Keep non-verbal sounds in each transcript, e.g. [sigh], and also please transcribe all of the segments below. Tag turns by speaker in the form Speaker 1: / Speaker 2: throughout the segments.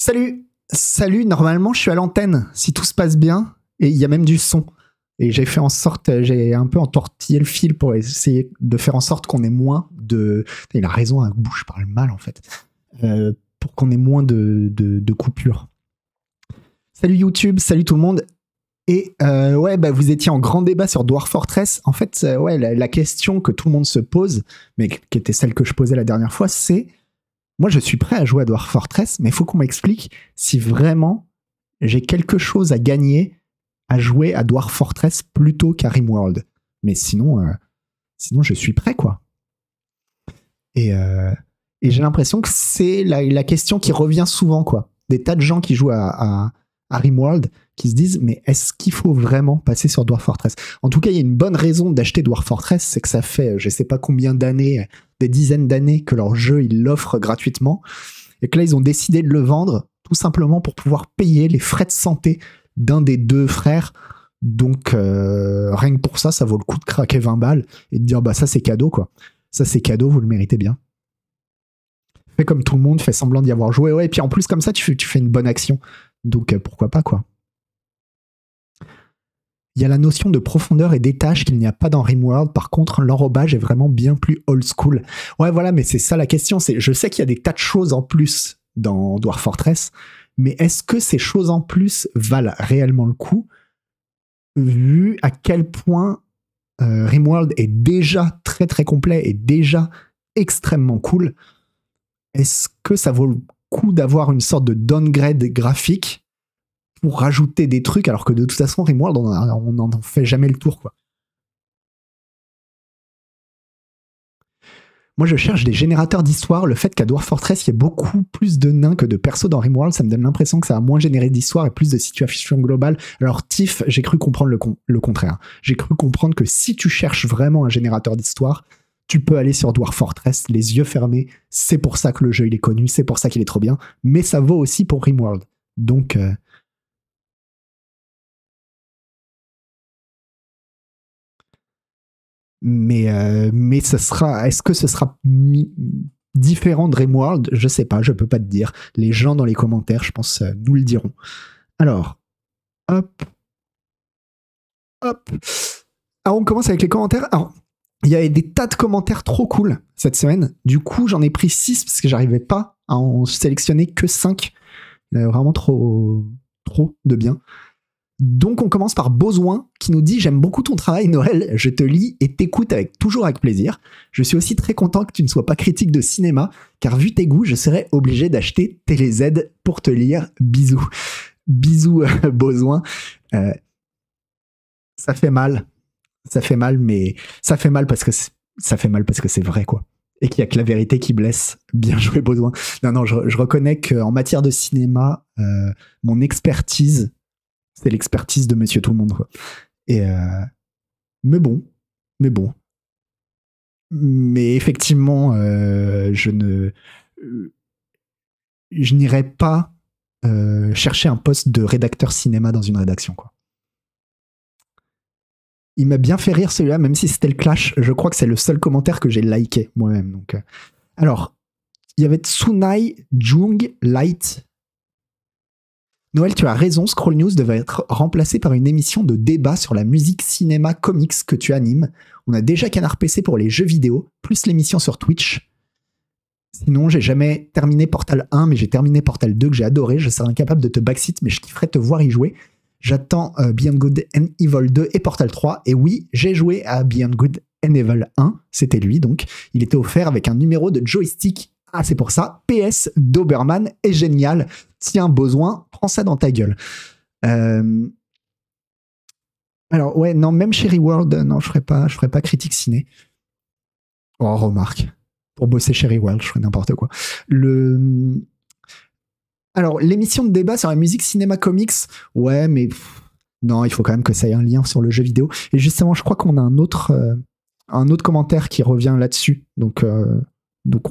Speaker 1: Salut Salut, normalement je suis à l'antenne, si tout se passe bien, et il y a même du son. Et j'ai fait en sorte, j'ai un peu entortillé le fil pour essayer de faire en sorte qu'on ait moins de... Il a raison, un bouche parle mal en fait. Euh, pour qu'on ait moins de, de, coupures. Salut YouTube, salut tout le monde. Et euh, ouais, bah, vous étiez en grand débat sur Dwarf Fortress. En fait, euh, ouais, la, question que tout le monde se pose, mais qui était celle que je posais la dernière fois, c'est moi, je suis prêt à jouer à Dwarf Fortress, mais il faut qu'on m'explique si vraiment j'ai quelque chose à gagner à jouer à Dwarf Fortress plutôt qu'à Rimworld. Mais sinon, euh, sinon, je suis prêt, quoi. Et, euh, j'ai l'impression que c'est la, question qui revient souvent, quoi. Des tas de gens qui jouent à, à Rimworld qui se disent mais est-ce qu'il faut vraiment passer sur Dwarf Fortress? En tout cas, il y a une bonne raison d'acheter Dwarf Fortress, c'est que ça fait je sais pas combien d'années, des dizaines d'années que leur jeu ils l'offrent gratuitement et que là ils ont décidé de le vendre tout simplement pour pouvoir payer les frais de santé d'un des deux frères. Donc euh, rien que pour ça, ça vaut le coup de craquer 20 balles et de dire bah ça c'est cadeau quoi. Ça c'est cadeau, vous le méritez bien. Fais comme tout le monde, fais semblant d'y avoir joué. Ouais, et puis en plus comme ça tu, fais une bonne action. Donc euh, pourquoi pas quoi il y a la notion de profondeur et d'étage qu'il n'y a pas dans Rimworld. Par contre, l'enrobage est vraiment bien plus old school. Ouais, voilà, mais c'est ça la question. C'est, je sais qu'il y a des tas de choses en plus dans Dwarf Fortress, mais est-ce que ces choses en plus valent réellement le coup, vu à quel point euh, Rimworld est déjà très très complet et déjà extrêmement cool? Est-ce que ça vaut le coup d'avoir une sorte de downgrade graphique pour rajouter des trucs, alors que de toute façon, Rimworld, on n'en fait jamais le tour. Moi, je cherche des générateurs d'histoire. Le fait qu'à Dwarf Fortress, il y ait beaucoup plus de nains que de persos dans Rimworld, ça me donne l'impression que ça a moins généré d'histoire et plus de situations globales. Alors, Tiff, j'ai cru comprendre le, le contraire. J'ai cru comprendre que si tu cherches vraiment un générateur d'histoire, tu peux aller sur Dwarf Fortress, les yeux fermés. C'est pour ça que le jeu il est connu, c'est pour ça qu'il est trop bien. Mais ça vaut aussi pour Rimworld. Donc, euh, Mais, euh, mais ce sera, est-ce que ce sera différent de Rimworld Je sais pas, je peux pas te dire. Les gens dans les commentaires, je pense, euh, nous le diront. Alors, hop, hop. Alors, on commence avec les commentaires. Il y avait des tas de commentaires trop cool cette semaine. Du coup, j'en ai pris 6 parce que j'arrivais pas à en sélectionner que 5. Il y avait vraiment trop, trop de bien. Donc on commence par Besoin qui nous dit j'aime beaucoup ton travail Noël, je te lis et t'écoute avec toujours avec plaisir. Je suis aussi très content que tu ne sois pas critique de cinéma car vu tes goûts, je serais obligé d'acheter TéléZ pour te lire. Bisous. Bisous euh, [laughs] Besoin. Euh, ça fait mal. Ça fait mal mais ça fait mal parce que ça fait mal parce que c'est vrai quoi. Et qu'il y a que la vérité qui blesse. Bien joué Besoin. Non non, je, reconnais qu'en matière de cinéma, euh, mon expertise c'est l'expertise de Monsieur Tout le Monde. Euh, mais bon, mais bon. Mais effectivement, euh, je ne, je n'irai pas euh, chercher un poste de rédacteur cinéma dans une rédaction. Il m'a bien fait rire celui-là, même si c'était le clash. Je crois que c'est le seul commentaire que j'ai liké moi-même. Alors, il y avait Tsunai Jung Light Noël, tu as raison, Scroll News devait être remplacé par une émission de débat sur la musique, cinéma, comics que tu animes. On a déjà Canard PC pour les jeux vidéo, plus l'émission sur Twitch. Sinon, j'ai jamais terminé Portal 1, mais j'ai terminé Portal 2 que j'ai adoré. Je serais incapable de te backseat, mais je kifferais te voir y jouer. J'attends euh, Beyond Good and Evil 2 et Portal 3. Et oui, j'ai joué à Beyond Good and Evil 1. C'était lui, donc. Il était offert avec un numéro de joystick ah, c'est pour ça. PS Doberman est génial. Un besoin, prends ça dans ta gueule. Euh, alors, ouais, non, même Cherry World, non, je ferai pas, ferai pas critique ciné. Oh, remarque. Pour bosser Cherry World, je ferai n'importe quoi. Alors, l'émission de débat sur la musique cinéma comics, ouais, mais non, il faut quand même que ça ait un lien sur le jeu vidéo. Et justement, je crois qu'on a un autre, euh, commentaire qui revient là-dessus. Donc, euh, donc,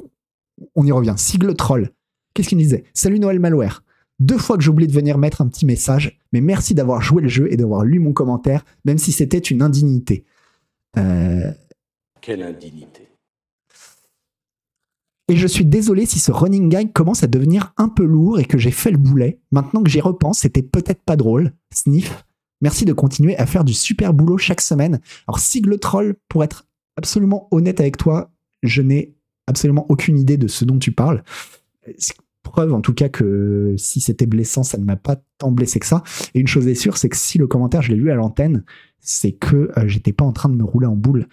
Speaker 1: on y revient. Sigle troll. Qu'est-ce qu'il disait? Salut Noël Malware. Deux fois que j'oublie de venir mettre un petit message, mais merci d'avoir joué le jeu et d'avoir lu mon commentaire, même si c'était une indignité.
Speaker 2: Euh, Quelle indignité
Speaker 1: Et je suis désolé si ce running gag commence à devenir un peu lourd et que j'ai fait le boulet. Maintenant que j'y repense, c'était peut-être pas drôle. Sniff. Merci de continuer à faire du super boulot chaque semaine. Alors, Sigle Troll, pour être absolument honnête avec toi, je n'ai absolument aucune idée de ce dont tu parles. Preuve en tout cas que si c'était blessant, ça ne m'a pas tant blessé que ça. Et une chose est sûre, c'est que si le commentaire, je l'ai lu à l'antenne, c'est que euh, j'étais pas en train de me rouler en boule.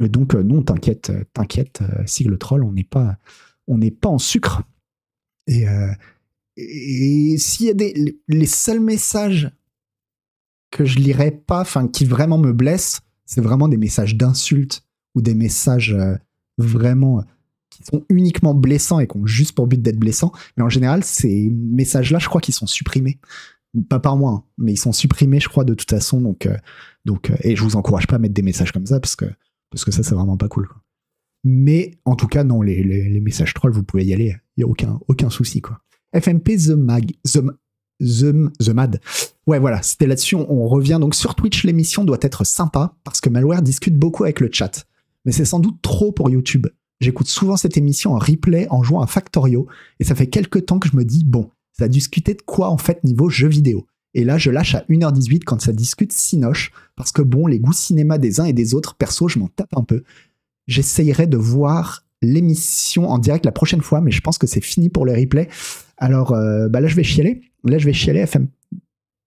Speaker 1: donc, euh, non, t'inquiète, euh, t'inquiète, Sigle Troll, on n'est pas, on n'est pas en sucre. Et, et s'il y a des. Les seuls messages que je lirais pas, enfin, qui vraiment me blessent, c'est vraiment des messages d'insultes ou des messages vraiment qui sont uniquement blessants et qui ont juste pour but d'être blessants. Mais en général, ces messages-là, je crois qu'ils sont supprimés. Pas par moi, hein, mais ils sont supprimés, je crois, de toute façon. Donc, euh, donc, euh, et je vous encourage pas à mettre des messages comme ça parce que, parce que ça, c'est vraiment pas cool. Mais en tout cas, non, les, les, messages trolls, vous pouvez y aller. Il n'y a aucun, aucun souci. Quoi. FMP The Mag. The, The, The Mad. Ouais, voilà, c'était là-dessus. On revient. Donc sur Twitch, l'émission doit être sympa parce que Malware discute beaucoup avec le chat. Mais c'est sans doute trop pour YouTube. J'écoute souvent cette émission en replay en jouant à Factorio et ça fait quelques temps que je me dis, bon, ça a discuté de quoi en fait niveau jeu vidéo Et là, je lâche à 1h18 quand ça discute Sinoche parce que bon, les goûts cinéma des uns et des autres, perso, je m'en tape un peu. J'essayerai de voir l'émission en direct la prochaine fois, mais je pense que c'est fini pour le replay. Alors euh, bah là, je vais chialer. Là, je vais chialer FMP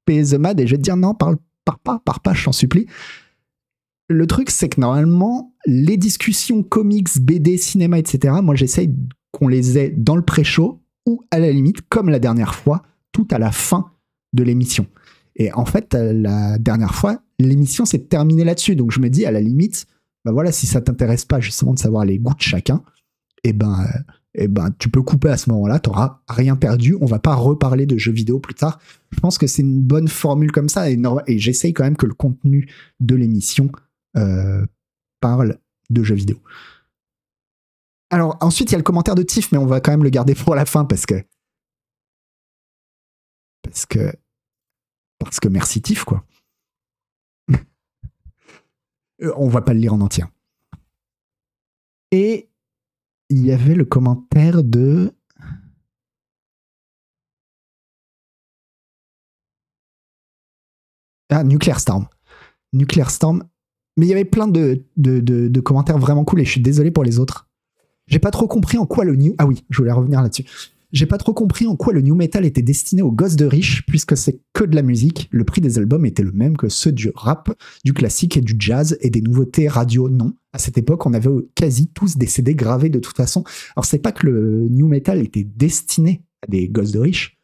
Speaker 1: The Mad et je vais te dire non, parle, pars pas, pars pas, je t'en supplie. Le truc, c'est que normalement, les discussions comics, BD, cinéma, etc., moi j'essaye qu'on les ait dans le pré-show ou à la limite, comme la dernière fois, tout à la fin de l'émission. Et en fait, euh, la dernière fois, l'émission s'est terminée là-dessus. Donc je me dis, à la limite, bah voilà, si ça t'intéresse pas justement de savoir les goûts de chacun, eh ben, eh ben, tu peux couper à ce moment-là, tu n'auras rien perdu. On va pas reparler de jeux vidéo plus tard. Je pense que c'est une bonne formule comme ça et, et j'essaye quand même que le contenu de l'émission euh, parle de jeux vidéo. Alors ensuite, il y a le commentaire de Tiff, mais on va quand même le garder pour la fin parce que. Parce que. Parce que merci Tiff, quoi. [laughs] Euh, on va pas le lire en entier. Et il y avait le commentaire de. Ah, Nuclear Storm. Nuclear Storm, mais il y avait plein de, de, commentaires vraiment cool et je suis désolé pour les autres. J'ai pas trop compris en quoi le new. Ah oui, je voulais revenir là-dessus. J'ai pas trop compris en quoi le new metal était destiné aux gosses de riches, puisque c'est que de la musique. Le prix des albums était le même que ceux du rap, du classique et du jazz et des nouveautés radio. Non. À cette époque, on avait quasi tous des CD gravés de toute façon. Alors, c'est pas que le new metal était destiné à des gosses de riches.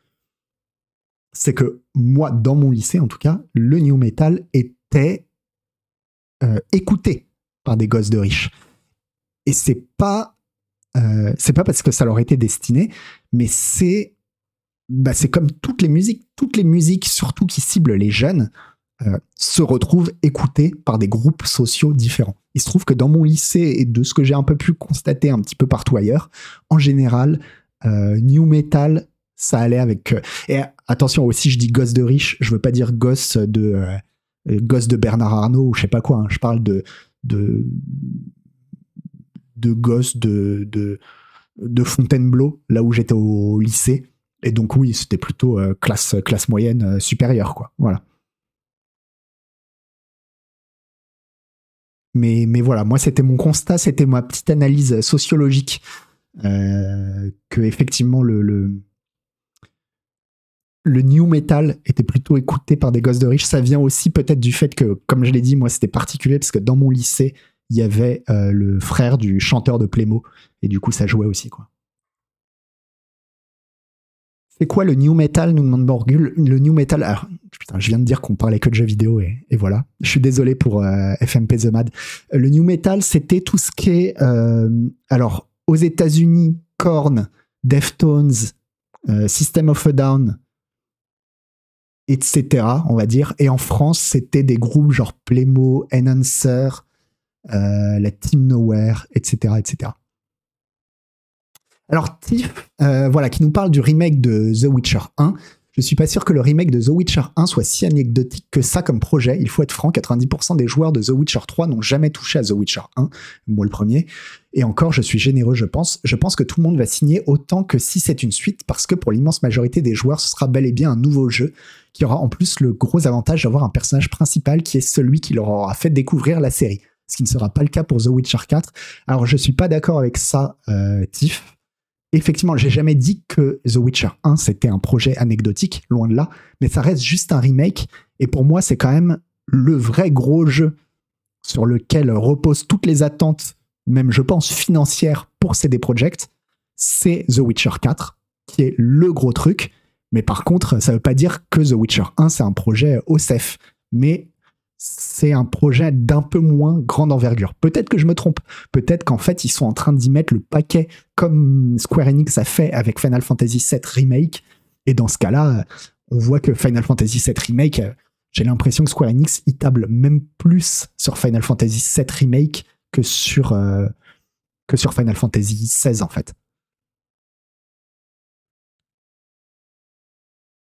Speaker 1: C'est que moi, dans mon lycée en tout cas, le new metal était euh, écouté par des gosses de riches. Et c'est pas euh, c'est pas parce que ça leur était destiné, mais c'est bah, c'est comme toutes les musiques, toutes les musiques surtout qui ciblent les jeunes euh, se retrouvent écoutées par des groupes sociaux différents. Il se trouve que dans mon lycée et de ce que j'ai un peu pu constater un petit peu partout ailleurs, en général, new metal ça allait avec. et attention aussi, je dis gosse de riches, je veux pas dire gosse de gosse de Bernard Arnault ou je sais pas quoi. Hein. Je parle de, de, de gosses de, de, Fontainebleau, là où j'étais au lycée. Et donc, oui, c'était plutôt euh, classe, moyenne euh, supérieure, quoi. Voilà. Mais, voilà, moi, c'était mon constat, c'était ma petite analyse sociologique. Euh, que effectivement le new metal était plutôt écouté par des gosses de riches. Ça vient aussi peut-être du fait que, comme je l'ai dit, moi c'était particulier parce que dans mon lycée, il y avait euh, le frère du chanteur de Playmo et du coup ça jouait aussi quoi. C'est quoi le new metal nous demande Borgul. Le new metal, alors, putain, je viens de dire qu'on parlait que de jeux vidéo et, voilà. Je suis désolé pour euh, FMP The Mad. Le new metal, c'était tout ce qui est, euh, alors, aux États-Unis, Korn, Deftones, System of a Down, etc., on va dire. Et en France, c'était des groupes genre Playmo, Enhancer, euh, la Team Nowhere, etc., etc. Alors Tiff, euh, voilà, qui nous parle du remake de The Witcher 1. Je suis pas sûr que le remake de The Witcher 1 soit si anecdotique que ça comme projet. Il faut être franc, 90% des joueurs de The Witcher 3 n'ont jamais touché à The Witcher 1, moi le premier. Et encore, je suis généreux, je pense. Je pense que tout le monde va signer autant que si c'est une suite, parce que pour l'immense majorité des joueurs, ce sera bel et bien un nouveau jeu qui aura en plus le gros avantage d'avoir un personnage principal qui est celui qui leur aura fait découvrir la série. Ce qui ne sera pas le cas pour The Witcher 4. Alors je suis pas d'accord avec ça, euh, Tiff effectivement, j'ai jamais dit que The Witcher 1 c'était un projet anecdotique, loin de là, mais ça reste juste un remake. Et pour moi, c'est quand même le vrai gros jeu sur lequel reposent toutes les attentes, même je pense financières pour CD Projekt. C'est The Witcher 4, qui est le gros truc. Mais par contre, ça veut pas dire que The Witcher 1 c'est un projet OSEF. Mais c'est un projet d'un peu moins grande envergure. Peut-être que je me trompe. Peut-être qu'en fait, ils sont en train d'y mettre le paquet comme Square Enix a fait avec Final Fantasy VII Remake. Et dans ce cas-là, on voit que Final Fantasy VII Remake, j'ai l'impression que Square Enix y table même plus sur Final Fantasy VII Remake que sur, euh, que sur Final Fantasy XVI en fait.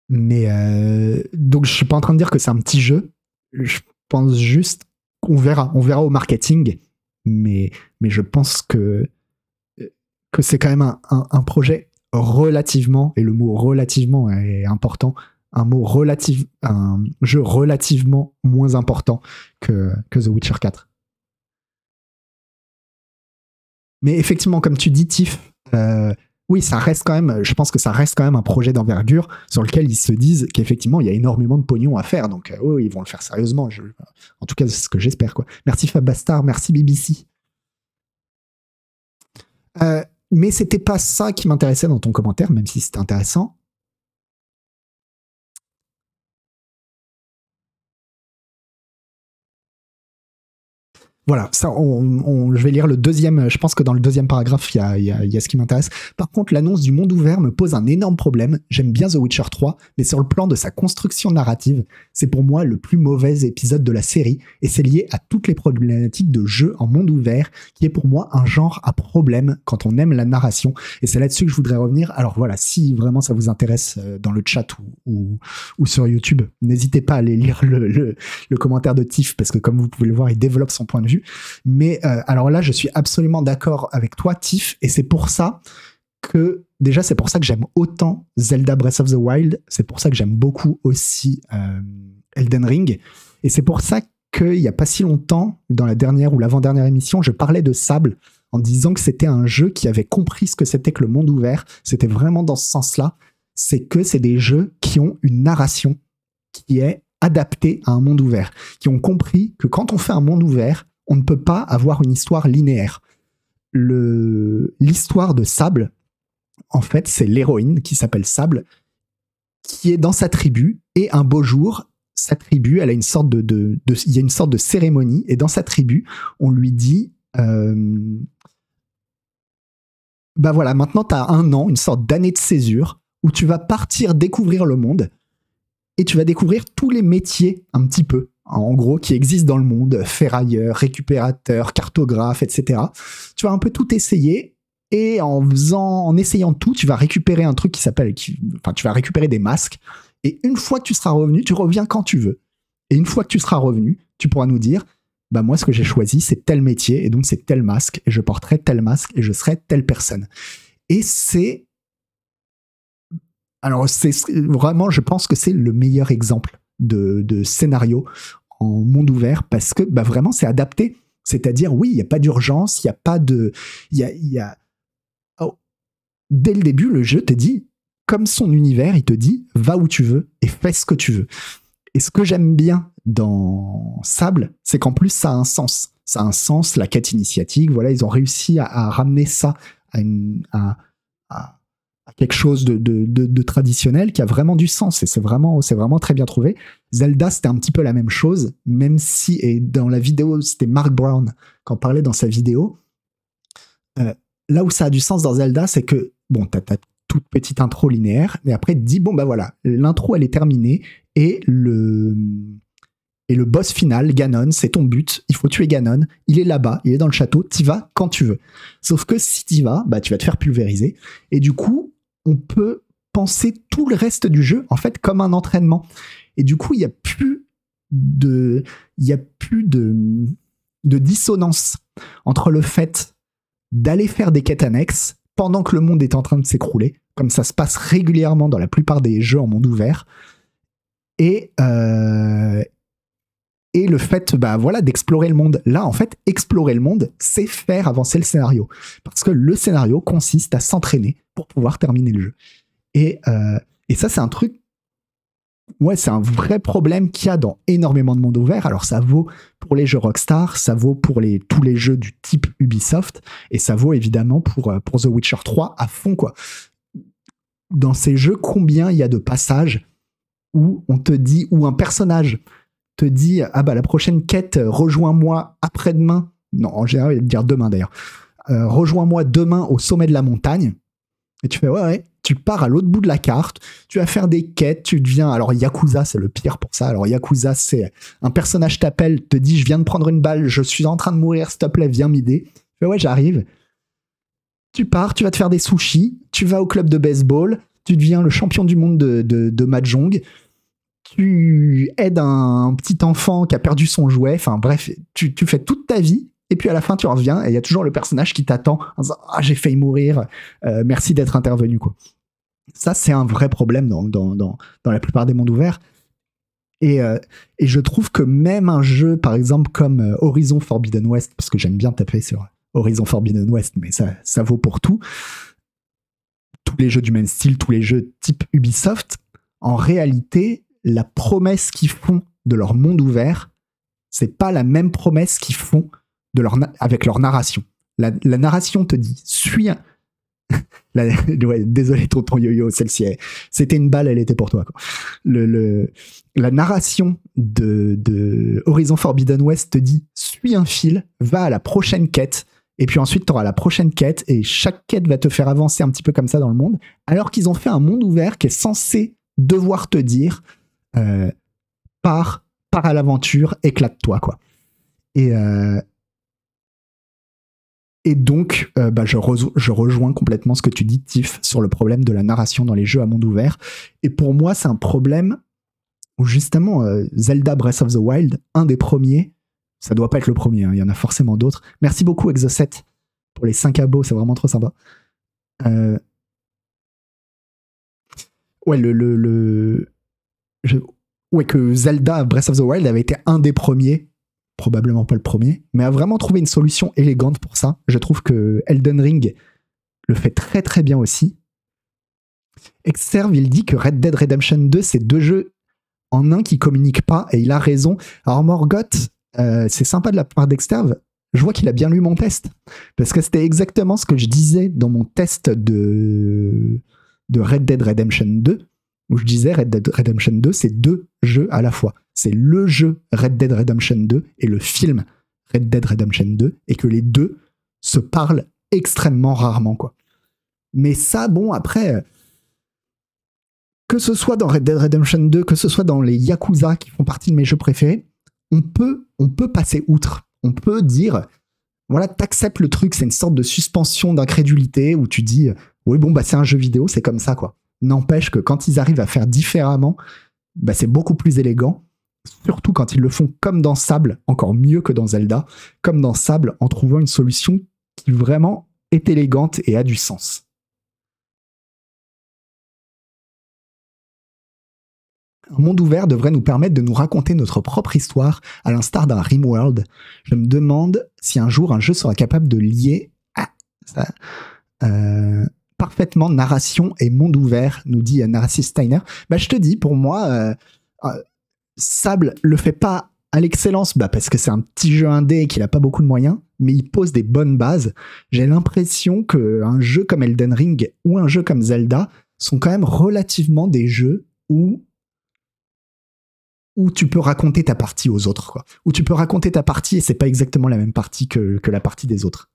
Speaker 1: Mais euh, donc je suis pas en train de dire que c'est un petit jeu. Je pense juste qu'on verra. On verra au marketing, mais, mais je pense que, que c'est quand même un, un, projet relativement, et le mot relativement est important, un mot relative, un jeu relativement moins important que, que The Witcher 4. Mais effectivement, comme tu dis, Tiff, euh, oui, ça reste quand même, je pense que ça reste quand même un projet d'envergure sur lequel ils se disent qu'effectivement, il y a énormément de pognon à faire. Donc, euh, oui, ils vont le faire sérieusement. en tout cas, c'est ce que j'espère. Merci Fab Bastard, merci BBC. Euh, mais c'était pas ça qui m'intéressait dans ton commentaire, même si c'était intéressant. Voilà, ça, on, je vais lire le deuxième. Je pense que dans le deuxième paragraphe, il y a, ce qui m'intéresse. Par contre, l'annonce du monde ouvert me pose un énorme problème. J'aime bien The Witcher 3, mais sur le plan de sa construction narrative, c'est pour moi le plus mauvais épisode de la série, et c'est lié à toutes les problématiques de jeu en monde ouvert, qui est pour moi un genre à problème quand on aime la narration. Et c'est là-dessus que je voudrais revenir. Alors voilà, si vraiment ça vous intéresse euh, dans le chat ou, ou, sur YouTube, n'hésitez pas à aller lire le, le commentaire de Tiff, parce que comme vous pouvez le voir, il développe son point de vue mais euh, alors là, je suis absolument d'accord avec toi, Tiff, et c'est pour ça que déjà c'est pour ça que j'aime autant Zelda Breath of the Wild, c'est pour ça que j'aime beaucoup aussi euh, Elden Ring, et c'est pour ça qu'il n'y a pas si longtemps, dans la dernière ou l'avant-dernière émission, je parlais de Sable en disant que c'était un jeu qui avait compris ce que c'était que le monde ouvert. C'était vraiment dans ce sens-là. C'est que c'est des jeux qui ont une narration qui est adaptée à un monde ouvert, qui ont compris que quand on fait un monde ouvert, on ne peut pas avoir une histoire linéaire. L'histoire de Sable, en fait, c'est l'héroïne qui s'appelle Sable, qui est dans sa tribu, et un beau jour, sa tribu, elle a une sorte de, il y a une sorte de cérémonie, et dans sa tribu, on lui dit, euh, bah voilà, maintenant tu as un an, une sorte d'année de césure, où tu vas partir découvrir le monde, et tu vas découvrir tous les métiers un petit peu en gros, qui existent dans le monde, ferrailleur, récupérateur, cartographe, etc. Tu vas un peu tout essayer et en faisant, en essayant tout, tu vas récupérer un truc qui s'appelle, enfin, tu vas récupérer des masques. Et une fois que tu seras revenu, tu reviens quand tu veux. Et une fois que tu seras revenu, tu pourras nous dire, bah moi, ce que j'ai choisi, c'est tel métier et donc c'est tel masque et je porterai tel masque et je serai telle personne. Et c'est alors, c'est vraiment, je pense que c'est le meilleur exemple de, scénario en monde ouvert parce que bah, vraiment c'est adapté. C'est-à-dire, oui, il n'y a pas d'urgence, il n'y a pas de. Y y a... Oh. Dès le début, le jeu te dit, comme son univers, il te dit, va où tu veux et fais ce que tu veux. Et ce que j'aime bien dans Sable, c'est qu'en plus, ça a un sens. Ça a un sens, la quête initiatique. Voilà, ils ont réussi à, ramener ça à, une, à, quelque chose de, traditionnel qui a vraiment du sens et c'est vraiment, c'est vraiment très bien trouvé. Zelda, c'était un petit peu la même chose, même si, et dans la vidéo, c'était Mark Brown qui en parlait dans sa vidéo. Euh, là où ça a du sens dans Zelda, c'est que, bon, t'as ta toute petite intro linéaire, et après, dis, bon, bah voilà, l'intro, elle est terminée, et le, et le boss final, Ganon, c'est ton but. Il faut tuer Ganon. Il est là-bas, il est dans le château. T'y vas quand tu veux. Sauf que si t'y vas, bah tu vas te faire pulvériser. Et du coup, on peut penser tout le reste du jeu en fait comme un entraînement. Et du coup, il y a plus de, y a plus de, de dissonance entre le fait d'aller faire des quêtes annexes pendant que le monde est en train de s'écrouler, comme ça se passe régulièrement dans la plupart des jeux en monde ouvert, et, euh, et le fait bah, voilà, d'explorer le monde. Là, en fait, explorer le monde, c'est faire avancer le scénario. Parce que le scénario consiste à s'entraîner pour pouvoir terminer le jeu. Et, euh, et ça, c'est un truc ouais, c'est un vrai problème qu'il y a dans énormément de mondes ouverts. Alors ça vaut pour les jeux Rockstar, ça vaut pour les, tous les jeux du type Ubisoft, et ça vaut évidemment pour, euh, pour The Witcher 3 à fond, quoi. Dans ces jeux, combien il y a de passages où on te dit, où un personnage te dit, ah bah la prochaine quête, rejoins-moi après-demain. Non, en général, il va dire demain d'ailleurs. Euh, rejoins-moi demain au sommet de la montagne. Et tu fais, ouais, ouais, tu pars à l'autre bout de la carte, tu vas faire des quêtes, tu deviens. Alors, Yakuza, c'est le pire pour ça. Alors, Yakuza, c'est un personnage t'appelle, te dit Je viens de prendre une balle, je suis en train de mourir, s'il te plaît, viens m'aider. Fais Ouais, j'arrive. Tu pars, tu vas te faire des sushis, tu vas au club de baseball, tu deviens le champion du monde de, de, de tu aides un petit enfant qui a perdu son jouet, enfin bref, tu, tu fais toute ta vie et puis à la fin, tu reviens et il y a toujours le personnage qui t'attend en disant Ah, j'ai failli mourir, euh, merci d'être intervenu. Ça, c'est un vrai problème dans, dans, dans, dans, la plupart des mondes ouverts. Et, euh, et, je trouve que même un jeu, par exemple, comme euh, Horizon Forbidden West, parce que j'aime bien taper sur Horizon Forbidden West, mais ça, ça vaut pour tout, tous les jeux du même style, tous les jeux type Ubisoft, en réalité, la promesse qu'ils font de leur monde ouvert, c'est pas la même promesse qu'ils font de leur avec leur narration. La, la, narration te dit suis un... [laughs] ouais, désolé tonton yo-yo, celle-ci, c'était une balle, elle était pour toi. Le, la narration de, de Horizon Forbidden West te dit suis un fil, va à la prochaine quête, et puis ensuite tu auras la prochaine quête, et chaque quête va te faire avancer un petit peu comme ça dans le monde, alors qu'ils ont fait un monde ouvert qui est censé devoir te dire euh, pars à l'aventure, éclate-toi. quoi. Et, euh, et donc, euh, bah, je, rejoins complètement ce que tu dis, Tiff, sur le problème de la narration dans les jeux à monde ouvert. Et pour moi, c'est un problème où justement, Zelda Breath of the Wild, un des premiers, ça doit pas être le premier, hein, il y en a forcément d'autres. Merci beaucoup, Exocet, pour les 5 abos, c'est vraiment trop sympa. Ouais, le... Ouais, que Zelda Breath of the Wild avait été un des premiers probablement pas le premier, mais a vraiment trouvé une solution élégante pour ça. Je trouve que Elden Ring le fait très très bien aussi. Exerve, il dit que Red Dead Redemption 2, c'est deux jeux en un qui communiquent pas, et il a raison. Alors Morgoth, euh, c'est sympa de la part d'Exterve, je vois qu'il a bien lu mon test, parce que c'était exactement ce que je disais dans mon test de, de Red Dead Redemption 2 où je disais Red Dead Redemption 2, c'est deux jeux à la fois. C'est le jeu Red Dead Redemption 2 et le film Red Dead Redemption 2, et que les deux se parlent extrêmement rarement, quoi. Mais ça, bon, après, que ce soit dans Red Dead Redemption 2, que ce soit dans les Yakuza qui font partie de mes jeux préférés, on peut, on peut passer outre. On peut dire, voilà, t'acceptes le truc, c'est une sorte de suspension d'incrédulité où tu dis, oui, bon, bah, c'est un jeu vidéo, c'est comme ça, quoi. N'empêche que quand ils arrivent à faire différemment, bah, c'est beaucoup plus élégant. Surtout quand ils le font comme dans Sable, encore mieux que dans Zelda, comme dans Sable, en trouvant une solution qui vraiment est élégante et a du sens. Un monde ouvert devrait nous permettre de nous raconter notre propre histoire, à l'instar d'un Rimworld. Je me demande si un jour un jeu sera capable de lier à ça, euh, parfaitement narration et monde ouvert, nous dit euh, Narcissus Steiner. Bah, je te dis, pour moi, euh, euh, Sable le fait pas à l'excellence, bah, parce que c'est un petit jeu indé et qu'il a pas beaucoup de moyens, mais il pose des bonnes bases. J'ai l'impression qu'un jeu comme Elden Ring ou un jeu comme Zelda sont quand même relativement des jeux où où tu peux raconter ta partie aux autres, quoi. Où tu peux raconter ta partie et c'est pas exactement la même partie que, que la partie des autres.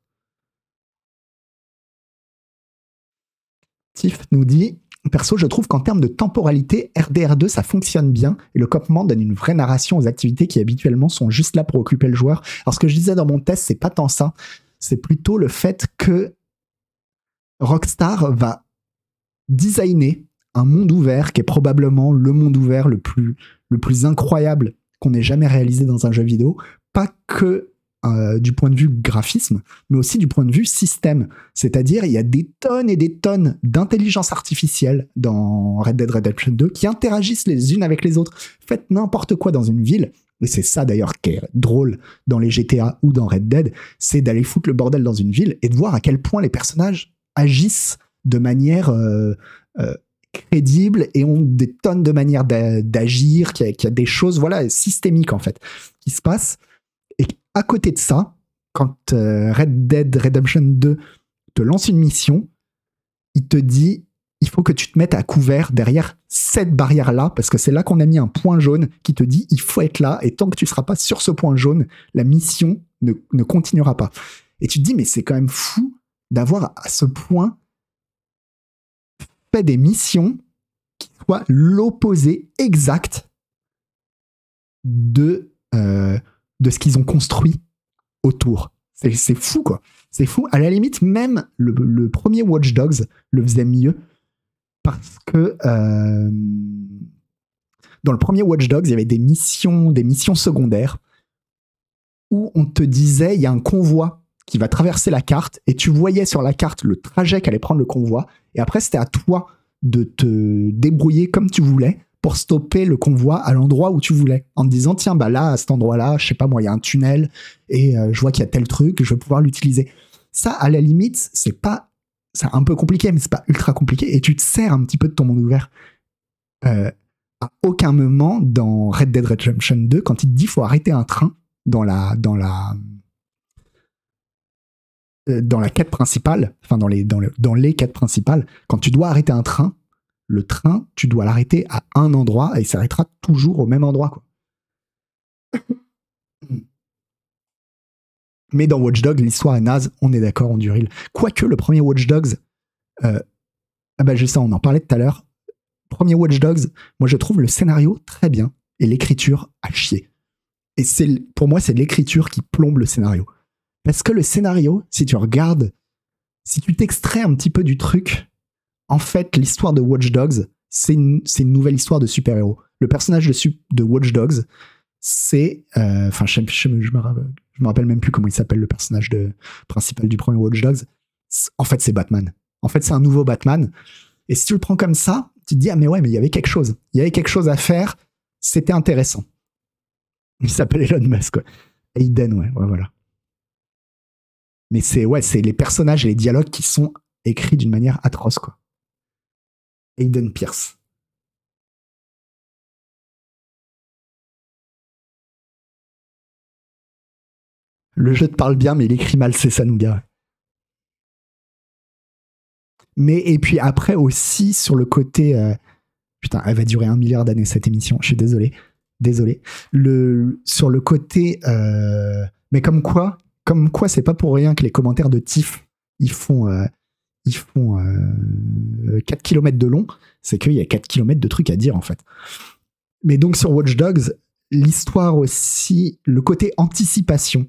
Speaker 1: Nous dit Perso, je trouve qu'en termes de temporalité, RDR2, ça fonctionne bien et le copement donne une vraie narration aux activités qui habituellement sont juste là pour occuper le joueur. Alors, ce que je disais dans mon test, c'est pas tant ça, c'est plutôt le fait que Rockstar va designer un monde ouvert qui est probablement le monde ouvert le plus, le plus incroyable qu'on ait jamais réalisé dans un jeu vidéo. Pas que euh, du point de vue graphisme, mais aussi du point de vue système. C'est-à-dire, il y a des tonnes et des tonnes d'intelligence artificielle dans Red Dead Redemption 2 qui interagissent les unes avec les autres. Faites n'importe quoi dans une ville, et c'est ça d'ailleurs qui est drôle dans les GTA ou dans Red Dead, c'est d'aller foutre le bordel dans une ville et de voir à quel point les personnages agissent de manière euh, euh, crédible et ont des tonnes de manières d'agir, qu'il y, a des choses voilà systémiques en fait qui se passent. Et à côté de ça, quand euh, Red Dead Redemption 2 te lance une mission, il te dit il faut que tu te mettes à couvert derrière cette barrière-là, parce que c'est là qu'on a mis un point jaune qui te dit il faut être là, et tant que tu ne seras pas sur ce point jaune, la mission ne, ne continuera pas. Et tu te dis, mais c'est quand même fou d'avoir à ce point fait des missions qui soient l'opposé exact de, euh, de ce qu'ils ont construit autour. C'est fou, quoi. C'est fou. À la limite, même le, premier Watch Dogs le faisait mieux parce que euh, dans le premier Watch Dogs, il y avait des missions, des missions secondaires où on te disait il y a un convoi qui va traverser la carte et tu voyais sur la carte le trajet qu'allait prendre le convoi et après c'était à toi de te débrouiller comme tu voulais pour stopper le convoi à l'endroit où tu voulais en te disant tiens bah là à cet endroit-là je sais pas moi il y a un tunnel et euh, je vois qu'il y a tel truc je vais pouvoir l'utiliser. Ça à la limite c'est pas c'est un peu compliqué mais c'est pas ultra compliqué et tu te sers un petit peu de ton monde ouvert. Euh, à aucun moment dans Red Dead Redemption 2 quand il te dit faut arrêter un train dans la dans la euh, dans la quête principale, enfin dans les, dans, dans les quêtes principales, quand tu dois arrêter un train, le train, tu dois l'arrêter à un endroit et il s'arrêtera toujours au même endroit. Quoi. [coughs] Mais dans Watch Dogs, l'histoire est naze, on est d'accord, on durile. Quoique le premier Watch Dogs, euh, ah bah, je sais, on en parlait tout à l'heure. Premier Watch Dogs, moi je trouve le scénario très bien et l'écriture à chier. Et c'est pour moi, c'est l'écriture qui plombe le scénario. Parce que le scénario, si tu regardes, si tu t'extrais un petit peu du truc, en fait, l'histoire de Watch Dogs, c'est une, nouvelle histoire de super-héros. Le personnage de, de Watch Dogs, c'est. Euh, enfin, je, je, me rappelle même plus comment il s'appelle le personnage principal du premier Watch Dogs. En fait, c'est Batman. En fait, c'est un nouveau Batman. Et si tu le prends comme ça, tu te dis, ah, mais ouais, mais il y avait quelque chose. Il y avait quelque chose à faire. C'était intéressant. Il s'appelle Elon Musk, quoi. Aiden, ouais, ouais, voilà. Mais c'est ouais, c'est les personnages et les dialogues qui sont écrits d'une manière atroce, quoi. Aiden Pierce. Le jeu te parle bien, mais il écrit mal, c'est ça, Nougat. Mais et puis après aussi sur le côté, euh, putain, elle va durer un milliard d'années cette émission. Je suis désolé, désolé. Le sur le côté, euh, mais comme quoi, comme quoi, c'est pas pour rien que les commentaires de TIFF, ils font, euh, ils font 4 euh, km de long. C'est qu'il y a 4 km de trucs à dire, en fait. Mais donc, sur Watch Dogs, l'histoire aussi, le côté anticipation,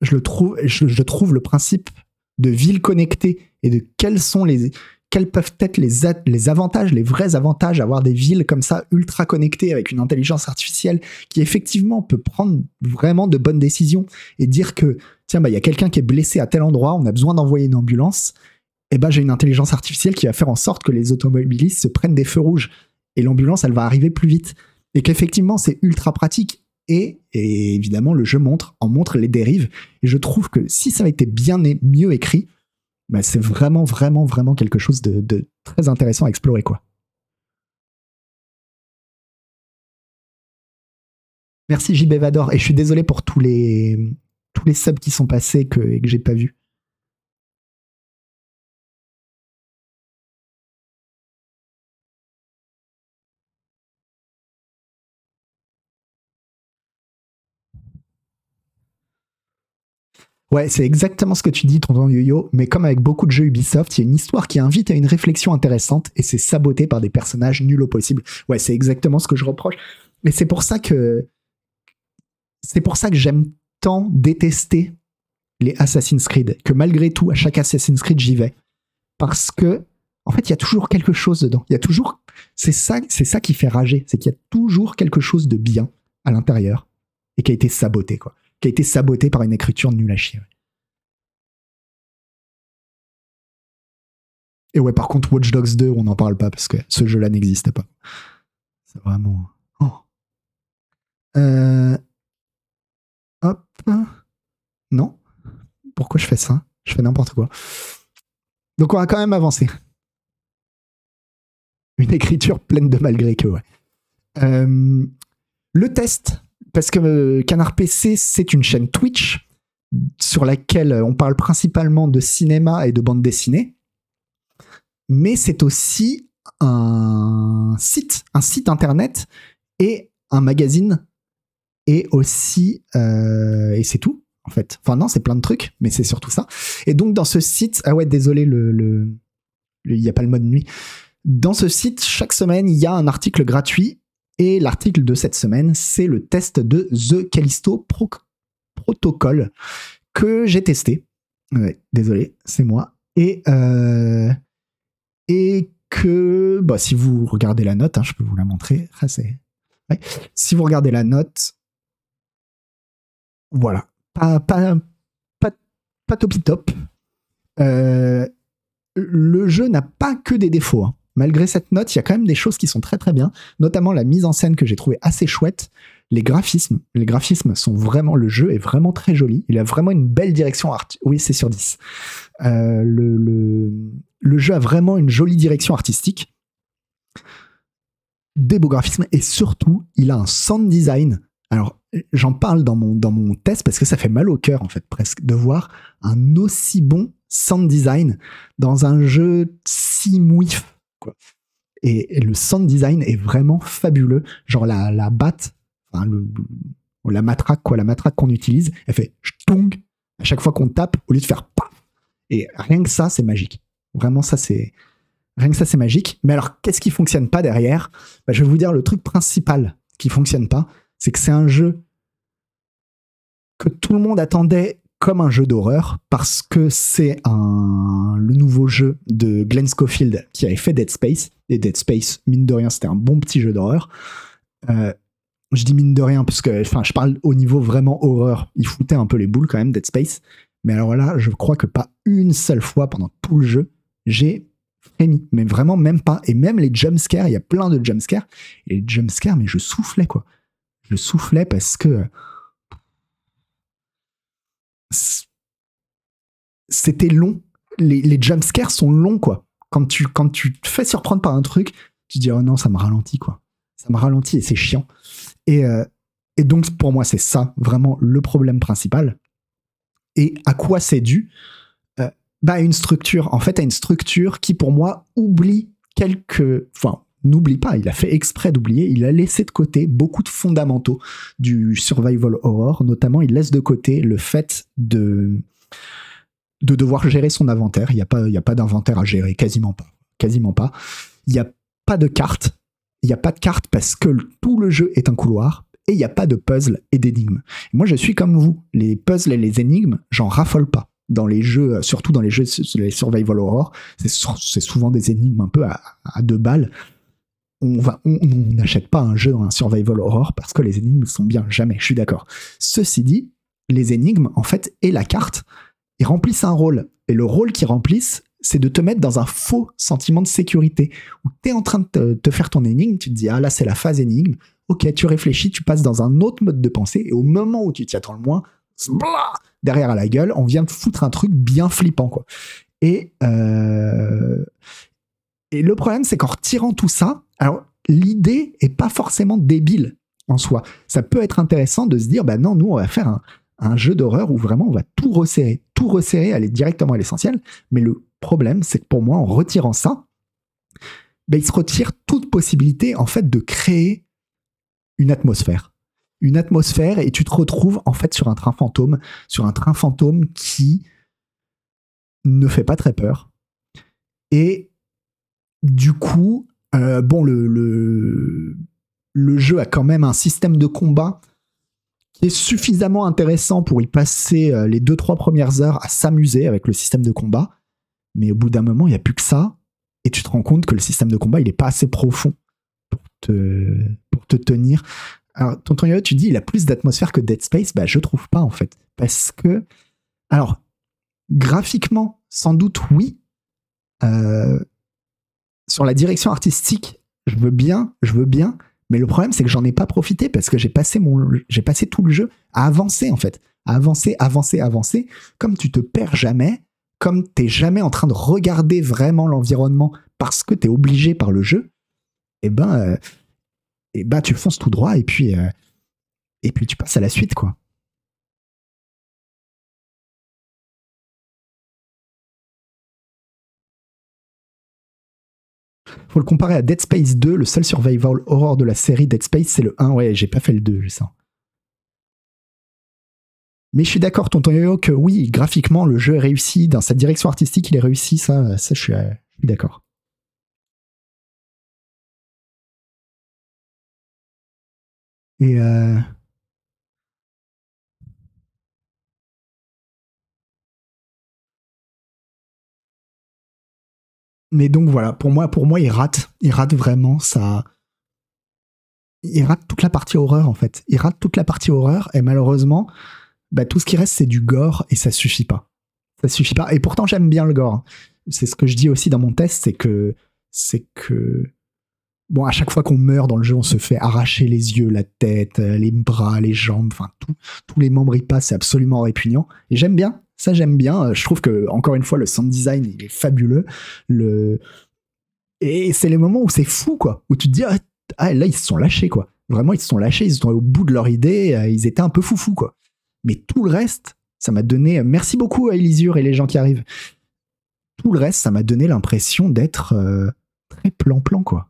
Speaker 1: je le trouve, je trouve le principe de ville connectée et de quels sont les, quels peuvent être les, les avantages, les vrais avantages, avoir des villes comme ça ultra connectées avec une intelligence artificielle qui effectivement peut prendre vraiment de bonnes décisions et dire que tiens bah il y a quelqu'un qui est blessé à tel endroit, on a besoin d'envoyer une ambulance, et eh ben j'ai une intelligence artificielle qui va faire en sorte que les automobilistes se prennent des feux rouges. Et l'ambulance elle va arriver plus vite. Et qu'effectivement c'est ultra pratique. Et, et, évidemment le jeu montre en montre les dérives. Et je trouve que si ça avait été bien mieux écrit bah, c'est vraiment, vraiment, vraiment quelque chose de, très intéressant à explorer, quoi. Merci JB Vador, et je suis désolé pour tous les, tous les subs qui sont passés que, et que j'ai pas vus. Ouais, c'est exactement ce que tu dis, tonton Yo-Yo, mais comme avec beaucoup de jeux Ubisoft, il y a une histoire qui invite à une réflexion intéressante et c'est saboté par des personnages nuls au possible. Ouais, c'est exactement ce que je reproche. Mais c'est pour ça que c'est pour ça que j'aime tant détester les Assassin's Creed, que malgré tout, à chaque Assassin's Creed, j'y vais. Parce que, En fait, il y a toujours quelque chose dedans. Il y a toujours, c'est ça, c'est ça qui fait rager, c'est qu'il y a toujours quelque chose de bien à l'intérieur et qui a été saboté, quoi, qui a été saboté par une écriture nulle à chier. Et ouais, par contre, Watch Dogs 2, on n'en parle pas parce que ce jeu-là n'existe pas. C'est vraiment. Oh. Euh, hop. Non. Pourquoi je fais ça? Je fais n'importe quoi. Donc on va quand même avancer. Une écriture pleine de malgré que, ouais. Euh, le test, parce que euh, Canard PC, c'est une chaîne Twitch sur laquelle on parle principalement de cinéma et de bande dessinée mais c'est aussi un site, un site internet et un magazine et aussi euh, et c'est tout en fait. Enfin non, c'est plein de trucs, mais c'est surtout ça. Et donc dans ce site, ah ouais, désolé le il n'y a pas le mode nuit. Dans ce site, chaque semaine, il y a un article gratuit et l'article de cette semaine, c'est le test de The Callisto Protocol que j'ai testé. Ouais, désolé, c'est moi. Et euh, et que bah, si vous regardez la note, hein, je peux vous la montrer. Ah, si vous regardez la note, voilà, pas, pas, pas, pas top. Euh, le jeu n'a pas que des défauts. Hein. Malgré cette note, il y a quand même des choses qui sont très très bien, notamment la mise en scène que j'ai trouvé assez chouette les graphismes, les graphismes sont vraiment, le jeu est vraiment très joli. Il a vraiment une belle direction artistique. Oui, c'est sur 10. Euh, le, le, jeu a vraiment une jolie direction artistique, des beaux graphismes et surtout, il a un sound design. Alors, j'en parle dans mon, dans mon test parce que ça fait mal au cœur, en fait, presque, de voir un aussi bon sound design dans un jeu si mouif. Et, le sound design est vraiment fabuleux. Genre, la, la batte la matraque, quoi, la matraque qu'on utilise, elle fait stung à chaque fois qu'on tape au lieu de faire paf. Et rien que ça, c'est magique. Vraiment, ça, c'est. Rien que ça, c'est magique. Mais alors, qu'est-ce qui fonctionne pas derrière? Bah, Je vais vous dire le truc principal qui fonctionne pas, c'est que c'est un jeu que tout le monde attendait comme un jeu d'horreur parce que c'est le nouveau jeu de Glenn Schofield qui avait fait Dead Space et Dead Space mine de rien c'était un bon petit jeu d'horreur euh, je dis mine de rien, parce que enfin, je parle au niveau vraiment horreur. Il foutait un peu les boules quand même, Dead Space. Mais alors là, je crois que pas une seule fois pendant tout le jeu, j'ai frémi. Mais vraiment, même pas. Et même les jumpscares, il y a plein de jumpscares. Et les jumpscares, mais je soufflais, quoi. Je soufflais parce que. C'était long. Les, les jumpscares sont longs, quoi. Quand tu, quand tu te fais surprendre par un truc, tu dis, oh non, ça me ralentit, quoi. Ça me ralentit et c'est chiant. Euh, et, donc, pour moi, c'est ça vraiment le problème principal. Et à quoi c'est dû? Euh, bah, une structure. En fait, à une structure qui, pour moi, oublie quelques. Enfin, n'oublie pas, il a fait exprès d'oublier, il a laissé de côté beaucoup de fondamentaux du survival horror, notamment il laisse de côté le fait de, de devoir gérer son inventaire. Il n'y a pas, a pas d'inventaire à gérer, quasiment pas. Quasiment pas. Il n'y a pas de carte il n'y a pas de carte parce que tout le jeu est un couloir et il n'y a pas de puzzle et d'énigmes. Moi, je suis comme vous. Les puzzles et les énigmes, j'en raffole pas. Dans les jeux, surtout dans les jeux, les survival horror, c'est souvent des énigmes un peu à, deux balles. On n'achète pas un jeu dans un survival horror parce que les énigmes sont bien. Jamais, je suis d'accord. Ceci dit, les énigmes, en fait, et la carte, ils remplissent un rôle. Et le rôle qu'ils remplissent, c'est de te mettre dans un faux sentiment de sécurité où tu es en train de te, faire ton énigme, tu te dis ah là c'est la phase énigme, ok tu réfléchis, tu passes dans un autre mode de pensée et au moment où tu t'y attends le moins, derrière à la gueule, on vient te foutre un truc bien flippant quoi. Et euh, et le problème c'est qu'en retirant tout ça, alors l'idée est pas forcément débile en soi. Ça peut être intéressant de se dire bah non nous on va faire un, jeu d'horreur où vraiment on va tout resserrer, tout resserrer, aller directement à l'essentiel. Mais le problème, c'est que pour moi, en retirant ça, ben, il se retire toute possibilité en fait de créer une atmosphère. Une atmosphère et tu te retrouves en fait sur un train fantôme, sur un train fantôme qui ne fait pas très peur. Et du coup, euh, bon, le, le, le jeu a quand même un système de combat qui est suffisamment intéressant pour y passer euh, les 2-3 premières heures à s'amuser avec le système de combat. Mais au bout d'un moment, il n'y a plus que ça. et tu te rends compte que le système de combat, il est pas assez profond pour te, pour te tenir. Alors, Tonton Yo, tu dis, il a plus d'atmosphère que Dead Space. Bah, je trouve pas, en fait. Parce que, alors, graphiquement, sans doute, oui. Euh, sur la direction artistique, je veux bien, je veux bien. Mais le problème, c'est que j'en ai pas profité parce que j'ai passé tout le jeu à avancer, en fait. À avancer, avancer, avancer. Comme tu te perds jamais, comme t'es jamais en train de regarder vraiment l'environnement parce que t'es obligé par le jeu, eh ben, euh, eh ben, tu fonces tout droit et puis, euh, et puis tu passes à la suite, quoi. Faut le comparer à Dead Space 2, le seul survival horror de la série Dead Space, c'est le 1. Ouais, j'ai pas fait le 2, je sens. Mais je suis d'accord, tonton Yo, que oui, graphiquement, le jeu est réussi. Dans sa direction artistique, il est réussi. Ça, ça je suis, euh, d'accord. Et euh, Mais donc voilà, pour moi, pour moi, il rate, il rate vraiment ça. Il rate toute la partie horreur en fait. Il rate toute la partie horreur et malheureusement, bah, tout ce qui reste c'est du gore et ça suffit pas. Ça suffit pas. Et pourtant j'aime bien le gore. C'est ce que je dis aussi dans mon test, c'est que c'est que bon à chaque fois qu'on meurt dans le jeu, on se fait arracher les yeux, la tête, les bras, les jambes, enfin tous les membres y passent, c'est absolument répugnant. Et j'aime bien. Ça, j'aime bien. Je trouve que, encore une fois, le sound design, il est fabuleux. Le... Et c'est les moments où c'est fou, quoi. Où tu te dis, ah, ah, là, ils se sont lâchés, quoi. Vraiment, ils se sont lâchés, ils sont au bout de leur idée, euh, ils étaient un peu foufou, quoi. Mais tout le reste, ça m'a donné. Merci beaucoup à Elisure et les gens qui arrivent. Tout le reste, ça m'a donné l'impression d'être euh, très plan-plan, quoi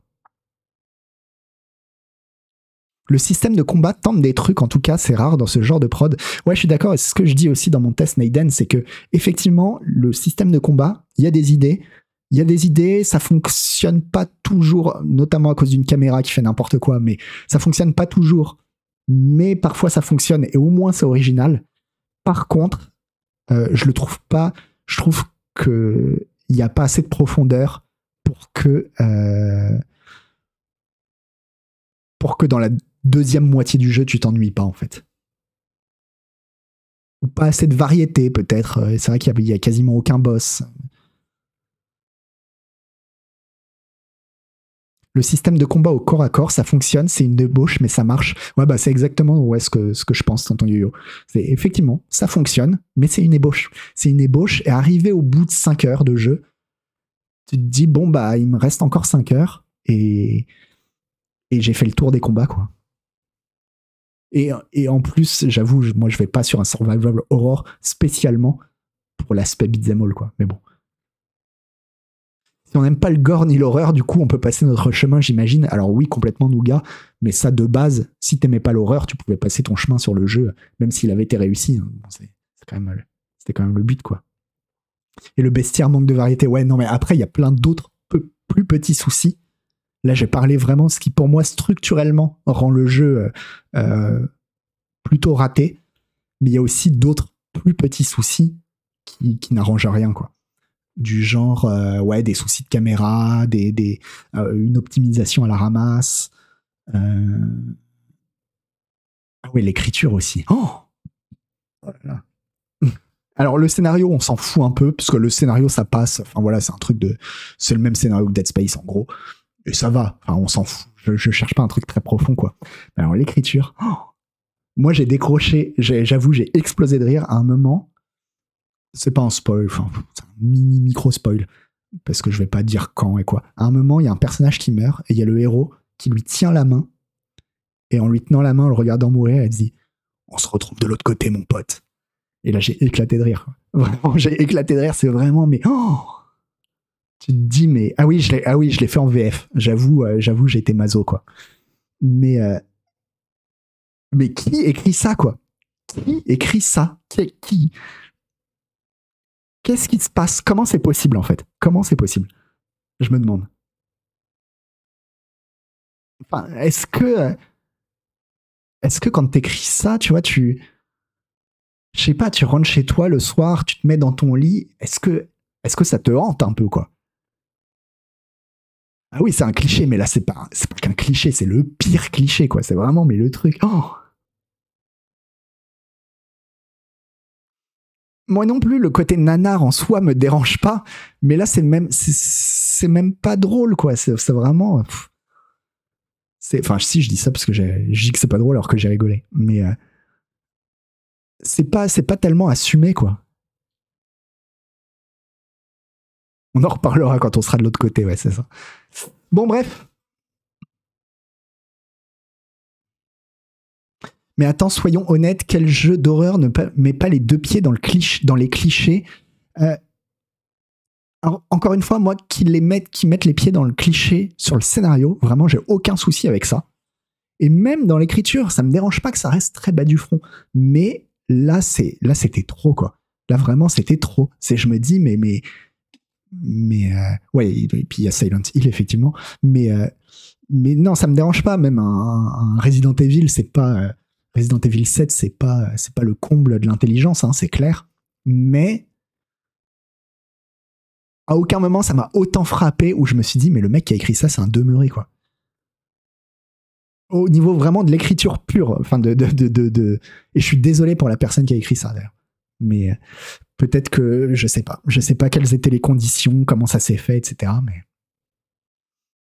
Speaker 1: le système de combat tente des trucs, en tout cas, c'est rare dans ce genre de prod. Ouais, je suis d'accord, et c'est ce que je dis aussi dans mon test Naiden, c'est que effectivement, le système de combat, il y a des idées, il y a des idées, ça fonctionne pas toujours, notamment à cause d'une caméra qui fait n'importe quoi, mais ça fonctionne pas toujours. Mais parfois ça fonctionne et au moins c'est original. Par contre, euh, je le trouve pas, je trouve que il n'y a pas assez de profondeur pour que euh, pour que dans la deuxième moitié du jeu, tu t'ennuies pas en fait. Ou pas assez de variété peut-être. Euh, c'est vrai qu'il y, a quasiment aucun boss. Le système de combat au corps à corps, ça fonctionne, c'est une débauche, mais ça marche. Ouais, bah c'est exactement ce, que, ce que je pense, tonton yo-yo. C'est effectivement, ça fonctionne, mais c'est une ébauche. C'est une ébauche, et arrivé au bout de 5 heures de jeu, tu te dis, bon, bah, il me reste encore 5 heures, et, et j'ai fait le tour des combats, quoi. Et, en plus, j'avoue, moi, je vais pas sur un survival horror spécialement pour l'aspect beat'em all, quoi. Mais bon. Si on n'aime pas le gore ni l'horreur, du coup, on peut passer notre chemin, j'imagine. Alors oui, complètement nougat, mais ça, de base, si t'aimais pas l'horreur, tu pouvais passer ton chemin sur le jeu, même s'il avait été réussi. Hein. c'était quand, même, quand même le but, quoi. Et le bestiaire manque de variété. Ouais, non, mais après, il y a plein d'autres plus petits soucis Là, j'ai parlé vraiment de ce qui, pour moi, structurellement, rend le jeu euh, euh, plutôt raté. Mais il y a aussi d'autres plus petits soucis qui, n'arrangent rien, quoi. Du genre, euh, ouais, des soucis de caméra, des, une optimisation à la ramasse. Ah oui, l'écriture aussi. Oh, oh [laughs] Alors le scénario, on s'en fout un peu puisque le scénario ça passe. Enfin voilà, c'est un truc de, c'est le même scénario que Dead Space en gros et ça va. Enfin, on s'en fout. Je, je, cherche pas un truc très profond, quoi. Alors, l'écriture, [gasps] moi, j'ai décroché, j'avoue, j'ai explosé de rire à un moment. C'est pas un spoil, enfin, c'est un mini micro spoil, parce que je vais pas dire quand et quoi. À un moment, il y a un personnage qui meurt et il y a le héros qui lui tient la main. Et en lui tenant la main, en le regardant mourir, elle dit On se retrouve de l'autre côté, mon pote. Et là, j'ai éclaté de rire. [laughs] Vraiment, j'ai éclaté de rire. C'est vraiment, mais [gasps] oh tu te dis mais ah oui je l'ai ah fait en VF j'avoue euh, j'avoue j'ai été mazo quoi. Mais euh, mais qui écrit ça quoi? Qui écrit ça? Qui, qui? Qu'est-ce qui se passe? Comment c'est possible en fait? Comment c'est possible? Je me demande. Enfin est-ce que est-ce que quand t'écris ça tu vois tu je sais pas tu rentres chez toi le soir tu te mets dans ton lit est-ce que est-ce que ça te hante un peu quoi? Ah oui, c'est un cliché, mais là, c'est pas, c'est pas qu'un cliché, c'est le pire cliché, quoi. C'est vraiment, mais le truc. Oh Moi non plus, le côté nanar en soi me dérange pas, mais là, c'est même, c'est même pas drôle, quoi. C'est vraiment. C'est, enfin, si je dis ça parce que je dis que c'est pas drôle alors que j'ai rigolé, mais euh, c'est pas, c'est pas tellement assumé, quoi. On en reparlera quand on sera de l'autre côté, ouais, c'est ça. Bon, bref. Mais attends, soyons honnêtes, quel jeu d'horreur ne met pas les deux pieds dans, le cliché, dans les clichés? Euh, Encore une fois, moi, qui, les mettent, qui mettent les pieds dans le cliché sur le scénario, vraiment, j'ai aucun souci avec ça. Et même dans l'écriture, ça me dérange pas que ça reste très bas du front. Mais là, là, c'était trop, quoi. Là, vraiment, c'était trop. C'est, je me dis, mais, mais, mais euh, ouais, et puis il y a Silent Hill effectivement, mais euh, mais non, ça me dérange pas. Même un, Resident Evil, c'est pas euh, Resident Evil 7, c'est pas c'est pas le comble de l'intelligence, hein, c'est clair. Mais à aucun moment ça m'a autant frappé où je me suis dit mais le mec qui a écrit ça, c'est un demeuré quoi. Au niveau vraiment de l'écriture pure, enfin de de, de, de, et je suis désolé pour la personne qui a écrit ça d'ailleurs. Mais Peut-être que je sais pas. Je sais pas quelles étaient les conditions, comment ça s'est fait, etc. Mais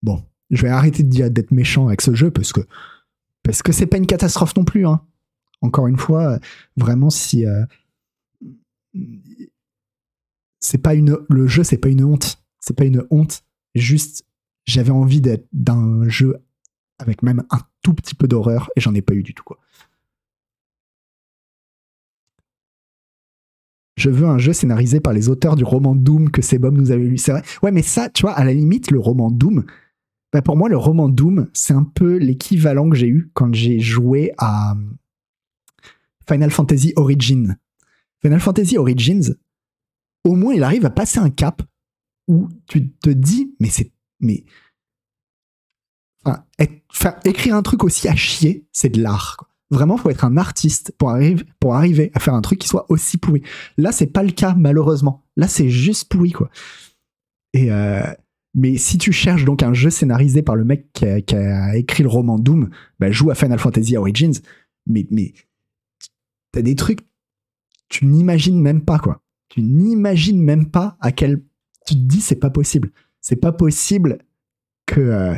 Speaker 1: bon, je vais arrêter d'être méchant avec ce jeu parce que parce que c'est pas une catastrophe non plus. Hein. Encore une fois, vraiment si euh, c'est pas une le jeu, c'est pas une honte. C'est pas une honte. Juste, j'avais envie d'être d'un jeu avec même un tout petit peu d'horreur et j'en ai pas eu du tout quoi. Je veux un jeu scénarisé par les auteurs du roman Doom que Sebum nous avait lu. C'est vrai. Ouais, mais ça, tu vois, à la limite, le roman Doom, bah pour moi, le roman Doom, c'est un peu l'équivalent que j'ai eu quand j'ai joué à euh, Final Fantasy Origins. Final Fantasy Origins, au moins, il arrive à passer un cap où tu te dis, mais c'est. Mais. Enfin, écrire un truc aussi à chier, c'est de l'art. Vraiment, faut être un artiste pour, arriver, à faire un truc qui soit aussi pourri. Là, c'est pas le cas, malheureusement. Là, c'est juste pourri, quoi. Et euh, mais si tu cherches donc un jeu scénarisé par le mec qui a, écrit le roman Doom, bah, joue à Final Fantasy Origins. Mais, mais t'as des trucs, tu n'imagines même pas, quoi. Tu n'imagines même pas à quel. Tu te dis, c'est pas possible. C'est pas possible que. Euh,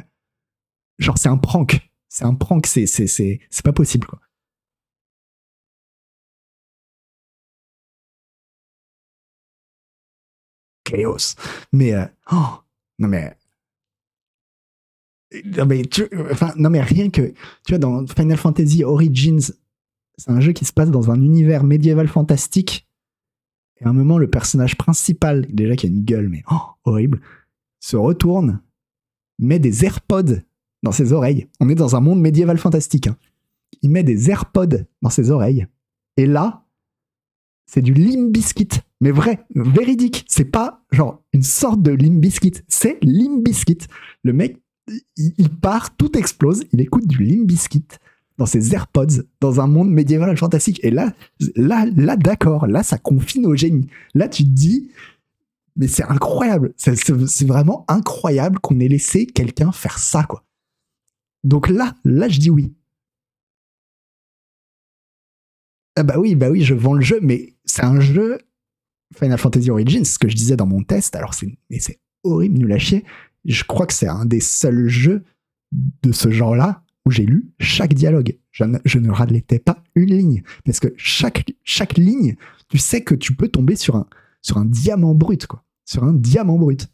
Speaker 1: genre, c'est un prank. C'est un prank, c'est, pas possible. Chaos. Mais, euh, oh, non mais, non mais, enfin, non mais rien que, tu vois, dans Final Fantasy Origins, c'est un jeu qui se passe dans un univers médiéval fantastique. Et à un moment, le personnage principal, déjà qui a une gueule, mais oh, horrible, se retourne, met des AirPods dans ses oreilles. On est dans un monde médiéval fantastique. Hein. Il met des AirPods dans ses oreilles. Et là, c'est du Limbiskit. Mais vrai, véridique. C'est pas genre une sorte de Limbiskit. C'est Limbiskit. Le mec, il, part, tout explose. Il écoute du Limbiskit dans ses AirPods dans un monde médiéval fantastique. Et là, là, là, d'accord. Là, ça confine au génie. Là, tu te dis, mais c'est incroyable. C'est vraiment incroyable qu'on ait laissé quelqu'un faire ça, quoi. Donc là, là, je dis oui. Ah bah oui, bah oui, je vends le jeu, mais c'est un jeu Final Fantasy Origins, ce que je disais dans mon test. Alors c'est, horrible, nul à chier. Je crois que c'est un des seuls jeux de ce genre-là où j'ai lu chaque dialogue. Je ne, je ne pas une ligne. Parce que chaque, chaque ligne, tu sais que tu peux tomber sur un, sur un diamant brut, quoi. Sur un diamant brut.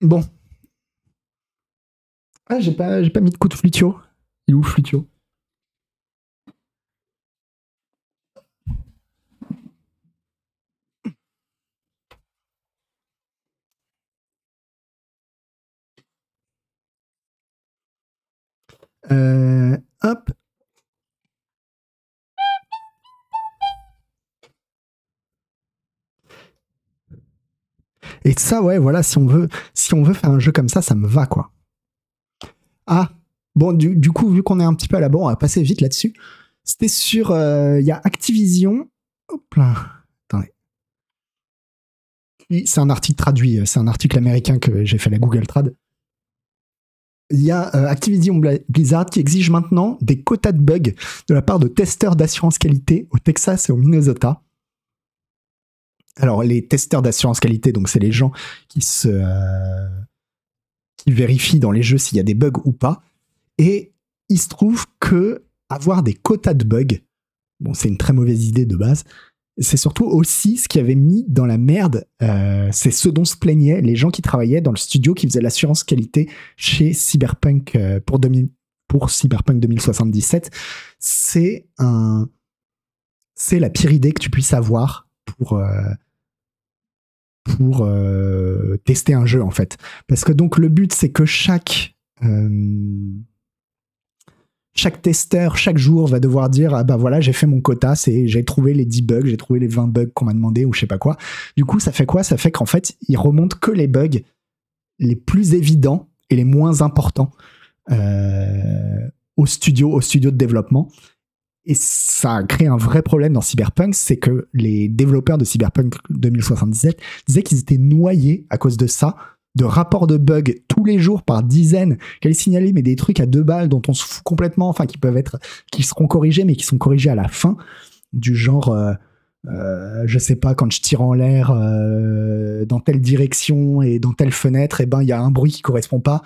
Speaker 1: Bon. Ah, j'ai pas, j'ai pas mis de coup de flutio. Il est où flutio? Euh, hop, Et ça, ouais, voilà, si on veut, faire un jeu comme ça, ça me va, quoi. Ah, bon, du, coup, vu qu'on est un petit peu à la on va passer vite là-dessus. C'était sur, euh, il y a Activision. Hop là, attendez. c'est un article traduit, c'est un article américain que j'ai fait la Google Trad. Il y a Activision Blizzard qui exige maintenant des quotas de bugs de la part de testeurs d'assurance qualité au Texas et au Minnesota. Alors, les testeurs d'assurance qualité, donc c'est les gens qui se qui vérifient dans les jeux s'il y a des bugs ou pas. Et il se trouve que avoir des quotas de bugs, bon, c'est une très mauvaise idée de base. C'est surtout aussi ce qui avait mis dans la merde, euh, c'est ce dont se plaignaient les gens qui travaillaient dans le studio qui faisait l'assurance qualité chez Cyberpunk euh, pour, pour Cyberpunk 2077. C'est un, c'est la pire idée que tu puisses avoir pour euh, pour tester un jeu en fait, parce que donc le but c'est que chaque chaque testeur, chaque jour, va devoir dire Ah bah voilà, j'ai fait mon quota, c'est j'ai trouvé les 10 bugs, j'ai trouvé les 20 bugs qu'on m'a demandé ou je sais pas quoi. Du coup, ça fait quoi? Ça fait qu'en fait, il remonte que les bugs les plus évidents et les moins importants euh, au studio, au studio de développement. Et ça a créé un vrai problème dans Cyberpunk, c'est que les développeurs de Cyberpunk 2077 disaient qu'ils étaient noyés à cause de ça de rapports de bugs tous les jours par dizaines. Qu'elle signalait mais des trucs à deux balles dont on se fout complètement enfin qui peuvent être qui seront corrigés mais qui sont corrigés à la fin. Du genre euh, euh, je sais pas quand je tire en l'air euh, dans telle direction et dans telle fenêtre et eh ben il y a un bruit qui correspond pas.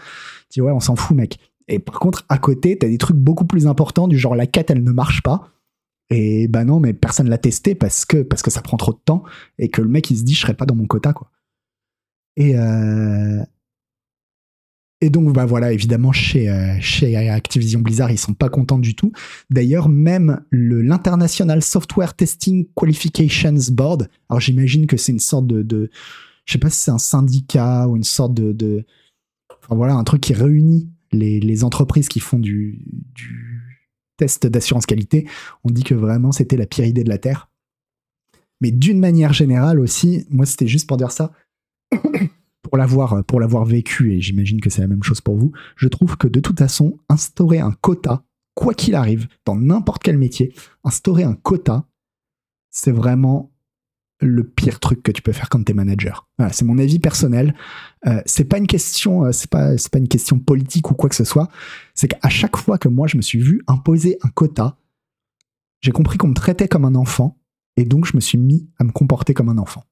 Speaker 1: Tu dis ouais on s'en fout mec et par contre à côté t'as des trucs beaucoup plus importants du genre la quête elle ne marche pas et ben non mais personne l'a testé parce que parce que ça prend trop de temps et que le mec il se dit je serai pas dans mon quota quoi et, euh, et donc, bah voilà, évidemment, chez, euh, chez Activision Blizzard, ils sont pas contents du tout. D'ailleurs, même l'International Software Testing Qualifications Board, alors j'imagine que c'est une sorte de, de, je sais pas si c'est un syndicat ou une sorte de enfin voilà, un truc qui réunit les, entreprises qui font du, du test d'assurance qualité. On dit que vraiment c'était la pire idée de la Terre. Mais d'une manière générale aussi, moi c'était juste pour dire ça, [coughs] pour l'avoir pour l'avoir vécu et j'imagine que c'est la même chose pour vous, je trouve que de toute façon instaurer un quota quoi qu'il arrive dans n'importe quel métier, instaurer un quota, c'est vraiment le pire truc que tu peux faire quand t'es manager. c'est mon avis personnel. Euh, c'est pas une question, euh, c'est pas, c'est pas une question politique ou quoi que ce soit. C'est qu'à chaque fois que moi je me suis vu imposer un quota, j'ai compris qu'on me traitait comme un enfant et donc je me suis mis à me comporter comme un enfant.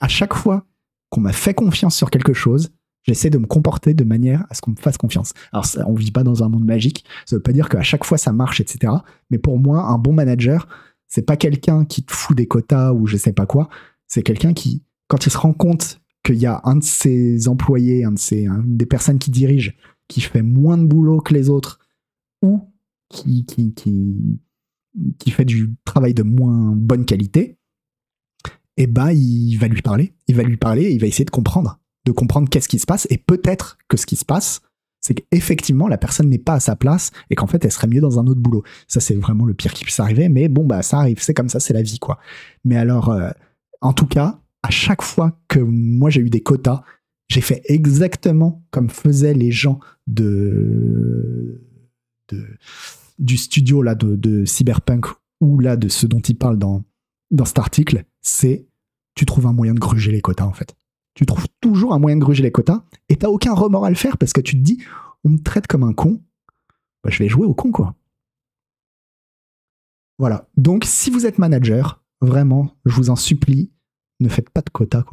Speaker 1: À chaque fois qu'on m'a fait confiance sur quelque chose, j'essaie de me comporter de manière à ce qu'on me fasse confiance. Alors, ça, on vit pas dans un monde magique. Ça veut pas dire qu'à chaque fois ça marche, etc. Mais pour moi, un bon manager, c'est pas quelqu'un qui te fout des quotas ou je sais pas quoi. C'est quelqu'un qui, quand il se rend compte qu'il y a un de ses employés, un de ses, une des personnes qui dirige, qui fait moins de boulot que les autres ou qui, qui, qui, qui fait du travail de moins bonne qualité, et eh ben il va lui parler, il va lui parler, il va essayer de comprendre, de comprendre qu'est-ce qui se passe et peut-être que ce qui se passe, c'est qu'effectivement la personne n'est pas à sa place et qu'en fait elle serait mieux dans un autre boulot. Ça c'est vraiment le pire qui puisse arriver, mais bon bah ça arrive, c'est comme ça, c'est la vie quoi. Mais alors, euh, en tout cas, à chaque fois que moi j'ai eu des quotas, j'ai fait exactement comme faisaient les gens de, du studio là de, de Cyberpunk ou là de ce dont il parle dans dans cet article, c'est tu trouves un moyen de gruger les quotas en fait. Tu trouves toujours un moyen de gruger les quotas et t'as aucun remords à le faire parce que tu te dis on me traite comme un con, bah, je vais jouer au con quoi. Voilà. Donc si vous êtes manager, vraiment, je vous en supplie, ne faites pas de quotas.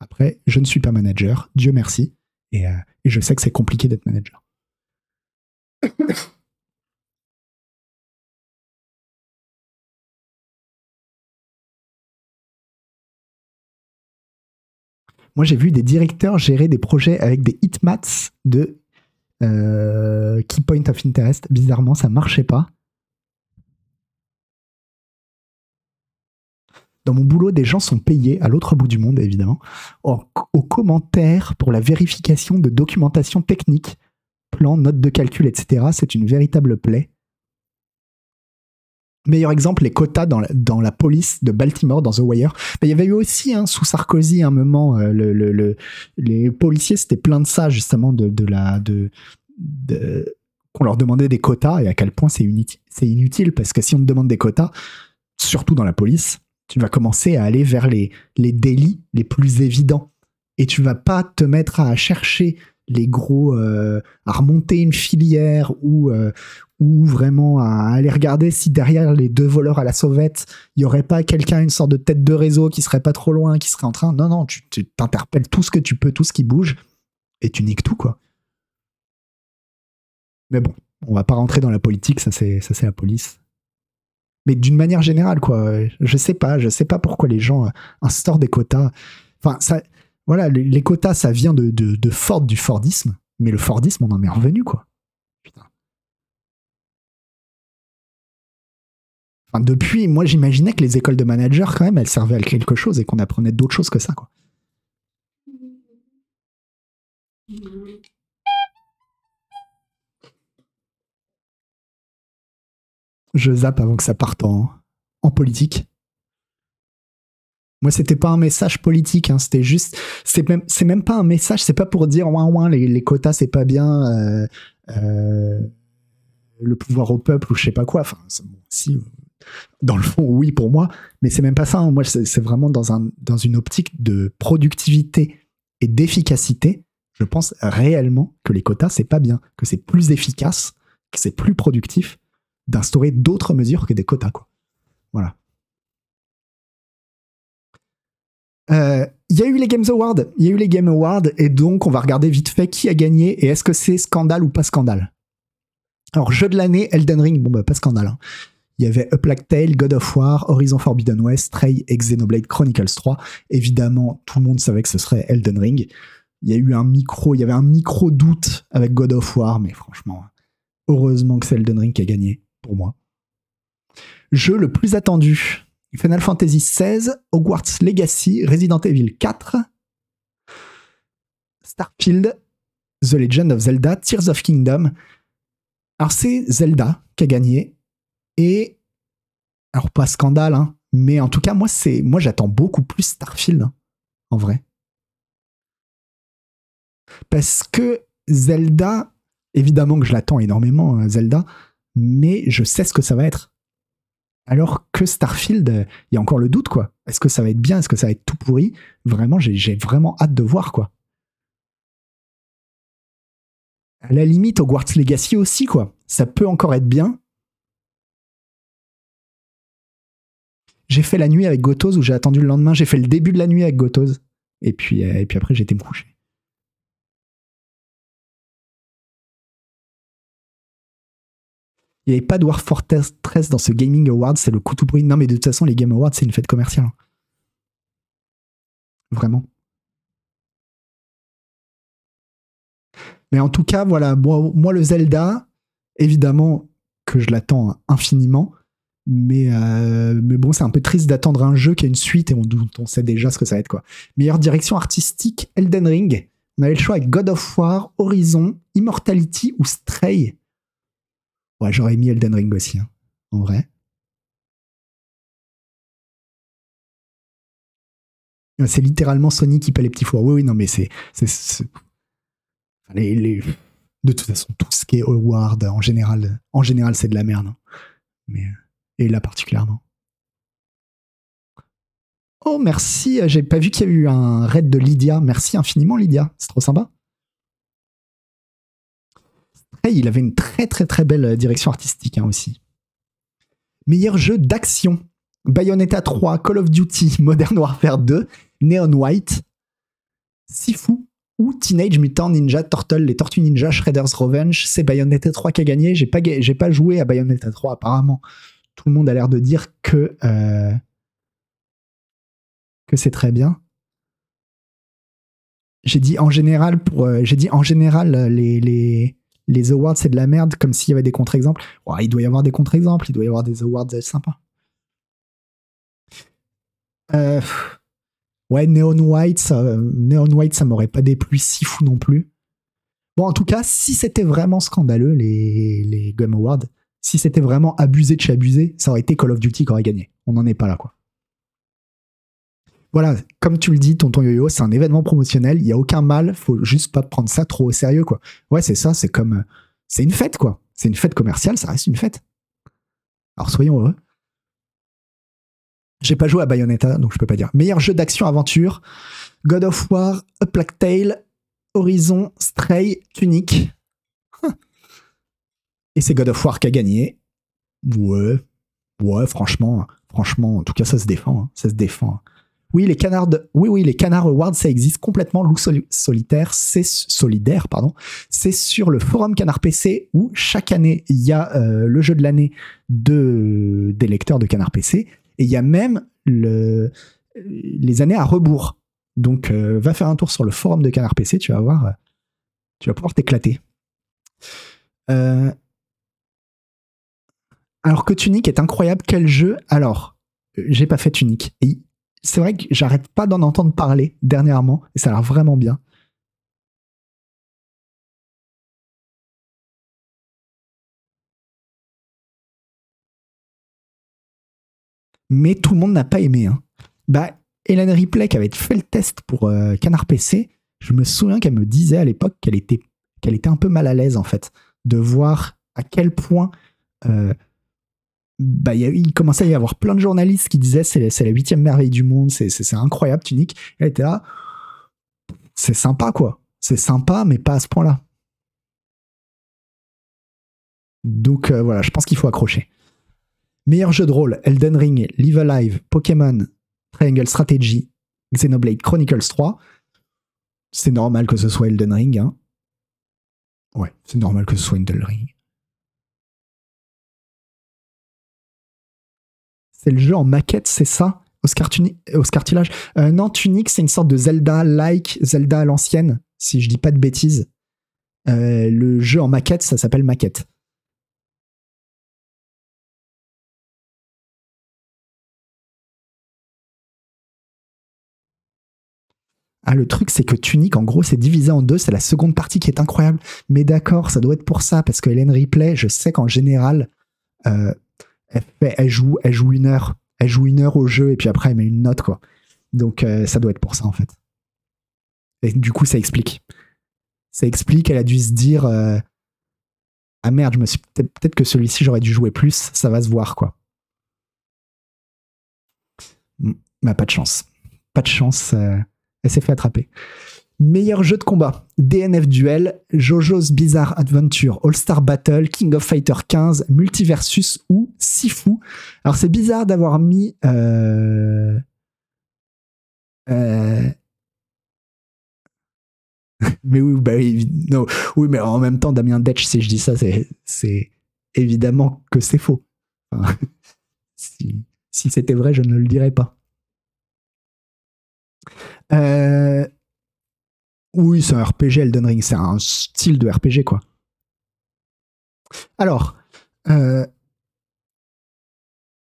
Speaker 1: Après, je ne suis pas manager, Dieu merci, et, euh, et je sais que c'est compliqué d'être manager. Moi, j'ai vu des directeurs gérer des projets avec des hitmats de euh, Key Point of Interest. Bizarrement, ça marchait pas. Dans mon boulot, des gens sont payés, à l'autre bout du monde évidemment, aux commentaires pour la vérification de documentation technique, plans, notes de calcul, etc. C'est une véritable plaie. Meilleur exemple, les quotas dans la, police de Baltimore, dans The Wire. il y avait eu aussi, hein, sous Sarkozy, un moment, euh, le, le, les policiers, c'était plein de ça, justement, de, qu'on leur demandait des quotas et à quel point c'est inutile, parce que si on te demande des quotas, surtout dans la police, tu vas commencer à aller vers les, les délits les plus évidents. Et tu vas pas te mettre à chercher les gros, euh, à remonter une filière ou, euh, ou vraiment à aller regarder si derrière les deux voleurs à la sauvette, il y aurait pas quelqu'un, une sorte de tête de réseau qui serait pas trop loin, qui serait en train. Non, non, tu t'interpelles tout ce que tu peux, tout ce qui bouge, et tu niques tout, quoi. Mais bon, on va pas rentrer dans la politique, ça c'est, la police mais d'une manière générale, quoi. Je sais pas, je sais pas pourquoi les gens instaurent des quotas. Enfin, ça, voilà, les, quotas, ça vient de, de, Ford, du Fordisme, mais le Fordisme, on en est revenu, quoi. Depuis, moi, j'imaginais que les écoles de managers, quand même, elles servaient à quelque chose et qu'on apprenait d'autres choses que ça, je zappe avant que ça parte en, politique. Moi, c'était pas un message politique, hein, c'était juste, c'est même, pas un message, c'est pas pour dire ouin ouin les, les quotas c'est pas bien, euh, euh, le pouvoir au peuple ou je sais pas quoi. Enfin, si, dans le fond, oui pour moi, mais c'est même pas ça. Hein. Moi, c'est vraiment dans un dans une optique de productivité et d'efficacité. Je pense réellement que les quotas c'est pas bien, que c'est plus efficace, que c'est plus productif d'instaurer d'autres mesures que des quotas. Voilà. Euh, il y a eu les Games Awards, il y a eu les Game Awards, et donc on va regarder vite fait qui a gagné et est-ce que c'est scandale ou pas scandale? Alors, jeu de l'année, Elden Ring, bon bah pas scandale. Hein. Il y avait A Plague Tale, God of War, Horizon Forbidden West, Stray et Xenoblade Chronicles 3. Évidemment, tout le monde savait que ce serait Elden Ring. Il y a eu un micro, il y avait un micro doute avec God of War, mais franchement, heureusement que c'est Elden Ring qui a gagné pour moi. Jeu le plus attendu Final Fantasy XVI, Hogwarts Legacy, Resident Evil 4, Starfield, The Legend of Zelda, Tears of Kingdom. Alors c'est Zelda qui a gagné et alors pas scandale, hein, mais en tout cas moi c'est moi j'attends beaucoup plus Starfield hein, en vrai parce que Zelda évidemment que je l'attends énormément hein, Zelda mais je sais ce que ça va être. Alors que Starfield, il y a encore le doute, quoi. Est-ce que ça va être bien? Est-ce que ça va être tout pourri? Vraiment, j'ai vraiment hâte de voir, quoi. À la limite, Hogwarts Legacy aussi, quoi. Ça peut encore être bien. J'ai fait la nuit avec Gotos où j'ai attendu le lendemain. J'ai fait le début de la nuit avec Gotos. Et puis, euh, et puis après, j'étais me coucher. Il n'y avait pas de War Fortress dans ce Gaming Award, c'est le coup tout bruit. Non, mais de toute façon, les Game Awards, c'est une fête commerciale. Vraiment. Mais en tout cas, voilà, moi, le Zelda, évidemment que je l'attends infiniment. Mais, euh, mais bon, c'est un peu triste d'attendre un jeu qui a une suite et on, sait déjà ce que ça va être. quoi. Meilleure direction artistique, Elden Ring. On avait le choix avec God of War, Horizon, Immortality ou Stray. Ouais, j'aurais mis Elden Ring aussi, hein, en vrai. C'est littéralement Sony qui paie les petits fours. Oui, oui, non, mais c'est. De toute façon, tout ce qui est award, en général, en général c'est de la merde. Hein. Mais... Et là particulièrement. Oh, merci. J'ai pas vu qu'il y a eu un raid de Lydia. Merci infiniment, Lydia. C'est trop sympa il avait une très très très belle euh, direction artistique hein, aussi. Meilleur jeu d'action. Bayonetta 3, Call of Duty, [laughs] Modern Warfare 2, Neon White, Sifu ou Teenage Mutant Ninja Turtle, les Tortues Ninja, Shredder's Revenge. C'est Bayonetta 3 qui a gagné. J'ai pas, j'ai pas joué à Bayonetta 3 apparemment. Tout le monde a l'air de dire que, euh, c'est très bien. J'ai dit en général euh, j'ai dit en général les, les awards c'est de la merde, comme s'il y avait des contre-exemples. il doit y avoir des contre-exemples, il doit y avoir des awards sympas. Euh, ouais, Neon White, ça, Neon m'aurait pas déplu si fou non plus. Bon, en tout cas, si c'était vraiment scandaleux, les, les Game Awards, si c'était vraiment abusé de chez abusé, ça aurait été Call of Duty qui aurait gagné. On n'en est pas là, quoi voilà, comme tu le dis, Tonton Yo-Yo, c'est un événement promotionnel, il y a aucun mal, faut juste pas prendre ça trop au sérieux, quoi. Ouais, c'est ça, c'est comme. C'est une fête, quoi. C'est une fête commerciale, ça reste une fête. Alors soyons heureux. J'ai pas joué à Bayonetta, donc je peux pas dire. Meilleur jeu d'action-aventure God of War, A Plague Tale, Horizon, Stray, Tunic. Et c'est God of War qui a gagné. Ouais. Ouais, franchement, franchement, en tout cas, ça se défend. hein. Ça se défend. Oui, les canards, de- oui, oui, les canards awards, ça existe complètement. Loup soli- solitaire, c'est solidaire, pardon. C'est sur le forum Canard PC où chaque année il y a euh, le jeu de l'année de des lecteurs de Canard PC et il y a même le les années à rebours. Donc, euh, va faire un tour sur le forum de Canard PC, tu vas voir, euh, tu vas pouvoir t'éclater. Euh, alors que Tunic est incroyable, quel jeu Alors, euh, j'ai pas fait Tunic. Et c'est vrai que j'arrête pas d'en entendre parler dernièrement, et ça a l'air vraiment bien. Mais tout le monde n'a pas aimé. Hein. Bah, Hélène Ripley, qui avait fait le test pour euh, Canard PC, je me souviens qu'elle me disait à l'époque qu'elle était, qu'elle était un peu mal à l'aise, en fait, de voir à quel point euh, bah, il commençait à y avoir plein de journalistes qui disaient c'est la huitième merveille du monde, c'est incroyable, Tunic. Elle était là, c'est sympa quoi. C'est sympa, mais pas à ce point-là. Donc euh, voilà, je pense qu'il faut accrocher. Meilleur jeu de rôle Elden Ring, Live Alive, Pokémon, Triangle Strategy, Xenoblade Chronicles 3. C'est normal que ce soit Elden Ring. Hein. Ouais, c'est normal que ce soit Elden Ring. C'est le jeu en maquette, c'est ça Oscar, Tuni- Oscar Euh, Non, Tunic, c'est une sorte de Zelda-like, Zelda à l'ancienne, si je dis pas de bêtises. Euh, le jeu en maquette, ça s'appelle maquette. Ah, le truc, c'est que Tunic, en gros, c'est divisé en deux. C'est la seconde partie qui est incroyable. Mais d'accord, ça doit être pour ça, parce que Hélène Ripley, je sais qu'en général, euh, elle, joue, elle joue une heure. Elle joue une heure au jeu, et puis après, elle met une note, quoi. Donc, euh, ça doit être pour ça, en fait. Du coup, ça explique. Ça explique, elle a dû se dire euh, Ah merde, peut-être que celui-ci, j'aurais dû jouer plus, ça va se voir, quoi. Bah, pas de chance. Pas de chance. euh, elle s'est fait attraper. Meilleur jeu de combat DNF Duel, JoJo's Bizarre Adventure, All-Star Battle, King of Fighter 15, Multiversus ou Sifu. Alors c'est bizarre d'avoir mis. euh, euh, [laughs] mais oui, bah oui, mais en même temps, Damien Detch, si je dis ça, c'est, évidemment que c'est faux. [laughs] Si c'était vrai, je ne le dirais pas. Euh, oui, c'est un RPG Elden Ring, c'est un style de RPG, quoi. Alors, euh,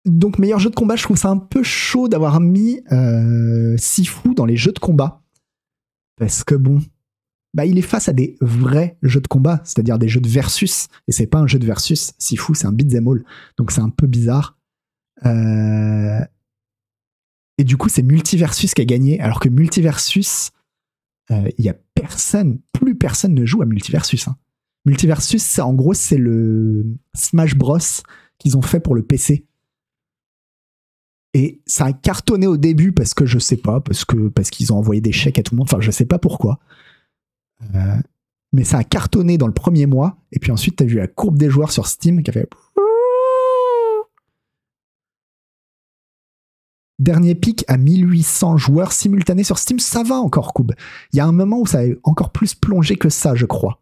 Speaker 1: donc meilleur jeu de combat, je trouve ça un peu chaud d'avoir mis euh, Sifu dans les jeux de combat. Parce que bon, bah, il est face à des vrais jeux de combat, c'est-à-dire des jeux de versus, et c'est pas un jeu de versus, Sifu c'est un beat'em all, donc c'est un peu bizarre. Euh, Et du coup, c'est Multiversus qui a gagné, alors que Multiversus, il y a personne, plus personne ne joue à Multiversus. hein. Multiversus, en gros, c'est le Smash Bros qu'ils ont fait pour le PC. Et ça a cartonné au début parce que je sais pas, parce que parce qu'ils ont envoyé des chèques à tout le monde. Enfin, je sais pas pourquoi. Euh, mais ça a cartonné dans le premier mois. Et puis ensuite, t'as vu la courbe des joueurs sur Steam qui a fait. Dernier pic à 1800 joueurs simultanés sur Steam, ça va encore, Koub. Il y a un moment où ça a encore plus plongé que ça, je crois.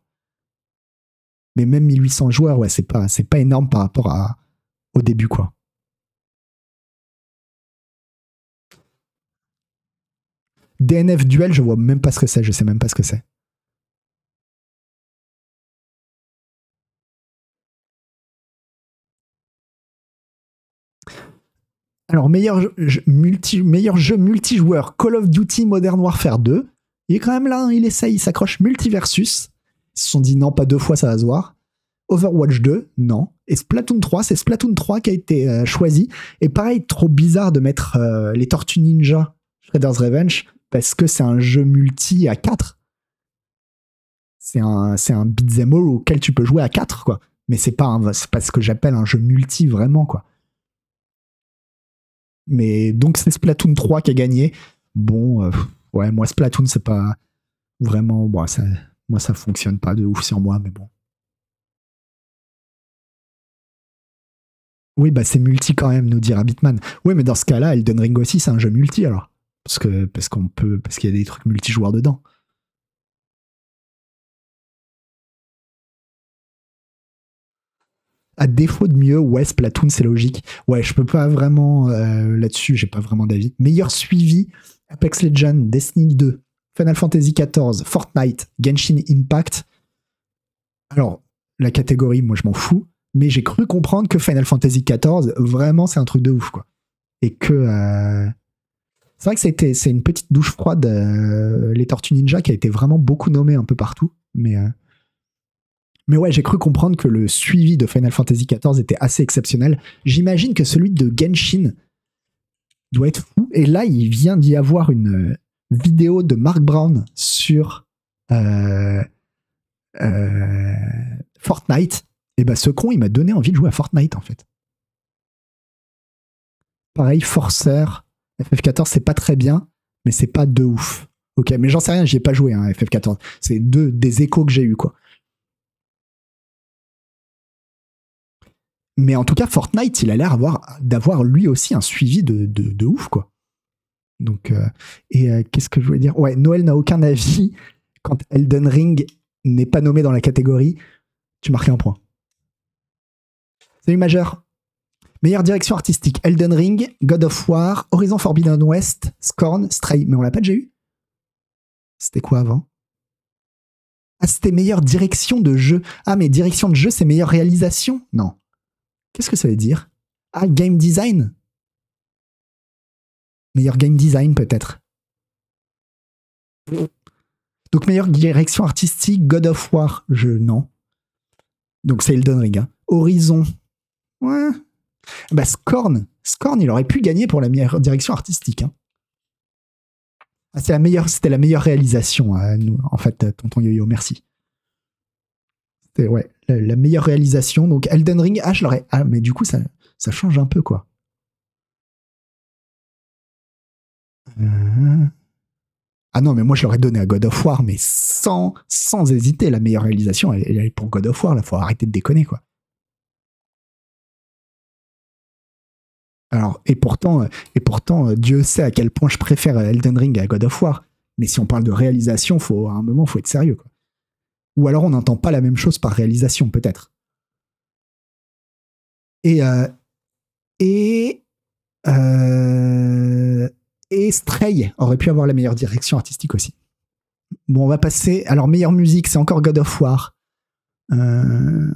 Speaker 1: Mais même 1800 joueurs, ouais, c'est pas, c'est pas énorme par rapport à, au début, quoi. DNF Duel, je vois même pas ce que c'est, je sais même pas ce que c'est. Alors, meilleur jeu, multijoueur, Call of Duty Modern Warfare 2. Il est quand même là, hein, il essaye, il s'accroche. Multiversus. Ils se sont dit non, pas deux fois, ça va se voir. Overwatch 2, non. Et Splatoon 3, c'est Splatoon 3 qui a été euh, choisi. Et pareil, trop bizarre de mettre euh, les Tortues Ninja Shredder's Revenge parce que c'est un jeu multi à 4. C'est un, c'est un beat'em all auquel tu peux jouer à 4, quoi. Mais c'est pas, c'est pas ce que j'appelle un jeu multi vraiment, quoi. Mais donc c'est Splatoon 3 qui a gagné. Bon, euh, ouais, moi Splatoon c'est pas vraiment, bon, ça, moi ça fonctionne pas de ouf sur moi, mais bon. Oui, bah c'est multi quand même, nous dit Rabbitman. Oui, mais dans ce cas-là, Elden Ring aussi, c'est un jeu multi alors. Parce que parce qu'on peut parce qu'il y a des trucs multijoueurs dedans. À défaut de mieux, ouais, Splatoon, c'est logique. Ouais, je peux pas vraiment euh, là-dessus, j'ai pas vraiment d'avis. Meilleur suivi Apex Legends, Destiny 2, Final Fantasy XIV, Fortnite, Genshin Impact. Alors, la catégorie, moi je m'en fous mais j'ai cru comprendre que Final Fantasy XIV, vraiment, c'est un truc de ouf, quoi. Et que. Euh, c'est vrai que c'était, une petite douche froide, euh, les Tortues Ninja, qui a été vraiment beaucoup nommé un peu partout. Mais, mais ouais, j'ai cru comprendre que le suivi de Final Fantasy XIV était assez exceptionnel. J'imagine que celui de Genshin doit être fou. Et là, il vient d'y avoir une vidéo de Mark Brown sur Fortnite et bah ce con, il m'a donné envie de jouer à Fortnite en fait. Pareil, Forcer, FF14, c'est pas très bien, mais c'est pas de ouf. Ok, mais j'en sais rien, j'y ai pas joué, hein, FF14. C'est des échos que j'ai eu quoi. Mais en tout cas, Fortnite, il a l'air d'avoir lui aussi un suivi de, de, ouf, quoi. Donc, euh, et euh, qu'est-ce que je voulais dire? Ouais, Noël n'a aucun avis quand Elden Ring n'est pas nommé dans la catégorie. Tu marques un point. Salut Majeur. Meilleure direction artistique Elden Ring, God of War, Horizon Forbidden West, Scorn, Stray. Mais on l'a pas déjà eu? C'était quoi avant? Ah, c'était meilleure direction de jeu. Ah, mais direction de jeu, c'est meilleure réalisation? Non. Qu'est-ce que ça veut dire? Ah, game design Meilleur game design, peut-être. Donc, meilleure direction artistique, God of War, je. Non. Donc, c'est Elden Ring. Hein. Horizon, Ouais. Bah, Scorn, Scorn, il aurait pu gagner pour la meilleure direction artistique. Hein. Ah, c'est la meilleure, c'était la meilleure réalisation, hein, nous, en fait, tonton Yo-Yo, merci. C'était ouais, la, meilleure réalisation. Donc Elden Ring, ah, je l'aurais. Ah, mais du coup, ça, ça change un peu, quoi. Euh. Ah non, mais moi je l'aurais donné à God of War, mais sans, sans hésiter. La meilleure réalisation, elle, est pour God of War, là, faut arrêter de déconner, quoi. Alors, et pourtant, et pourtant, euh, Dieu sait à quel point je préfère Elden Ring à God of War. Mais si on parle de réalisation, faut, à un moment, faut être sérieux. Quoi. Ou alors on n'entend pas la même chose par réalisation, peut-être. Et, euh, et, euh, et Stray aurait pu avoir la meilleure direction artistique aussi. Bon, on va passer. Alors, meilleure musique, c'est encore God of War. Euh,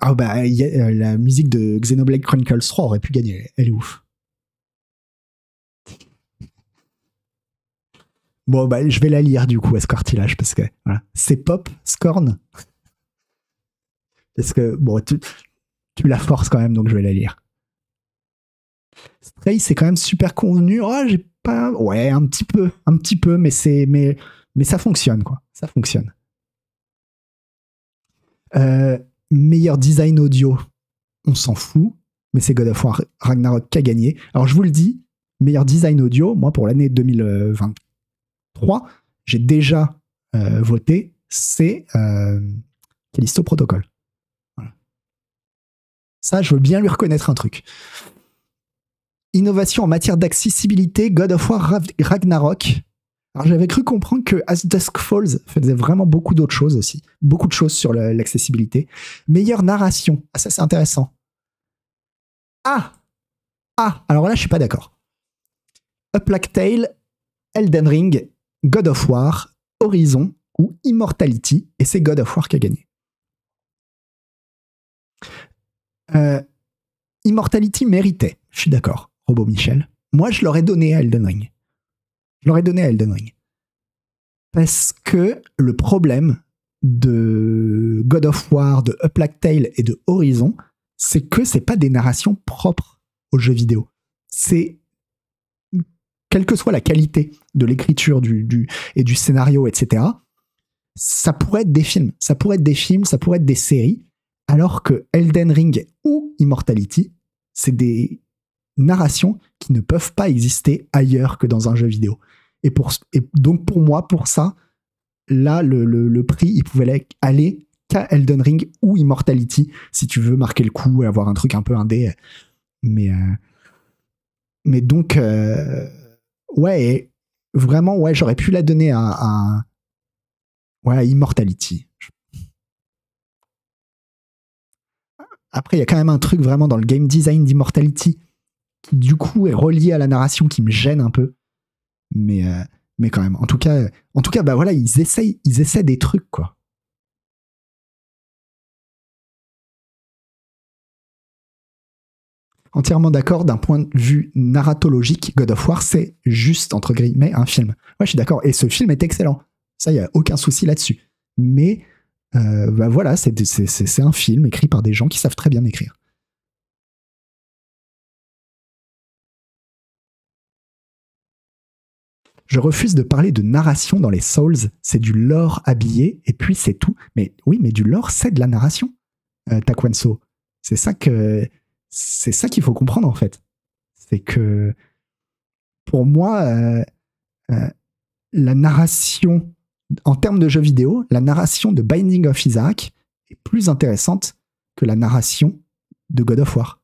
Speaker 1: ah bah, la musique de Xenoblade Chronicles 3 aurait pu gagner. Elle est ouf. Bon, bah, je vais la lire du coup à ce cartilage parce que voilà. c'est pop, Scorn. Parce que bon, tu, la forces quand même, donc je vais la lire. Stray, c'est quand même super convenu. Oh, j'ai pas. Ouais, un petit peu, un petit peu, mais c'est. Mais, mais ça fonctionne, quoi. Ça fonctionne. Euh, meilleur design audio, on s'en fout, mais c'est God of War Ragnarok qui a gagné. Alors je vous le dis, meilleur design audio, moi pour l'année 2023, j'ai déjà euh, voté, c'est euh, Callisto Protocol. Ça, je veux bien lui reconnaître un truc. Innovation en matière d'accessibilité, God of War Ragnarok alors j'avais cru comprendre que As Dusk Falls faisait vraiment beaucoup d'autres choses aussi, beaucoup de choses sur l'accessibilité. Meilleure narration, ah ça c'est intéressant. Ah ah alors là je suis pas d'accord. Up Like Tale, Elden Ring, God of War, Horizon ou Immortality et c'est God of War qui a gagné. Euh, Immortality méritait, je suis d'accord, Robo Michel. Moi je l'aurais donné à Elden Ring. Je l'aurais donné à Elden Ring. Parce que le problème de God of War, de Up Tale et de Horizon, c'est que c'est pas des narrations propres aux jeux vidéo. C'est quelle que soit la qualité de l'écriture du, et du scénario, etc. Ça pourrait être des films, ça pourrait être des films, ça pourrait être des séries, alors que Elden Ring ou Immortality, c'est des narrations qui ne peuvent pas exister ailleurs que dans un jeu vidéo. Et, donc pour moi, pour ça, là, le, prix, il pouvait aller qu'à Elden Ring ou Immortality, si tu veux marquer le coup et avoir un truc un peu indé. Mais, euh, donc, euh, ouais, vraiment, ouais, j'aurais pu la donner à, ouais, Immortality. Après, il y a quand même un truc vraiment dans le game design d'Immortality qui, du coup, est relié à la narration qui me gêne un peu. Mais, euh, mais quand même, en tout cas, en tout cas, bah voilà, ils essayent, ils essaient des trucs, quoi. Entièrement d'accord d'un point de vue narratologique. God of War, c'est juste, entre guillemets, un film. Ouais, je suis d'accord. Et ce film est excellent. Ça, il n'y a aucun souci là-dessus. Mais euh, bah voilà, c'est un film écrit par des gens qui savent très bien écrire. Je refuse de parler de narration dans les Souls. C'est du lore habillé et puis c'est tout. Mais oui, mais du lore, c'est de la narration, euh, Takwanso. C'est ça que c'est ça qu'il faut comprendre en fait. C'est que pour moi, euh, euh, la narration, en termes de jeux vidéo, la narration de Binding of Isaac est plus intéressante que la narration de God of War.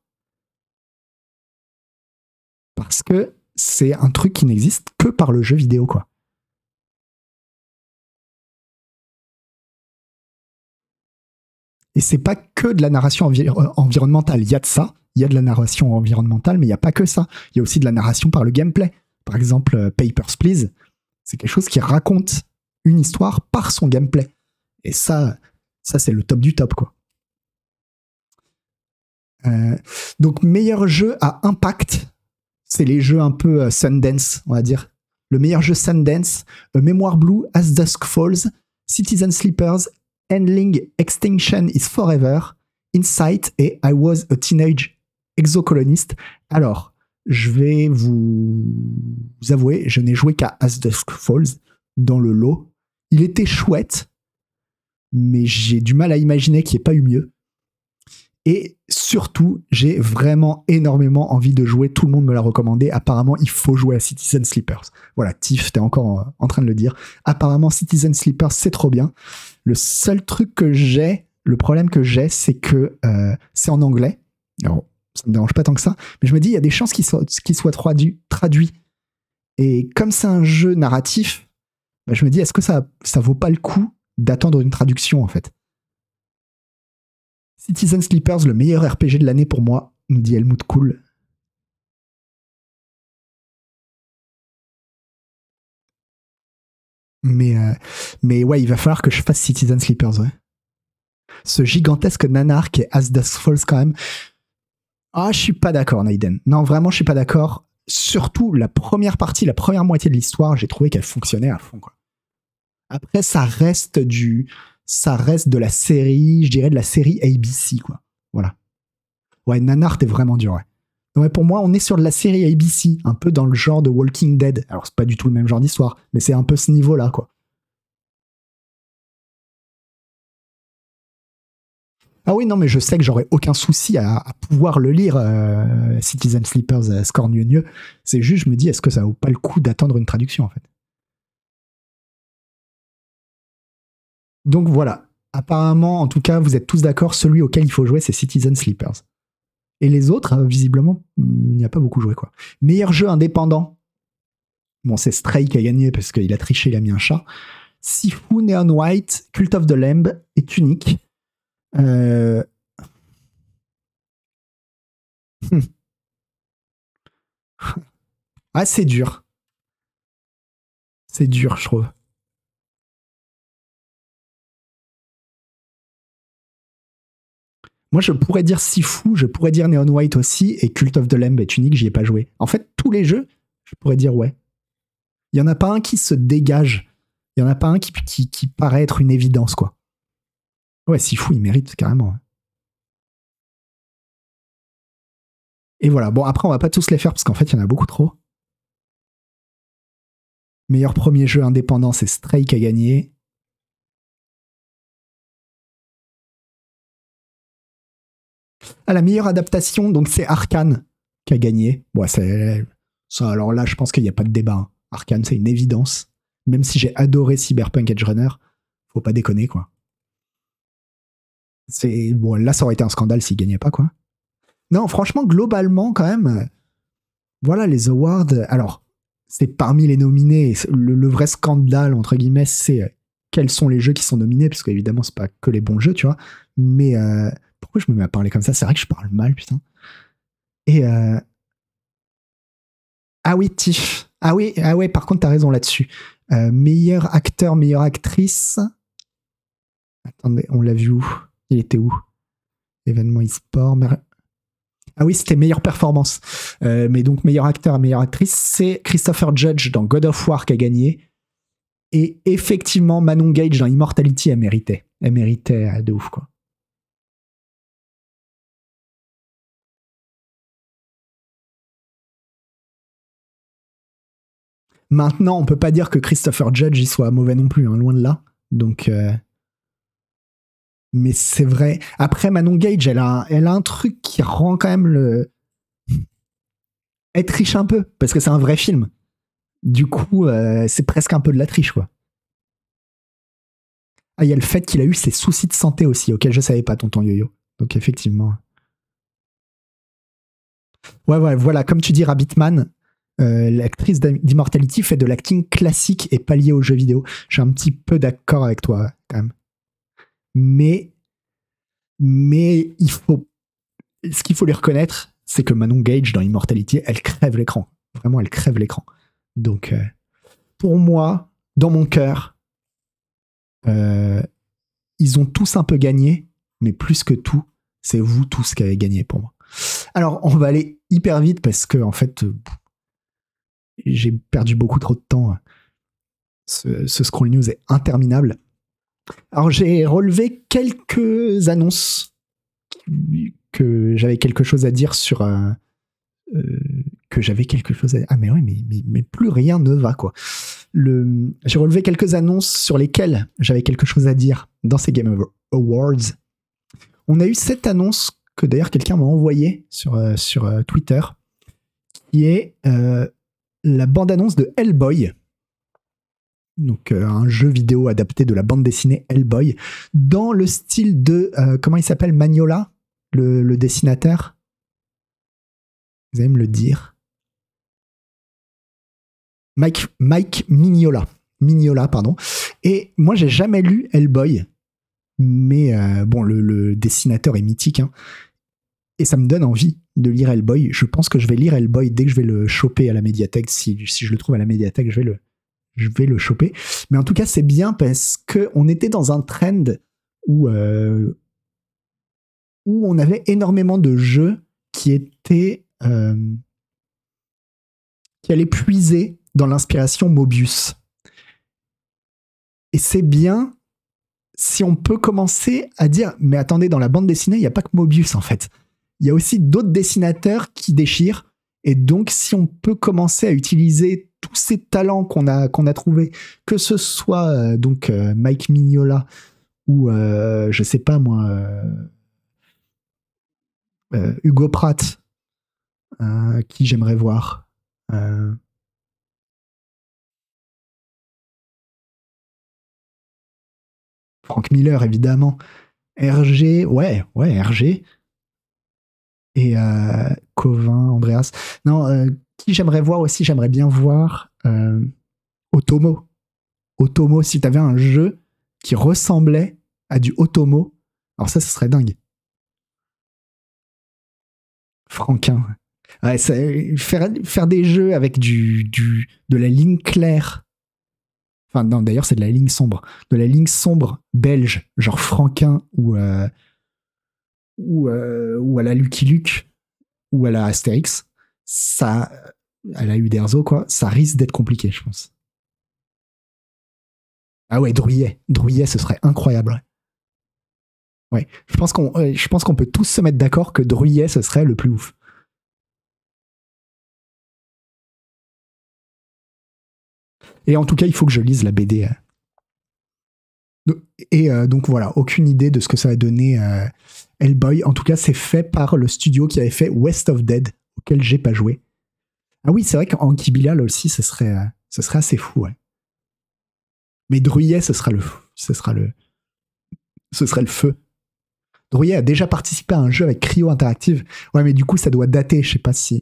Speaker 1: Parce que c'est un truc qui n'existe que par le jeu vidéo, quoi. Et c'est pas que de la narration environnementale. Il y a de ça, il y a de la narration environnementale, mais il n'y a pas que ça. Il y a aussi de la narration par le gameplay. Par exemple, euh, Papers, Please, c'est quelque chose qui raconte une histoire par son gameplay. Et ça, ça c'est le top du top, quoi. Euh, donc, meilleur jeu à impact, c'est les jeux un peu euh, Sundance, on va dire. Le meilleur jeu Sundance, Memoir Blue, As Dusk Falls, Citizen Sleepers, Endling Extinction is Forever, Insight et I Was a Teenage exocoloniste. Alors, je vais vous, avouer, je n'ai joué qu'à As Dusk Falls dans le lot. Il était chouette, mais j'ai du mal à imaginer qu'il n'y ait pas eu mieux. Et surtout, j'ai vraiment énormément envie de jouer. Tout le monde me l'a recommandé. Apparemment, il faut jouer à Citizen Sleepers. Voilà, Tiff, t'es encore en train de le dire. Apparemment, Citizen Sleepers, c'est trop bien. Le seul truc que j'ai, le problème que j'ai, c'est que euh, c'est en anglais. Alors, ça me dérange pas tant que ça. Mais je me dis, il y a des chances qu'il soit, soit traduit. Et comme c'est un jeu narratif, bah, je me dis, est-ce que ça, ça vaut pas le coup d'attendre une traduction, en fait? Citizen Sleepers, le meilleur RPG de l'année pour moi, nous dit Helmut Cool. Mais, euh, mais ouais, il va falloir que je fasse Citizen Sleepers, ouais. Ce gigantesque nanar qui est As Dusk Falls quand même. Ah, je suis pas d'accord, Naiden. Non, vraiment, je suis pas d'accord. Surtout la première partie, la première moitié de l'histoire, j'ai trouvé qu'elle fonctionnait à fond. Après, ça reste du, ça reste de la série, je dirais de la série ABC, quoi. Voilà. Ouais, Nanar, t'es vraiment dur. Ouais, pour moi, on est sur de la série ABC, un peu dans le genre de Walking Dead. Alors, c'est pas du tout le même genre d'histoire, mais c'est un peu ce niveau-là, quoi. Ah oui, non, mais je sais que j'aurais aucun souci à, pouvoir le lire, euh, Citizen Sleepers euh, score mieux. C'est juste, je me dis, est-ce que ça vaut pas le coup d'attendre une traduction, en fait? Donc voilà. Apparemment, en tout cas, vous êtes tous d'accord, celui auquel il faut jouer, c'est Citizen Sleepers. Et les autres, euh, visiblement, il n'y a pas beaucoup joué, quoi. Meilleur jeu indépendant. Bon, c'est Stray qui a gagné parce qu'il a triché, il a mis un chat. Sifu, Neon White, Cult of the Lamb et Tunic. Euh, [laughs] ah, c'est dur. C'est dur, je trouve. Moi, je pourrais dire Sifu, je pourrais dire Neon White aussi, et Cult of the Lamb est unique, j'y ai pas joué. En fait, tous les jeux, je pourrais dire ouais. Il y en a pas un qui se dégage. Il y en a pas un qui, qui, qui paraît être une évidence, quoi. Ouais, fou, il mérite carrément. Et voilà. Bon, après, on va pas tous les faire parce qu'en fait, il y en a beaucoup trop. Meilleur premier jeu indépendant, c'est Stray qui a gagné. Ah, la meilleure adaptation, donc c'est Arkane qui a gagné. Bon, c'est ça. Alors là, je pense qu'il n'y a pas de débat. Hein. Arkane, c'est une évidence. Même si j'ai adoré Cyberpunk Edge Runner, faut pas déconner, quoi. C'est bon, là, ça aurait été un scandale s'il gagnait pas, quoi. Non, franchement, globalement, quand même, voilà les awards. Alors, c'est parmi les nominés. Le, vrai scandale entre guillemets, c'est euh, quels sont les jeux qui sont nominés, parce qu'évidemment, c'est pas que les bons jeux, tu vois. Mais euh, pourquoi je me mets à parler comme ça? C'est vrai que je parle mal, putain. Et euh, ah oui, Tiff. Ah oui, ah ouais. Par contre, t'as raison là-dessus. meilleur acteur, meilleure actrice. Attendez, on l'a vu où? Il était où? Événement e-sport. Ah oui, c'était meilleure performance. Euh, mais donc, meilleur acteur et meilleure actrice, c'est Christopher Judge dans God of War qui a gagné. Et effectivement, Manon Gage dans Immortality, elle méritait. Elle méritait euh, de ouf, quoi. Maintenant, on peut pas dire que Christopher Judge y soit mauvais non plus, hein, loin de là. Donc, euh, mais c'est vrai. Après, Manon Gage, elle a, un truc qui rend quand même le. Elle triche un peu, parce que c'est un vrai film. Du coup, euh, c'est presque un peu de la triche, quoi. Ah, il y a le fait qu'il a eu ses soucis de santé aussi, auquel je savais pas, tonton Yo-Yo. Donc, effectivement. Ouais, ouais, voilà, comme tu dis, Rabbitman, euh, l'actrice d'Immortality fait de l'acting classique et pas lié aux jeux vidéo. Je suis un petit peu d'accord avec toi, quand même mais, mais il faut, ce qu'il faut lui reconnaître, c'est que Manon Gage dans Immortality, elle crève l'écran. Vraiment, elle crève l'écran. Donc, euh, pour moi, dans mon cœur, euh, ils ont tous un peu gagné, mais plus que tout, c'est vous tous qui avez gagné pour moi. Alors, on va aller hyper vite parce que, en fait, j'ai perdu beaucoup trop de temps. Ce, ce scroll news est interminable. Alors j'ai relevé quelques annonces que j'avais quelque chose à dire sur euh, euh, que j'avais quelque chose à ah mais oui mais, mais, plus rien ne va quoi. Le j'ai relevé quelques annonces sur lesquelles j'avais quelque chose à dire dans ces Game Awards. On a eu cette annonce que d'ailleurs quelqu'un m'a envoyé sur euh, sur Twitter qui est la bande annonce de Hellboy donc euh, un jeu vidéo adapté de la bande dessinée Hellboy, dans le style de, euh, comment il s'appelle, Magnola, le, dessinateur? Vous allez me le dire. Mike, Mike Mignola. Mignola, pardon. Et moi, j'ai jamais lu Hellboy, mais euh, bon, le, dessinateur est mythique, hein. et ça me donne envie de lire Hellboy. Je pense que je vais lire Hellboy dès que je vais le choper à la médiathèque. Si, si je le trouve à la médiathèque, je vais le, je vais le choper. Mais en tout cas, c'est bien parce que on était dans un trend où, euh, où on avait énormément de jeux qui étaient euh, qui allaient puiser dans l'inspiration Mobius. Et c'est bien si on peut commencer à dire, mais attendez, dans la bande dessinée, il n'y a pas que Mobius en fait. Il y a aussi d'autres dessinateurs qui déchirent. Et donc, si on peut commencer à utiliser tous ces talents qu'on a, trouvés, que ce soit euh, donc euh, Mike Mignola ou euh, je sais pas moi Hugo Pratt, qui j'aimerais voir. Frank Miller, évidemment. RG, ouais, ouais, RG. Et Covin, Andreas. Non, qui j'aimerais voir aussi J'aimerais bien voir euh, Otomo. Otomo, si tu avais un jeu qui ressemblait à du Otomo, alors ça, ce serait dingue. Franquin. faire, faire des jeux avec du, du, de la ligne claire. Enfin, non, d'ailleurs, c'est de la ligne sombre. De la ligne sombre belge, genre Franquin ou, euh, ou, euh, ou à la Lucky Luke ou à la Astérix ça, elle a eu Derzo, quoi, ça risque d'être compliqué, je pense. Ah ouais, Drouillet. Drouillet, ce serait incroyable. Ouais, je pense qu'on, je pense qu'on peut tous se mettre d'accord que Drouillet, ce serait le plus ouf. Et en tout cas, il faut que je lise la BD. Hein. Et euh, donc voilà, aucune idée de ce que ça va donner euh, Hellboy. En tout cas, c'est fait par le studio qui avait fait West of Dead auquel j'ai pas joué. Ah oui, c'est vrai qu'en Bilal aussi, ce serait, euh, ce serait assez fou, ouais. Mais Druyet, ce sera le, ce sera le, ce serait le feu. Druyet a déjà participé à un jeu avec Cryo Interactive. Ouais, mais du coup, ça doit dater, je sais pas si.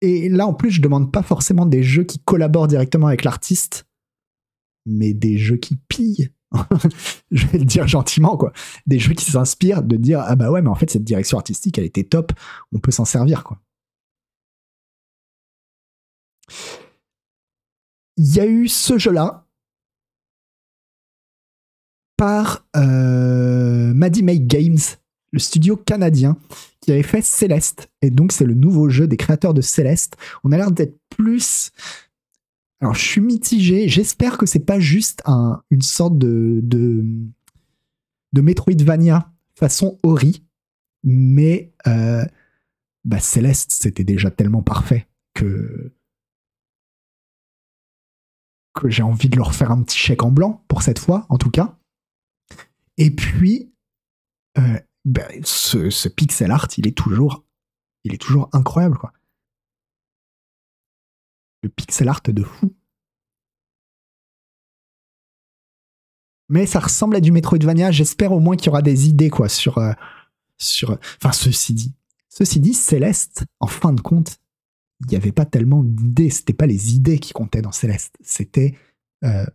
Speaker 1: Et là, en plus, je demande pas forcément des jeux qui collaborent directement avec l'artiste, mais des jeux qui pillent. [laughs] je vais le dire gentiment, quoi. Des jeux qui s'inspirent de dire ah bah ouais, mais en fait cette direction artistique, elle était top, on peut s'en servir, quoi. Il y a eu ce jeu-là par euh, Maddie Make Games, le studio canadien qui avait fait Céleste. Et donc, c'est le nouveau jeu des créateurs de Céleste. On a l'air d'être plus. Alors, je suis mitigé. J'espère que c'est pas juste un, une sorte de, de, de Metroidvania façon Ori. Mais euh, bah, Céleste, c'était déjà tellement parfait que j'ai envie de leur faire un petit chèque en blanc pour cette fois, en tout cas. Et puis, euh, ben, ce, pixel art, il est toujours, il est toujours incroyable, quoi. Le pixel art de fou. Mais ça ressemble à du Metroidvania. J'espère au moins qu'il y aura des idées, quoi, sur, euh, sur. Enfin, ceci dit, ceci dit, Céleste, en fin de compte, il n'y avait pas tellement d'idées. C'était pas les idées qui comptaient dans Céleste. C'était euh,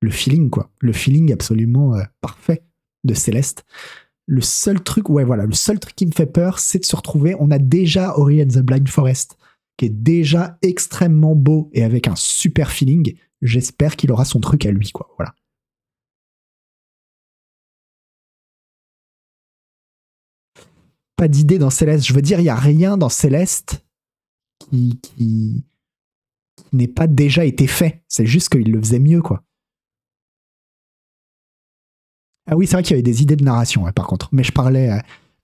Speaker 1: le feeling, quoi. Le feeling absolument euh, parfait de Céleste. Le seul truc, ouais, voilà, le seul truc qui me fait peur, c'est de se retrouver. On a déjà Ori and the Blind Forest, qui est déjà extrêmement beau et avec un super feeling. J'espère qu'il aura son truc à lui, quoi. Voilà. Pas d'idée dans Céleste. Je veux dire, il n'y a rien dans Céleste qui, qui, n'est pas déjà été fait. C'est juste qu'il le faisait mieux, quoi. Ah oui, c'est vrai qu'il y avait des idées de narration, par contre. Mais je parlais. Euh,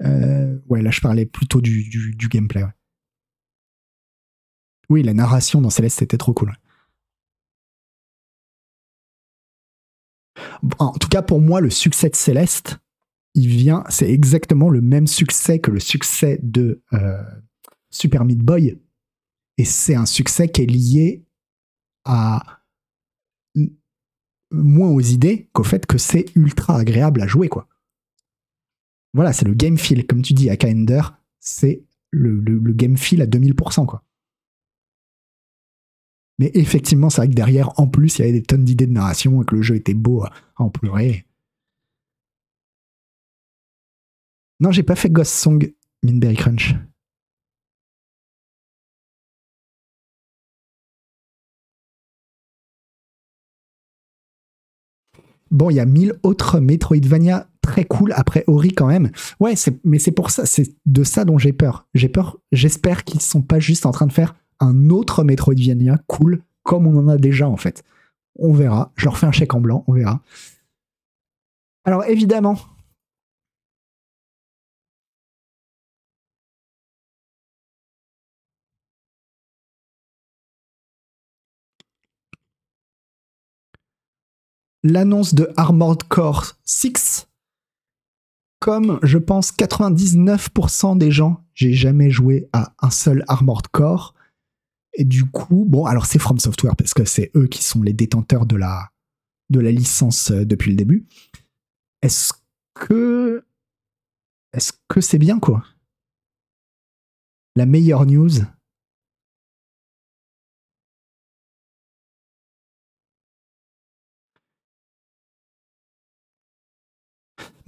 Speaker 1: euh, ouais, là, je parlais plutôt du, du, gameplay. Oui, la narration dans Céleste, c'était trop cool. En tout cas, pour moi, le succès de Céleste, il vient. C'est exactement le même succès que le succès de euh, Super Meat Boy et c'est un succès qui est lié à moins aux idées qu'au fait que c'est ultra agréable à jouer, quoi. Voilà, c'est le game feel. Comme tu dis, à Ender, c'est le, game feel à 2000%, quoi. Mais effectivement, c'est vrai que derrière, en plus, il y avait des tonnes d'idées de narration et que le jeu était beau à en pleurer. Non, j'ai pas fait Ghost Song Minberry Crunch. Bon, il y a mille autres Metroidvania très cool après Ori quand même. Ouais, mais c'est pour ça, c'est de ça dont j'ai peur. J'ai peur, j'espère qu'ils sont pas juste en train de faire un autre Metroidvania cool comme on en a déjà en fait. On verra. Je leur fais un chèque en blanc, on verra. Alors évidemment, l'annonce de Armored Core 6. Comme je pense 99% des gens, j'ai jamais joué à un seul Armored Core. Et du coup, bon, alors c'est From Software parce que c'est eux qui sont les détenteurs de la, de la licence euh, depuis le début. Est-ce que. Est-ce que c'est bien, quoi? La meilleure news,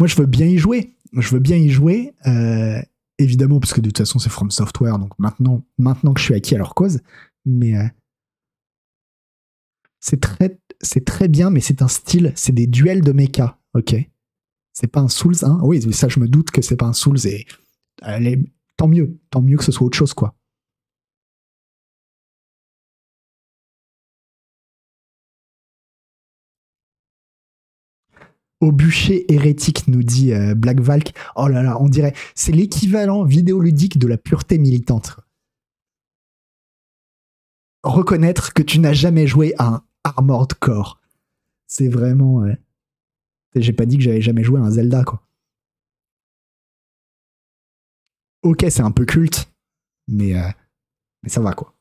Speaker 1: moi, je veux bien y jouer. Je veux bien y jouer, euh, évidemment, parce que de toute façon, c'est From Software, donc maintenant, maintenant que je suis acquis à leur cause. Mais euh, c'est très, très bien, mais c'est un style, c'est des duels de mecha, ok? C'est pas un Souls, hein Oui, ça, je me doute que c'est pas un Souls, et tant mieux, tant mieux que ce soit autre chose, quoi. Au bûcher hérétique, nous dit euh, Black Valk. Oh là là, on dirait, c'est l'équivalent vidéoludique de la pureté militante. Reconnaître que tu n'as jamais joué à un Armored Core. C'est vraiment. J'ai pas dit que j'avais jamais joué à un Zelda, quoi. Ok, c'est un peu culte, Mais, euh, mais ça va, quoi.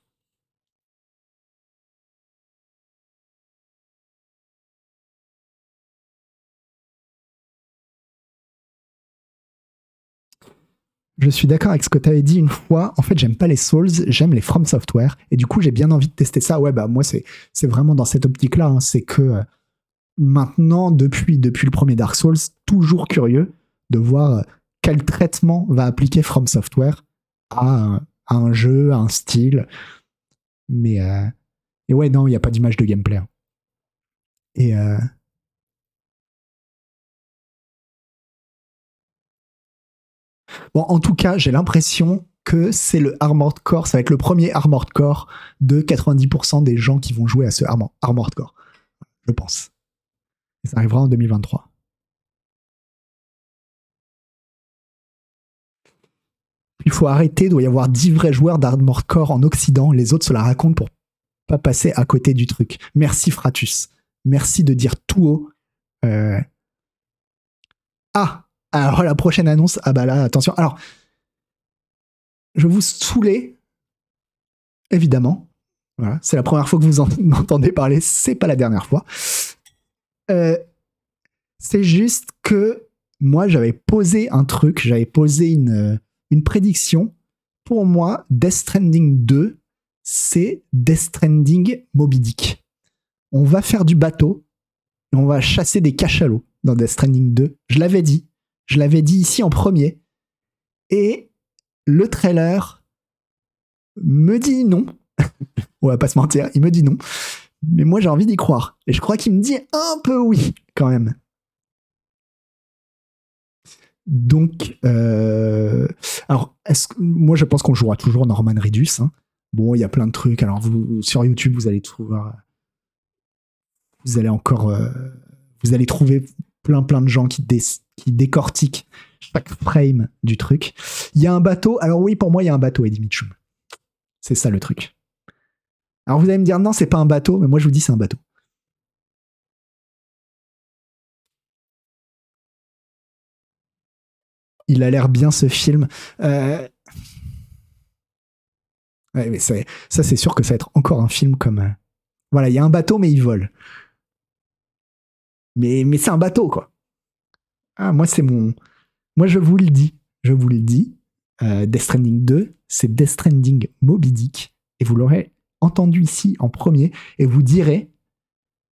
Speaker 1: Je suis d'accord avec ce que tu avais dit une fois. En fait, j'aime pas les Souls, j'aime les From Software. Et du coup, j'ai bien envie de tester ça. Ouais, bah moi, c'est, vraiment dans cette optique-là. hein. C'est que euh, maintenant, depuis, depuis le premier Dark Souls, toujours curieux de voir euh, quel traitement va appliquer From Software à, un- jeu, à un style. Mais euh, et ouais, non, il n'y a pas d'image de gameplay. hein. Et bon, en tout cas, j'ai l'impression que c'est le Armored Core, ça va être le premier Armored Core de 90% des gens qui vont jouer à ce Armor- Armored Core. Je pense. Ça arrivera en 2023. Il faut arrêter, il doit y avoir 10 vrais joueurs d'Armored Core en Occident, les autres se la racontent pour pas passer à côté du truc. Merci Fratus. Merci de dire tout haut. euh, Ah Alors la prochaine annonce, ah bah là, attention. Alors, je vous saouler, évidemment. Voilà, c'est la première fois que vous en [laughs] entendez parler, c'est pas la dernière fois. Euh, c'est juste que moi, j'avais posé un truc, j'avais posé une, euh, une prédiction. Pour moi, Death Stranding 2, c'est Death Stranding Moby Dick. On va faire du bateau et on va chasser des cachalots dans Death Stranding 2. Je l'avais dit. Je l'avais dit ici en premier. Et le trailer me dit non. [laughs] On va pas se mentir, il me dit non. Mais moi j'ai envie d'y croire. Et je crois qu'il me dit un peu oui, quand même. Donc, euh, alors, moi je pense qu'on jouera toujours Norman Reedus. hein. Bon, il y a plein de trucs. Alors, sur YouTube, vous allez trouver. Vous allez encore. euh, vous allez trouver plein, plein de gens qui, dé- qui décortiquent chaque frame du truc. Il y a un bateau. Alors, oui, pour moi, il y a un bateau, Eddie Mitchum. C'est ça le truc. Alors, vous allez me dire, non, c'est pas un bateau, mais moi, je vous dis, c'est un bateau. Il a l'air bien ce film. Euh, mais ça, ça, c'est sûr que ça va être encore un film comme. euh, Voilà, il y a un bateau, mais il vole. Mais, mais c'est un bateau, quoi. Ah, moi, c'est mon. Moi, je vous le dis. Je vous le dis. Euh, Death Stranding 2, c'est Death Stranding Moby Dick. Et vous l'aurez entendu ici en premier. Et vous direz,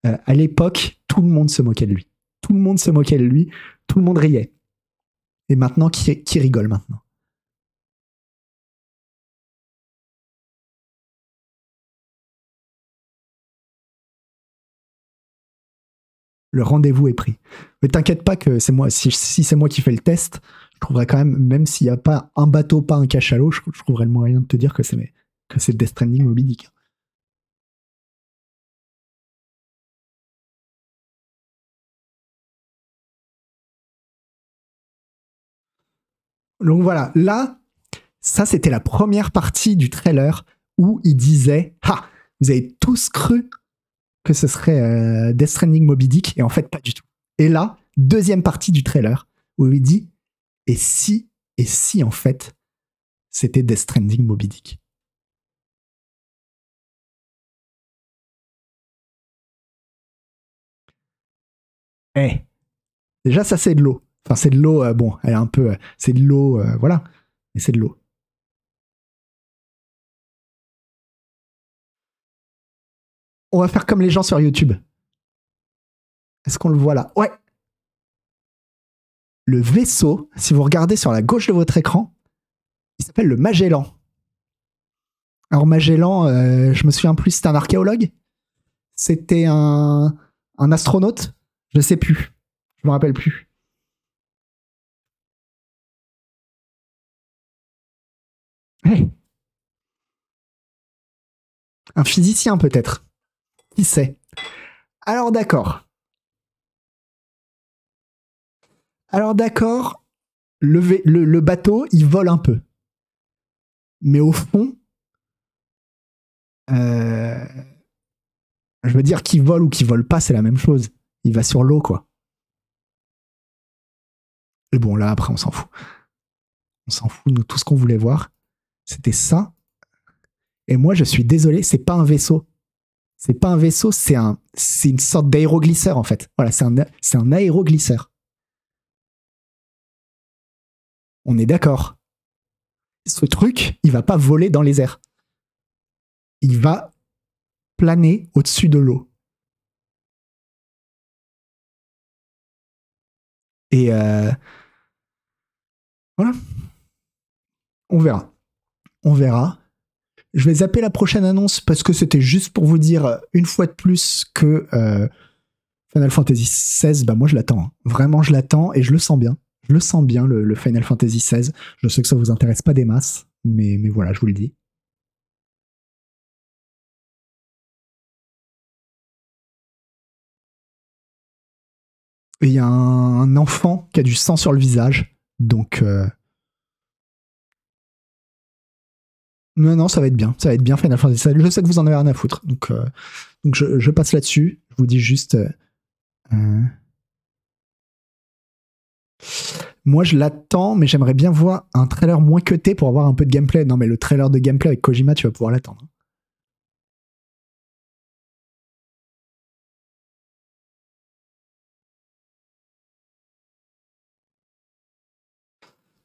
Speaker 1: euh, à l'époque, tout le monde se moquait de lui. Tout le monde se moquait de lui. Tout le monde riait. Et maintenant, qui, qui rigole maintenant? Le rendez-vous est pris. Mais t'inquiète pas que c'est moi. Si, c'est moi qui fais le test, je trouverai quand même, même s'il n'y a pas un bateau, pas un cachalot, je, je trouverai le moyen de te dire que c'est que c'est Death Stranding Moby Dick. Donc voilà, là, ça c'était la première partie du trailer où il disait Ah, vous avez tous cru que ce serait euh, Death Stranding Moby Dick, et en fait, pas du tout. Et là, deuxième partie du trailer où il dit Et si, et si en fait, c'était Death Stranding Moby Dick? Eh, déjà, ça c'est de l'eau. Enfin, c'est de l'eau, euh, bon, elle est un peu. euh, c'est de l'eau, voilà, mais c'est de l'eau. On va faire comme les gens sur YouTube. Est-ce qu'on le voit là? Ouais. Le vaisseau, si vous regardez sur la gauche de votre écran, il s'appelle le Magellan. Alors Magellan, euh, je me souviens plus, c'était un archéologue C'était un, astronaute? Je sais plus. Je me rappelle plus. Un physicien peut-être. Qui sait? Alors d'accord. Alors d'accord, le, bateau, il vole un peu. Mais au fond, euh, je veux dire qu'il vole ou qu'il vole pas, c'est la même chose. Il va sur l'eau, quoi. Et bon, là, après, on s'en fout. On s'en fout, nous, tout ce qu'on voulait voir, C'était ça. Et moi, je suis désolé, c'est pas un vaisseau. C'est pas un vaisseau, c'est un, une sorte d'aéroglisseur en fait. Voilà, c'est un, c'est un aéroglisseur. On est d'accord. Ce truc, il va pas voler dans les airs. Il va planer au-dessus de l'eau. Et euh, voilà. On verra. On verra. Je vais zapper la prochaine annonce parce que c'était juste pour vous dire une fois de plus que euh, Final Fantasy XVI, bah moi je l'attends. Hein. Vraiment, je l'attends et je le sens bien. Je le sens bien, le, Final Fantasy XVI. Je sais que ça vous intéresse pas des masses, mais, mais voilà, je vous le dis. Il y a un, enfant qui a du sang sur le visage. Donc. Euh, non, non, ça va être bien. Ça va être bien Final Je sais que vous en avez rien à foutre. Donc, euh, je, passe là-dessus. Je vous dis juste. Euh, moi, je l'attends, mais j'aimerais bien voir un trailer moins cuté pour avoir un peu de gameplay. Non, mais le trailer de gameplay avec Kojima, tu vas pouvoir l'attendre.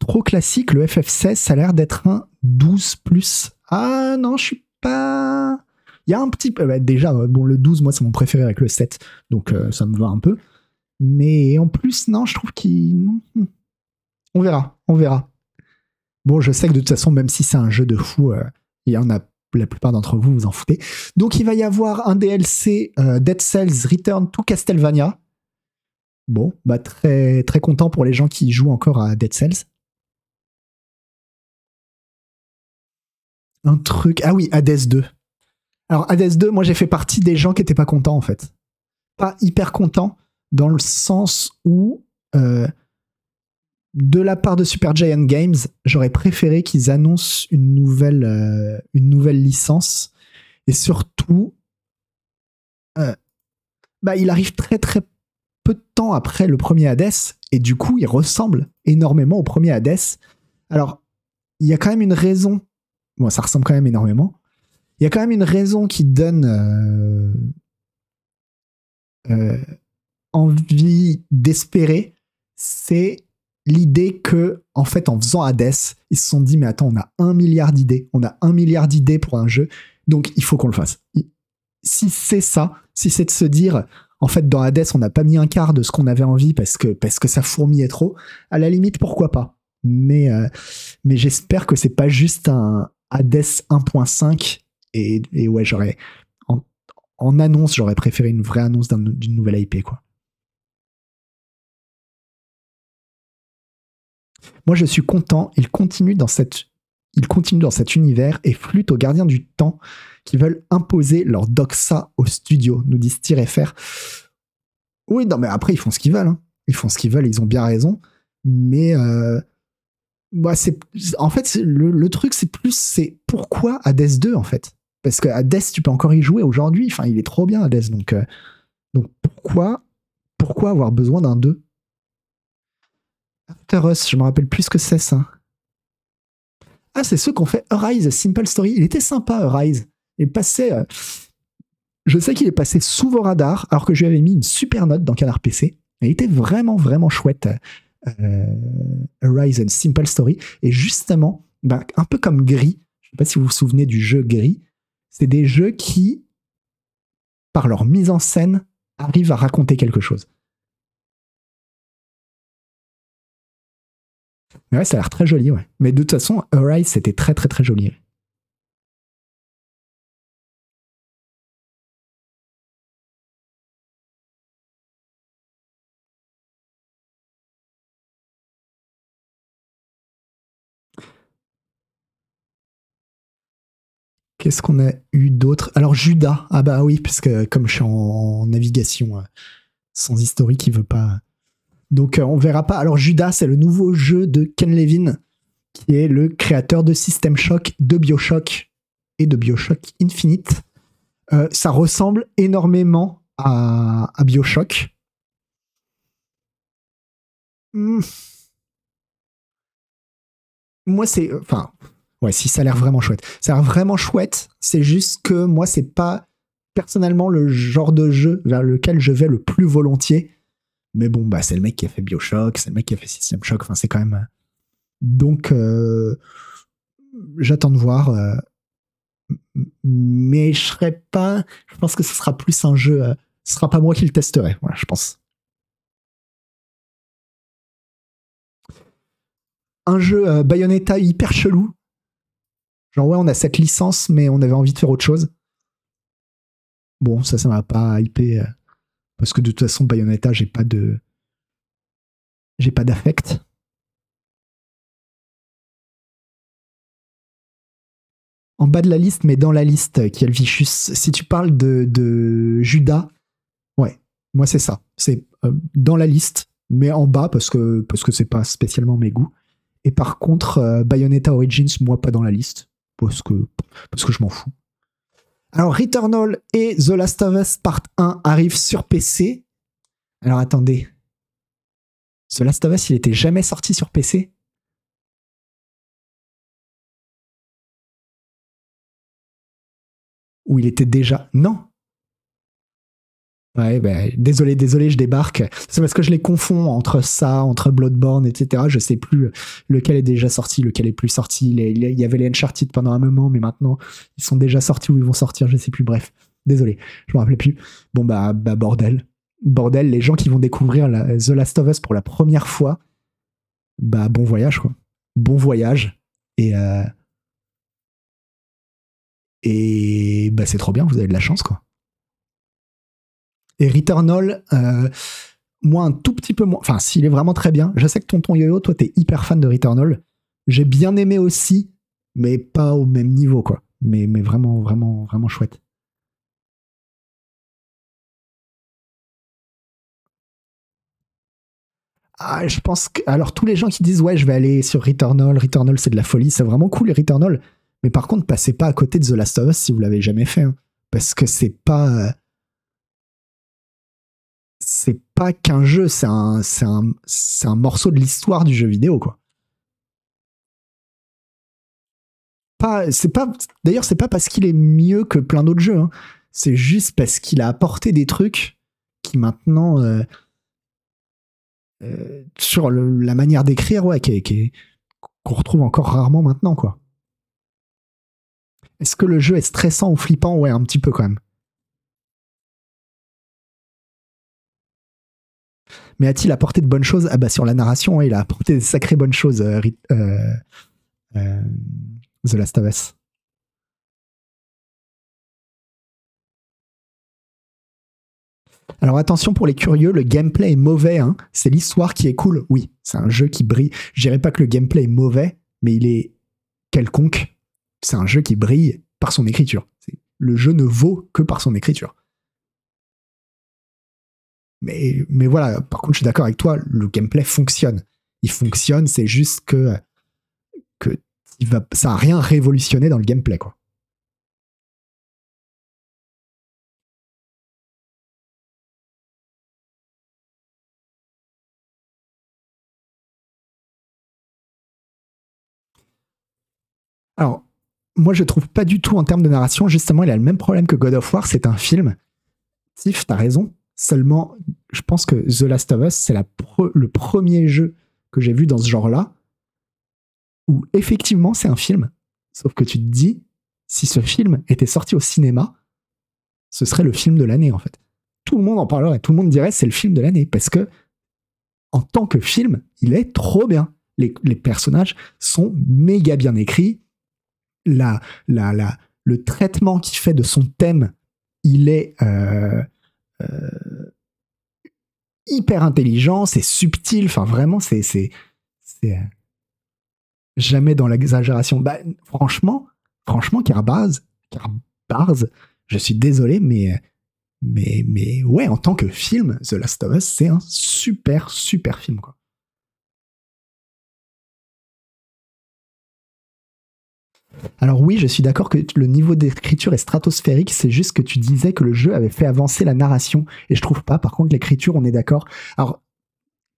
Speaker 1: Trop classique, le FF16, ça a l'air d'être un 12 plus. Ah non, je suis pas. Il y a un petit peu. Déjà, bon, le 12, moi, c'est mon préféré avec le 7, donc euh, ça me va un peu. Mais en plus, non, je trouve qu'il. On verra, on verra. Bon, je sais que de toute façon, même si c'est un jeu de fou, euh, a la plupart d'entre vous, vous en foutez. Donc, il va y avoir un DLC euh, Dead Cells Return to Castlevania. Bon, bah très, très content pour les gens qui jouent encore à Dead Cells. Un truc. Ah oui, Hades 2. Alors, Hades 2, moi j'ai fait partie des gens qui étaient pas contents en fait. Pas hyper contents dans le sens où, euh, de la part de Super Giant Games, j'aurais préféré qu'ils annoncent une nouvelle, euh, une nouvelle licence. Et surtout, euh, bah, il arrive très très peu de temps après le premier Hades. Et du coup, il ressemble énormément au premier Hades. Alors, il y a quand même une raison ça ressemble quand même énormément. Il y a quand même une raison qui donne euh, euh, envie d'espérer, c'est l'idée que, en fait, en faisant Hades, ils se sont dit, mais attends, on a un milliard d'idées, on a un milliard d'idées pour un jeu, donc il faut qu'on le fasse. Si c'est ça, si c'est de se dire, en fait, dans Hades, on n'a pas mis un quart de ce qu'on avait envie parce que, parce que ça fourmillait trop, à la limite, pourquoi pas mais, euh, mais j'espère que c'est pas juste un, Hades 1.5 et, ouais, j'aurais en, annonce, j'aurais préféré une vraie annonce d'une nouvelle IP quoi. Moi, je suis content. Il continue dans cette, il continue dans cet univers et flûte aux gardiens du temps qui veulent imposer leur doxa au studio, nous disent FR. Oui, non, mais après, ils font ce qu'ils veulent. Hein. Ils font ce qu'ils veulent, ils ont bien raison. Mais euh, bah c'est en fait le, truc c'est plus c'est pourquoi Hades 2 en fait? Parce que Hades tu peux encore y jouer aujourd'hui. Enfin il est trop bien Hades donc euh, donc pourquoi pourquoi avoir besoin d'un 2 After Us je me rappelle plus ce que c'est ça. Ah c'est ceux qu'on fait Arise Simple Story. Il était sympa Arise. Il passait euh, je sais qu'il est passé sous vos radars alors que je lui avais mis une super note dans Canard PC il était vraiment vraiment chouette euh, Horizon Simple Story. Et justement, bah, un peu comme Gris, je ne sais pas si vous vous souvenez du jeu Gris, c'est des jeux qui, par leur mise en scène, arrivent à raconter quelque chose. Mais ouais, ça a l'air très joli, ouais. Mais de toute façon, Horizon, c'était très très très joli. Qu'est-ce qu'on a eu d'autre? Alors Judas, ah bah oui, puisque comme je suis en, navigation euh, sans historique, il veut pas. Donc euh, on verra pas. Alors Judas, c'est le nouveau jeu de Ken Levin, qui est le créateur de System Shock, de Bioshock et de Bioshock Infinite. Euh, ça ressemble énormément à, Bioshock. Hmm. Moi, c'est. Enfin, Ouais, si ça a l'air vraiment chouette. Ça a l'air vraiment chouette. C'est juste que moi, c'est pas personnellement le genre de jeu vers lequel je vais le plus volontiers. Mais bon, bah, c'est le mec qui a fait Bioshock, c'est le mec qui a fait System Shock. Enfin, c'est quand même. Donc, euh, j'attends de voir. Euh, mais je serais pas. Je pense que ce sera plus un jeu. Euh, ce sera pas moi qui le testerai. Voilà, je pense. Un jeu Bayonetta hyper chelou. Genre, ouais, on a cette licence, mais on avait envie de faire autre chose. Bon, ça, ça m'a pas hypé. Parce que de toute façon, Bayonetta, j'ai pas de. J'ai pas d'affect. En bas de la liste, mais dans la liste, qui est Vicious, si tu parles de, de Judas, ouais, moi c'est ça. C'est euh, dans la liste, mais en bas parce que parce que c'est pas spécialement mes goûts. Et par contre, euh, Bayonetta Origins, moi pas dans la liste parce que parce je m'en fous. Alors, Returnal et The Last of Us Part 1 arrivent sur PC. Alors, attendez. The Last of Us, il était jamais sorti sur PC Ou il était déjà? Non Ouais, ben, désolé, désolé, je débarque. C'est parce que je les confonds entre ça, entre Bloodborne, etc. Je sais plus lequel est déjà sorti, lequel est plus sorti. Il y avait les Uncharted pendant un moment, mais maintenant, ils sont déjà sortis ou ils vont sortir, je sais plus. Bref, désolé, je me rappelais plus. Bon, bah, bah bordel. Bordel, les gens qui vont découvrir The Last of Us pour la première fois, bah, bon voyage, quoi. Bon voyage. Et, euh, et bah, c'est trop bien, vous avez de la chance, quoi. Et Returnal, euh, moi un tout petit peu moins. Enfin, s'il est vraiment très bien. Je sais que Tonton Yo-Yo, toi, t'es hyper fan de Returnal. J'ai bien aimé aussi, mais pas au même niveau, quoi. Mais, vraiment, vraiment, vraiment chouette. Ah, je pense que. Alors, tous les gens qui disent, ouais, je vais aller sur Returnal, Returnal, c'est de la folie, c'est vraiment cool, Returnal. Mais par contre, passez pas à côté de The Last of Us si vous l'avez jamais fait. Hein. parce que c'est pas c'est pas qu'un jeu, c'est un, morceau de l'histoire du jeu vidéo, quoi. Pas, c'est pas, d'ailleurs, c'est pas parce qu'il est mieux que plein d'autres jeux. Hein. C'est juste parce qu'il a apporté des trucs qui maintenant, euh, euh, sur la manière d'écrire, ouais, qu'on retrouve encore rarement maintenant, quoi. Est-ce que le jeu est stressant ou flippant? Ouais, un petit peu quand même. Mais a-t-il apporté de bonnes choses? Ah bah sur la narration, il a apporté de sacrées bonnes choses, euh, euh, euh, The Last of Us. Alors attention pour les curieux, le gameplay est mauvais. Hein. C'est l'histoire qui est cool. Oui, c'est un jeu qui brille. Je dirais pas que le gameplay est mauvais, mais il est quelconque. C'est un jeu qui brille par son écriture. Le jeu ne vaut que par son écriture. Mais, voilà, par contre, je suis d'accord avec toi, le gameplay fonctionne. Il fonctionne, c'est juste que, ça n'a rien révolutionné dans le gameplay, quoi. Alors, moi, je trouve pas du tout en termes de narration, justement, il a le même problème que God of War, c'est un film. Tiff, t'as raison, Seulement, je pense que The Last of Us, c'est le premier jeu que j'ai vu dans ce genre-là, où effectivement c'est un film, sauf que tu te dis, si ce film était sorti au cinéma, ce serait le film de l'année en fait. Tout le monde en parlerait, tout le monde dirait c'est le film de l'année, parce que en tant que film, il est trop bien. Les, personnages sont méga bien écrits. La, la, la, le traitement qu'il fait de son thème, il est, euh, hyper intelligent, c'est subtil, enfin vraiment, c'est c'est euh, jamais dans l'exagération. Bah, franchement, franchement, Carbaz, Carbaz, je suis désolé, mais mais mais ouais, en tant que film, The Last of Us, c'est un super super film quoi. Alors oui, je suis d'accord que le niveau d'écriture est stratosphérique, c'est juste que tu disais que le jeu avait fait avancer la narration, et je trouve pas. Par contre, l'écriture, on est d'accord. Alors,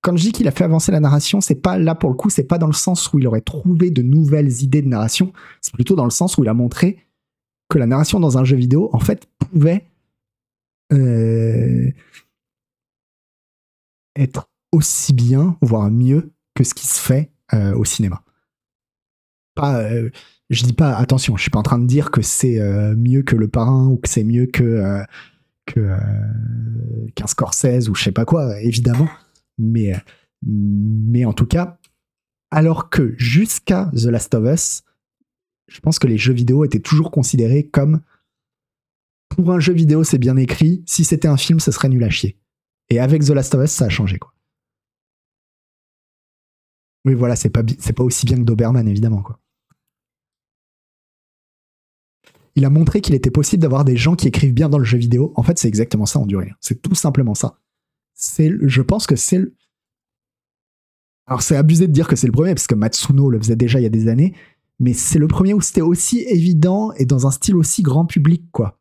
Speaker 1: quand je dis qu'il a fait avancer la narration, c'est pas là pour le coup, c'est pas dans le sens où il aurait trouvé de nouvelles idées de narration, c'est plutôt dans le sens où il a montré que la narration dans un jeu vidéo, en fait, pouvait euh, être aussi bien, voire mieux, que ce qui se fait euh, au cinéma. Pas, euh, je dis pas, attention, je suis pas en train de dire que c'est mieux que Le Parrain ou que c'est mieux que que qu'un Scorsese ou je sais pas quoi, évidemment. Mais, mais en tout cas, alors que jusqu'à The Last of Us, je pense que les jeux vidéo étaient toujours considérés comme pour un jeu vidéo, c'est bien écrit. Si c'était un film, ce serait nul à chier. Et avec The Last of Us, ça a changé, quoi. Oui, voilà, c'est pas, pas aussi bien que Doberman, évidemment, quoi. Il a montré qu'il était possible d'avoir des gens qui écrivent bien dans le jeu vidéo. En fait, c'est exactement ça en durée. C'est tout simplement ça. Je pense que c'est alors c'est abusé de dire que c'est le premier parce que Matsuno le faisait déjà il y a des années, mais c'est le premier où c'était aussi évident et dans un style aussi grand public quoi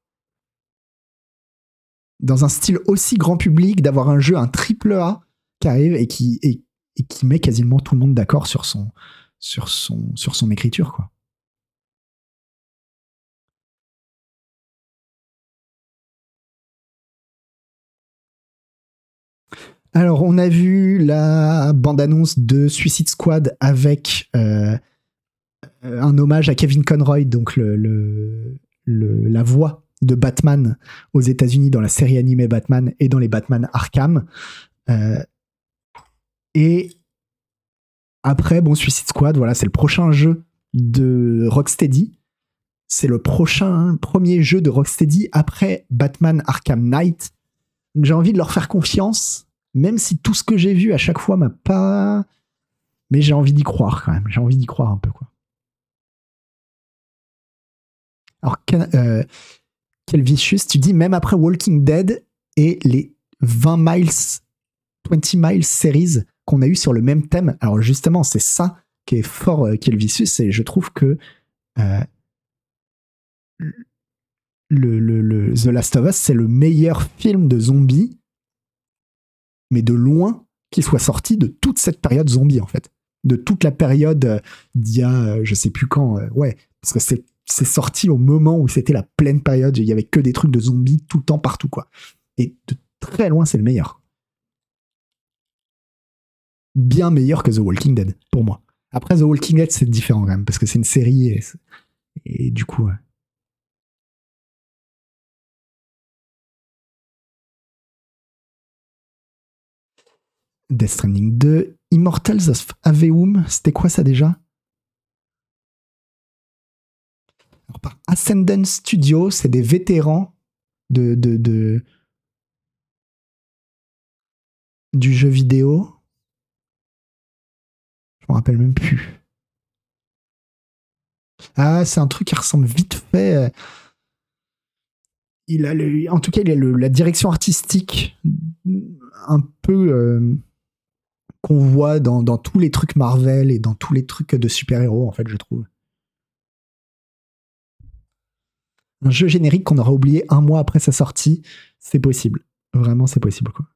Speaker 1: dans un style aussi grand public, d'avoir un jeu, un triple A qui arrive et qui, et, qui met quasiment tout le monde d'accord sur son écriture. Quoi. Alors, on a vu la bande-annonce de Suicide Squad avec euh, un hommage à Kevin Conroy, donc la voix de Batman aux États-Unis dans la série animée Batman et dans les Batman Arkham. Euh, et après, bon, Suicide Squad, voilà, c'est le prochain jeu de Rocksteady. C'est le prochain premier jeu de Rocksteady après Batman Arkham Knight. J'ai envie de leur faire confiance, même si tout ce que j'ai vu à chaque fois m'a pas. Mais j'ai envie d'y croire quand même. J'ai envie d'y croire un peu, quoi. Alors, euh, quel vicious. Tu dis même après Walking Dead et les 20 miles, 20 miles series qu'on a eu sur le même thème. Alors justement, c'est ça qui est fort, euh, quel vicious, et je trouve que euh, The Last of Us, c'est le meilleur film de zombies, mais de loin, qui soit sorti de toute cette période zombie, en fait. De toute la période euh, d'il y a, je sais plus quand, ouais, parce que c'est sorti au moment où c'était la pleine période, il y avait que des trucs de zombies tout le temps partout quoi. Et de très loin c'est le meilleur. Bien meilleur que The Walking Dead pour moi. Après The Walking Dead c'est différent quand même parce que c'est une série et, du coup Death Stranding 2, Immortals of Aveum, c'était quoi ça déjà? Par Ascendant Studio, c'est des vétérans de, du jeu vidéo. Je me rappelle même plus. Ah, c'est un truc qui ressemble vite fait. Il a le, en tout cas, il a la direction artistique un peu euh, qu'on voit dans, tous les trucs Marvel et dans tous les trucs de super-héros, en fait, je trouve. un jeu générique qu'on aura oublié un mois après sa sortie, c'est possible. Vraiment, c'est possible. Quoi.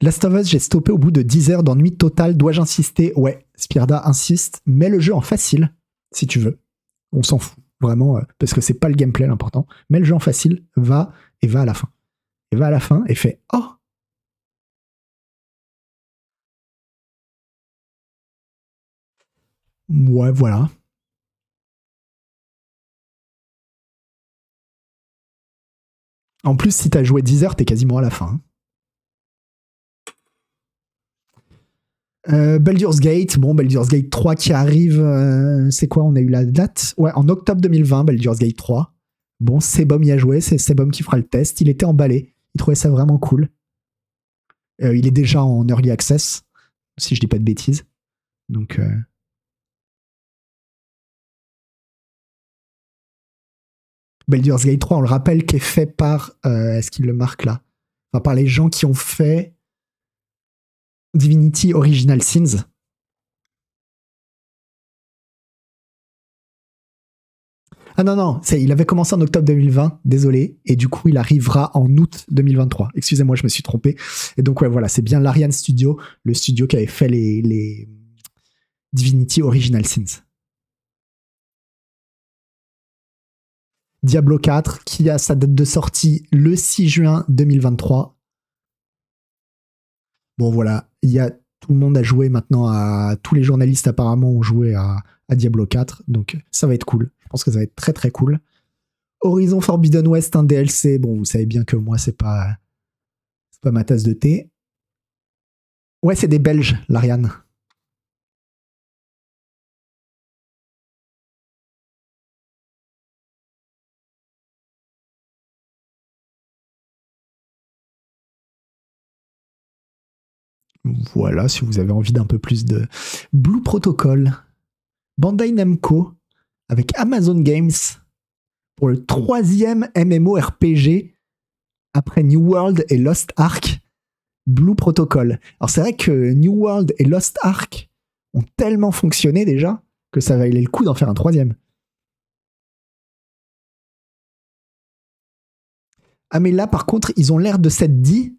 Speaker 1: Last of Us, j'ai stoppé au bout de 10 heures d'ennui total. Dois-je insister? Ouais, Spirda insiste. Mets le jeu en facile, si tu veux. On s'en fout, vraiment, euh, parce que c'est pas le gameplay l'important. Mets le jeu en facile, va et va à la fin. Et va à la fin et fais Oh Ouais, voilà. En plus, si t'as joué 10 heures, t'es quasiment à la fin. Euh, Baldur's Gate, bon, Baldur's Gate 3 qui arrive, euh, c'est quoi? On a eu la date? Ouais, en octobre 2020, Baldur's Gate 3. Bon, Sebum y a joué, c'est Sebum qui fera le test. Il était emballé, il trouvait ça vraiment cool. Euh, il est déjà en early access, si je dis pas de bêtises. Donc, Baldur's Gate 3, on le rappelle, qui est fait par, euh, est-ce qu'il le marque là? Enfin, Par les gens qui ont fait Divinity Original Sins. Ah non, non, il avait commencé en octobre 2020, désolé, et du coup il arrivera en août 2023. Excusez-moi, je me suis trompé. Et donc ouais, voilà, c'est bien l'Ariane Studio, le studio qui avait fait les, Divinity Original Sins. Diablo 4, qui a sa date de sortie le 6 juin 2023. Bon voilà, il y a tout le monde a joué maintenant à tous les journalistes apparemment ont joué à, Diablo 4, donc ça va être cool. Pense que ça va être très très cool. Horizon Forbidden West, un DLC. Bon, vous savez bien que moi c'est pas c'est pas ma tasse de thé. Ouais, c'est des Belges, l'Ariane. Voilà, si vous avez envie d'un peu plus de Blue Protocol, Bandai Namco avec Amazon Games pour le troisième MMORPG après New World et Lost Ark, Blue Protocol. Alors c'est vrai que New World et Lost Ark ont tellement fonctionné déjà que ça valait le coup d'en faire un troisième. Ah mais là par contre ils ont l'air de s'être dit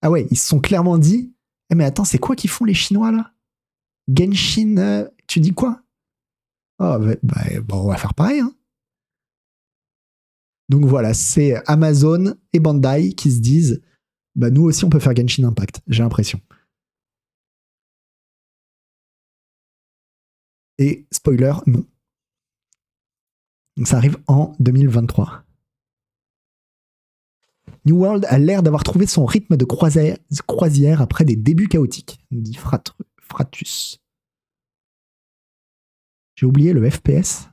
Speaker 1: ah ouais ils se sont clairement dit eh mais attends, c'est quoi qu'ils font les Chinois là? Genshin, euh, tu dis quoi? Oh, bah, on va faire pareil. Hein. Donc voilà, c'est Amazon et Bandai qui se disent bah nous aussi on peut faire Genshin Impact, j'ai l'impression. Et spoiler, non. Donc ça arrive en 2023. New World a l'air d'avoir trouvé son rythme de croisière, après des débuts chaotiques, dit Fratus. J'ai oublié le FPS.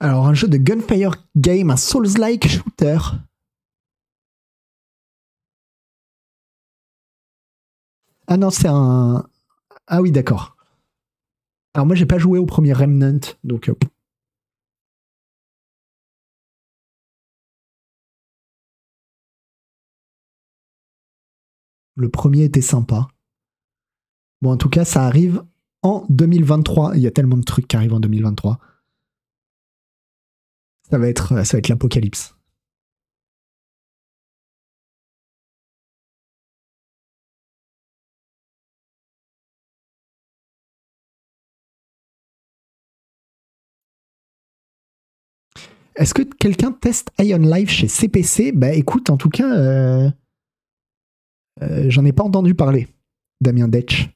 Speaker 1: Alors, un jeu de Gunfire Game, un Souls-like shooter. Ah non, c'est un. Ah oui, d'accord. Alors moi, j'ai pas joué au premier Remnant, donc. Euh, Le premier était sympa. Bon, en tout cas, ça arrive en 2023. Il y a tellement de trucs qui arrivent en 2023. Ça va être, ça va être l'apocalypse. Est-ce que quelqu'un teste Ion Live chez CPC Bah écoute, en tout cas, euh, euh, j'en ai pas entendu parler. Damien Detch.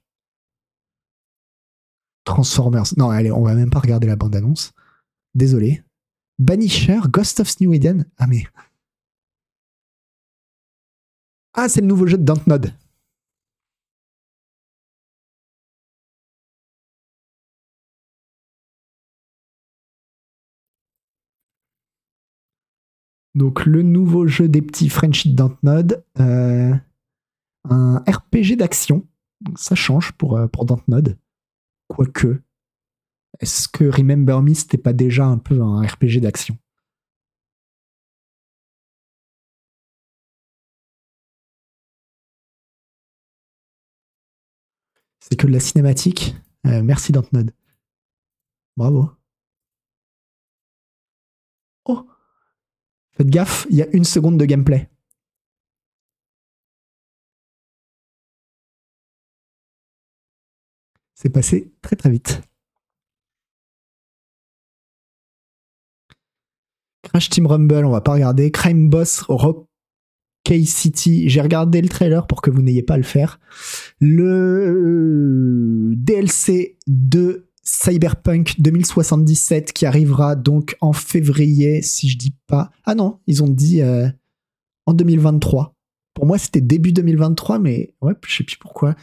Speaker 1: Transformers. Non, allez, on va même pas regarder la bande-annonce. Désolé. Banisher, Ghost of New Eden. Ah mais. Ah, c'est le nouveau jeu de Dontnod. Donc le nouveau jeu des petits French Dantnod, euh, un RPG d'action. Ça change pour, euh, pour Dantnod. Quoique, est-ce que Remember Me, c'était pas déjà un peu un RPG d'action? C'est que de la cinématique. Euh, merci Dantnod. Bravo. Oh Faites gaffe, il y a une seconde de gameplay. C'est passé très très vite. Crash Team Rumble, on va pas regarder. Crime Boss Rock K City, j'ai regardé le trailer pour que vous n'ayez pas à le faire. Le DLC de Cyberpunk 2077 qui arrivera donc en février, si je dis pas. Ah non, ils ont dit euh, en 2023. Pour moi, c'était début 2023, mais ouais, je sais plus pourquoi.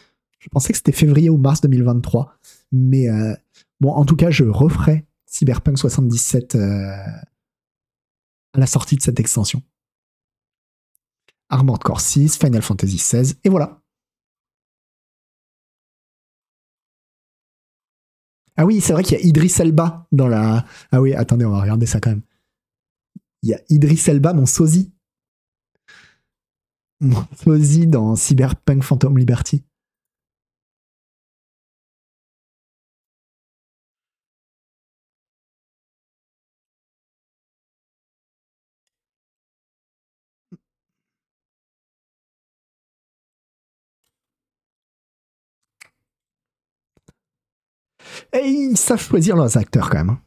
Speaker 1: Je pensais que c'était février ou mars 2023. Mais euh, bon, en tout cas, je referai Cyberpunk 77 euh, à la sortie de cette extension. Armored Core 6, Final Fantasy 16, et voilà. Ah oui, c'est vrai qu'il y a Idris Elba dans la. Ah oui, attendez, on va regarder ça quand même. Il y a Idris Elba, mon sosie. Fozzy dans Cyberpunk Phantom Liberty. Ils savent choisir leurs acteurs quand même. hein.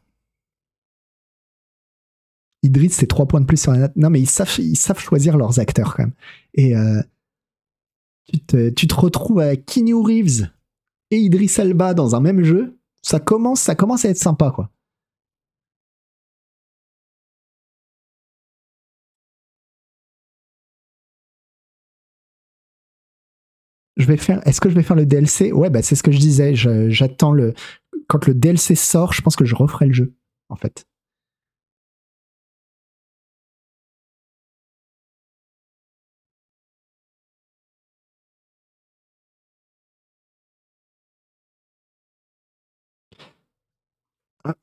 Speaker 1: Idris, c'est trois points de plus sur la note. Non, mais ils savent, ils savent choisir leurs acteurs quand même. Et euh, tu, te, tu te retrouves avec Keanu Reeves et Idris Elba dans un même jeu. Ça commence, ça commence à être sympa, quoi. Je vais faire. Est-ce que je vais faire le DLC Ouais, bah c'est ce que je disais. J'attends le. Quand le DLC sort, je pense que je referai le jeu, en fait. Hop.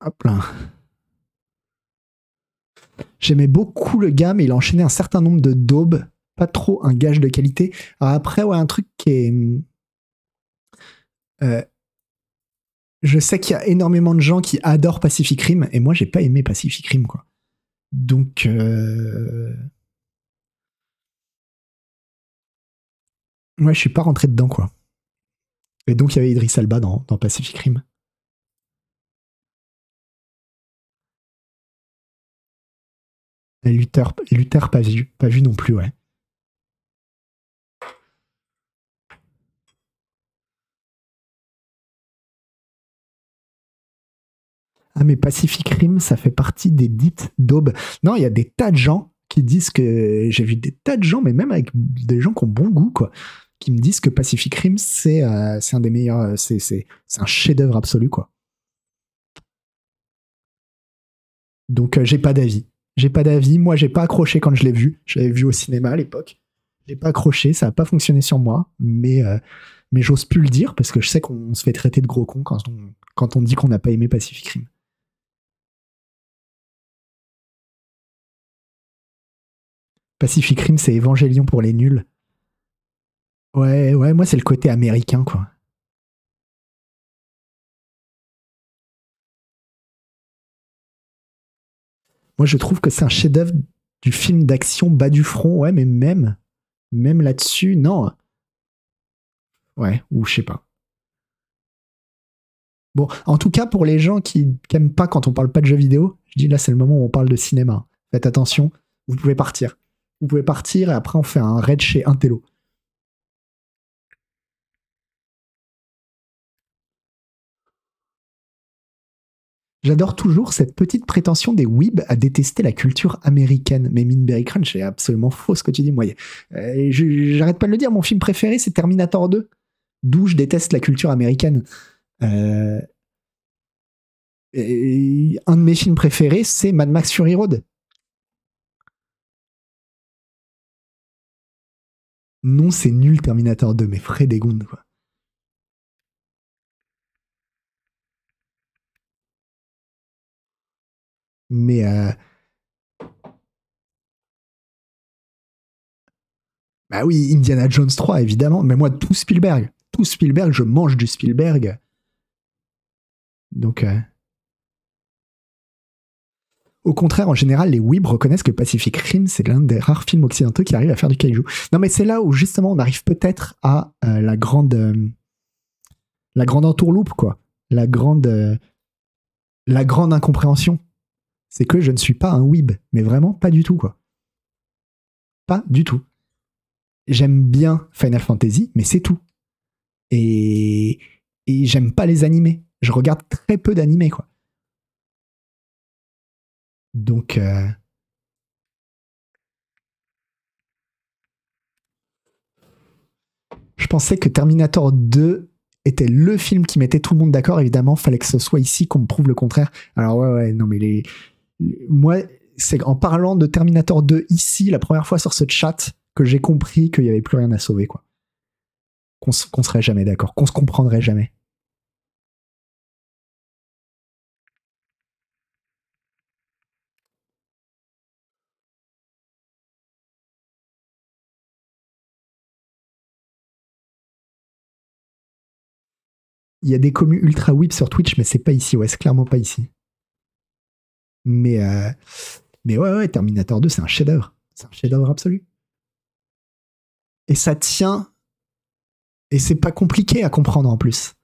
Speaker 1: Hop là. J'aimais beaucoup le gars, mais il a enchaîné un certain nombre de daubes. Pas trop un gage de qualité. Après, ouais, un truc qui est. euh, je sais qu'il y a énormément de gens qui adorent Pacific Rim, et moi, j'ai pas aimé Pacific Rim, quoi. Donc. euh, Ouais, je suis pas rentré dedans, quoi. Et donc, il y avait Idris Elba dans, Pacific Rim. Luther, Luther pas vu, pas vu non plus, ouais. Ah, mais Pacific Rim, ça fait partie des dites d'aube. Non, il y a des tas de gens qui disent que. J'ai vu des tas de gens, mais même avec des gens qui ont bon goût, quoi, qui me disent que Pacific Rim, c'est euh, un des meilleurs. euh, C'est un chef-d'œuvre absolu, quoi. Donc, euh, j'ai pas d'avis. J'ai pas d'avis. Moi, j'ai pas accroché quand je l'ai vu. Je l'avais vu au cinéma à l'époque. J'ai pas accroché, ça a pas fonctionné sur moi, mais, mais j'ose plus le dire parce que je sais qu'on se fait traiter de gros con quand on, quand on dit qu'on n'a pas aimé Pacific Rim. Pacific Rim, c'est Évangélion pour les nuls. Ouais, ouais, moi, c'est le côté américain, quoi. Moi, je trouve que c'est un chef-d'œuvre du film d'action bas du front, ouais, mais même, même là-dessus, non. Ouais, ou je sais pas. Bon, en tout cas, pour les gens qui n'aiment pas quand on parle pas de jeux vidéo, je dis là, c'est le moment où on parle de cinéma. Faites attention, vous pouvez partir. Vous pouvez partir et après, on fait un raid chez Intello. J'adore toujours cette petite prétention des weebs à détester la culture américaine. Mais Minberry Crunch, c'est absolument faux ce que tu dis. Moi, euh, j'arrête pas de le dire, mon film préféré, c'est Terminator 2. D'où je déteste la culture américaine. Euh, un de mes films préférés, c'est Mad Max Fury Road. Non, c'est nul Terminator 2, mais Fred Egound, quoi. Mais euh, bah oui, Indiana Jones 3, évidemment. Mais moi, tout Spielberg, tout Spielberg, je mange du Spielberg. Donc, euh, au contraire, en général, les weebs reconnaissent que Pacific Rim, c'est l'un des rares films occidentaux qui arrive à faire du kaiju. Non, mais c'est là où justement on arrive peut-être à euh, la grande, euh, la grande entourloupe, quoi. La grande, euh, la grande incompréhension. C'est que je ne suis pas un weeb, mais vraiment pas du tout, quoi. Pas du tout. J'aime bien Final Fantasy, mais c'est tout. Et, et j'aime pas les animés. Je regarde très peu d'animés, quoi. Donc, euh, je pensais que Terminator 2 était le film qui mettait tout le monde d'accord. Évidemment, fallait que ce soit ici qu'on me prouve le contraire. Alors ouais, ouais, non mais les, moi, c'est en parlant de Terminator 2 ici, la première fois sur ce chat, que j'ai compris qu'il y avait plus rien à sauver, quoi. Qu'on qu'on serait jamais d'accord, qu'on se comprendrait jamais. Il y a des communes ultra whip sur Twitch, mais c'est pas ici. Ouais, c'est clairement pas ici. Mais, euh, mais ouais, ouais, Terminator 2, c'est un chef-d'œuvre. C'est un chef-d'œuvre absolu. Et ça tient. Et c'est pas compliqué à comprendre en plus.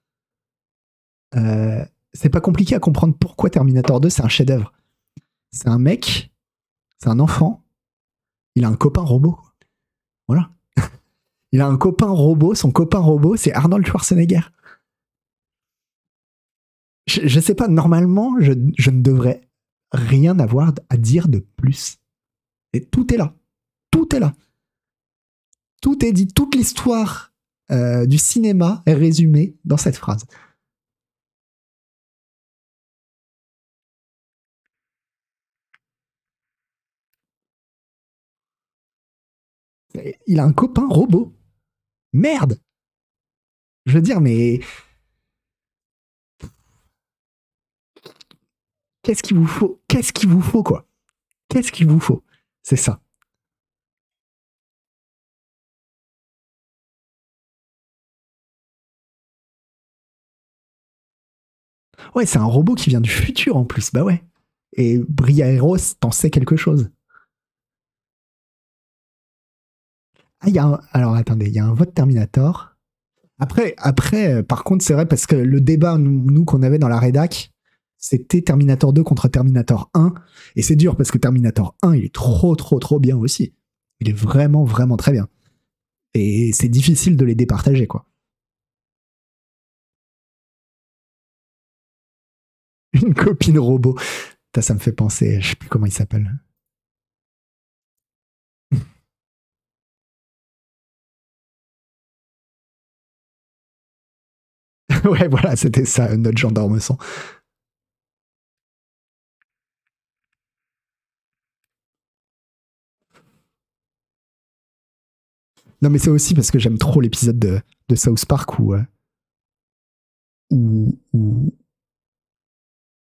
Speaker 1: Euh, c'est pas compliqué à comprendre pourquoi Terminator 2, c'est un chef-d'œuvre. C'est un mec, c'est un enfant, il a un copain robot. Voilà. [laughs] il a un copain robot, son copain robot, c'est Arnold Schwarzenegger. Je, je sais pas, normalement, je, je ne devrais rien avoir à dire de plus. Et tout est là. Tout est là. Tout est dit. Toute l'histoire euh, du cinéma est résumée dans cette phrase. Il a un copain robot. Merde. Je veux dire, mais Qu'est-ce qu'il vous faut? Qu'est-ce qu'il vous faut, quoi? Qu'est-ce qu'il vous faut? C'est ça. Ouais, c'est un robot qui vient du futur en plus, bah ouais. Et Briaeros, t'en sais quelque chose? Ah, y a un... Alors attendez, il y a un vote Terminator. Après, après, euh, par contre, c'est vrai parce que le débat, nous, qu'on avait dans la rédac, c'était Terminator 2 contre Terminator 1. Et c'est dur parce que Terminator 1, il est trop, trop, trop bien aussi. Il est vraiment, vraiment très bien. Et c'est difficile de les départager, quoi. [laughs] Une copine robot. Ça, me fait penser, je sais plus comment il s'appelle. [laughs] ouais, voilà, c'était ça, notre gendarme sang. Non, mais c'est aussi parce que j'aime trop l'épisode de, South Park où, euh, où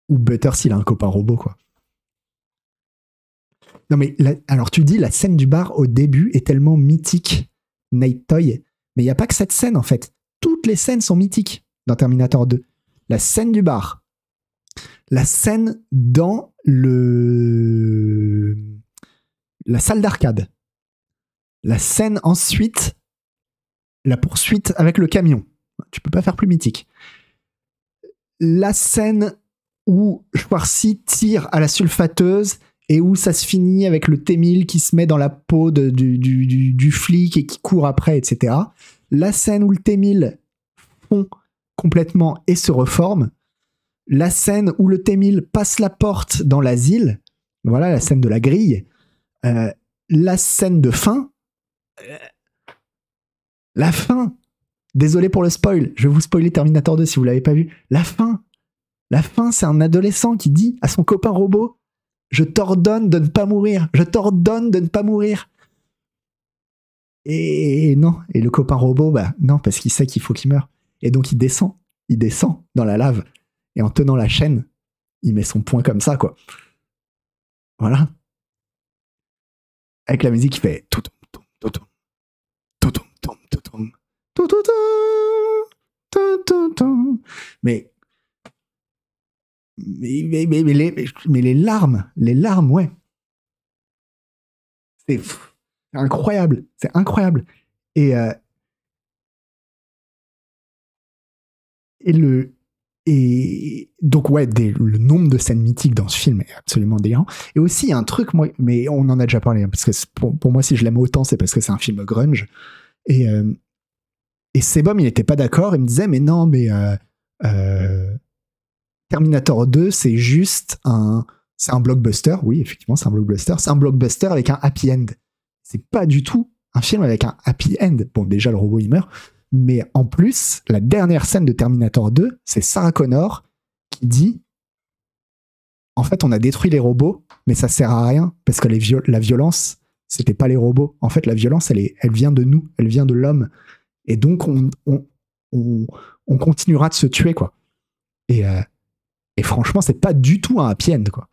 Speaker 1: Butters, il a un copain robot, quoi. Non, mais alors tu dis, la scène du bar au début est tellement mythique, Night Toy, mais il n'y a pas que cette scène, en fait. Toutes les scènes sont mythiques dans Terminator 2. La scène du bar, la scène dans le la salle d'arcade, la scène ensuite, la poursuite avec le camion. Tu peux pas faire plus mythique. La scène où Schwarzy tire à la sulfateuse et où ça se finit avec le T-1000 qui se met dans la peau du, flic et qui court après, etc. La scène où le T-1000 fond complètement et se reforme. La scène où le T-1000 passe la porte dans l'asile. Voilà la scène de la grille. Euh, la scène de fin la fin. Désolé pour le spoil. Je vais vous spoiler Terminator 2 si vous l'avez pas vu. La fin. La fin, c'est un adolescent qui dit à son copain robot Je t'ordonne de ne pas mourir. Je t'ordonne de ne pas mourir. Et non. Et le copain robot, bah non, parce qu'il sait qu'il faut qu'il meure. Et donc il descend. Il descend dans la lave. Et en tenant la chaîne, il met son poing comme ça, quoi. Voilà. Avec la musique, il fait tout, tout, tout, tout. Mais mais, mais, mais, les, mais, les, larmes, les larmes, ouais. C'est incroyable, c'est incroyable. Et, euh, et le et donc ouais, le nombre de scènes mythiques dans ce film est absolument délirant. Et aussi il y a un truc, moi, mais on en a déjà parlé, hein, parce que pour, pour, moi si je l'aime autant, c'est parce que c'est un film grunge. Et, euh, et Sebum, il n'était pas d'accord. Il me disait, mais non, mais euh, euh, Terminator 2, c'est juste un. C'est un blockbuster. Oui, effectivement, c'est un blockbuster. C'est un blockbuster avec un happy end. C'est pas du tout un film avec un happy end. Bon, déjà, le robot, il meurt. Mais en plus, la dernière scène de Terminator 2, c'est Sarah Connor qui dit En fait, on a détruit les robots, mais ça sert à rien parce que la violence, c'était pas les robots. En fait, la violence, elle, vient de nous, elle vient de l'homme. Et donc, on, on, continuera de se tuer, quoi. Et, euh, et franchement, c'est pas du tout un happy quoi.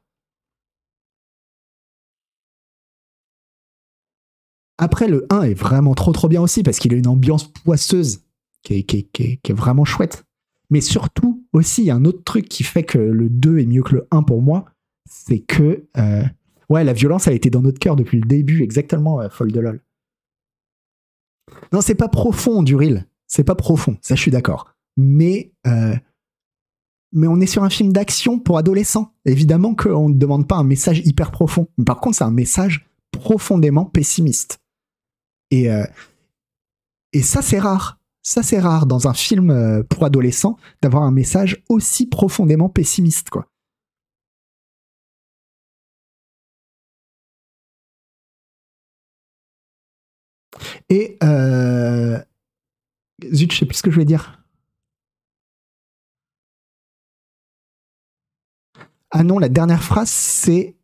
Speaker 1: Après, le 1 est vraiment trop trop bien aussi parce qu'il a une ambiance poisseuse qui est, qui, qui est, vraiment chouette. Mais surtout, aussi, il y a un autre truc qui fait que le 2 est mieux que le 1 pour moi, c'est que euh, ouais, la violence, elle a été dans notre cœur depuis le début, exactement, euh, folle de lol. Non, c'est pas profond, Duril. C'est pas profond, ça je suis d'accord. Mais, euh, mais on est sur un film d'action pour adolescents. Évidemment qu'on ne demande pas un message hyper profond. Par contre, c'est un message profondément pessimiste. Et, et ça, c'est rare. Ça, c'est rare dans un film euh, pour adolescents d'avoir un message aussi profondément pessimiste, quoi. Et euh... zut, je sais plus ce que je voulais dire. Ah non, la dernière phrase, c'est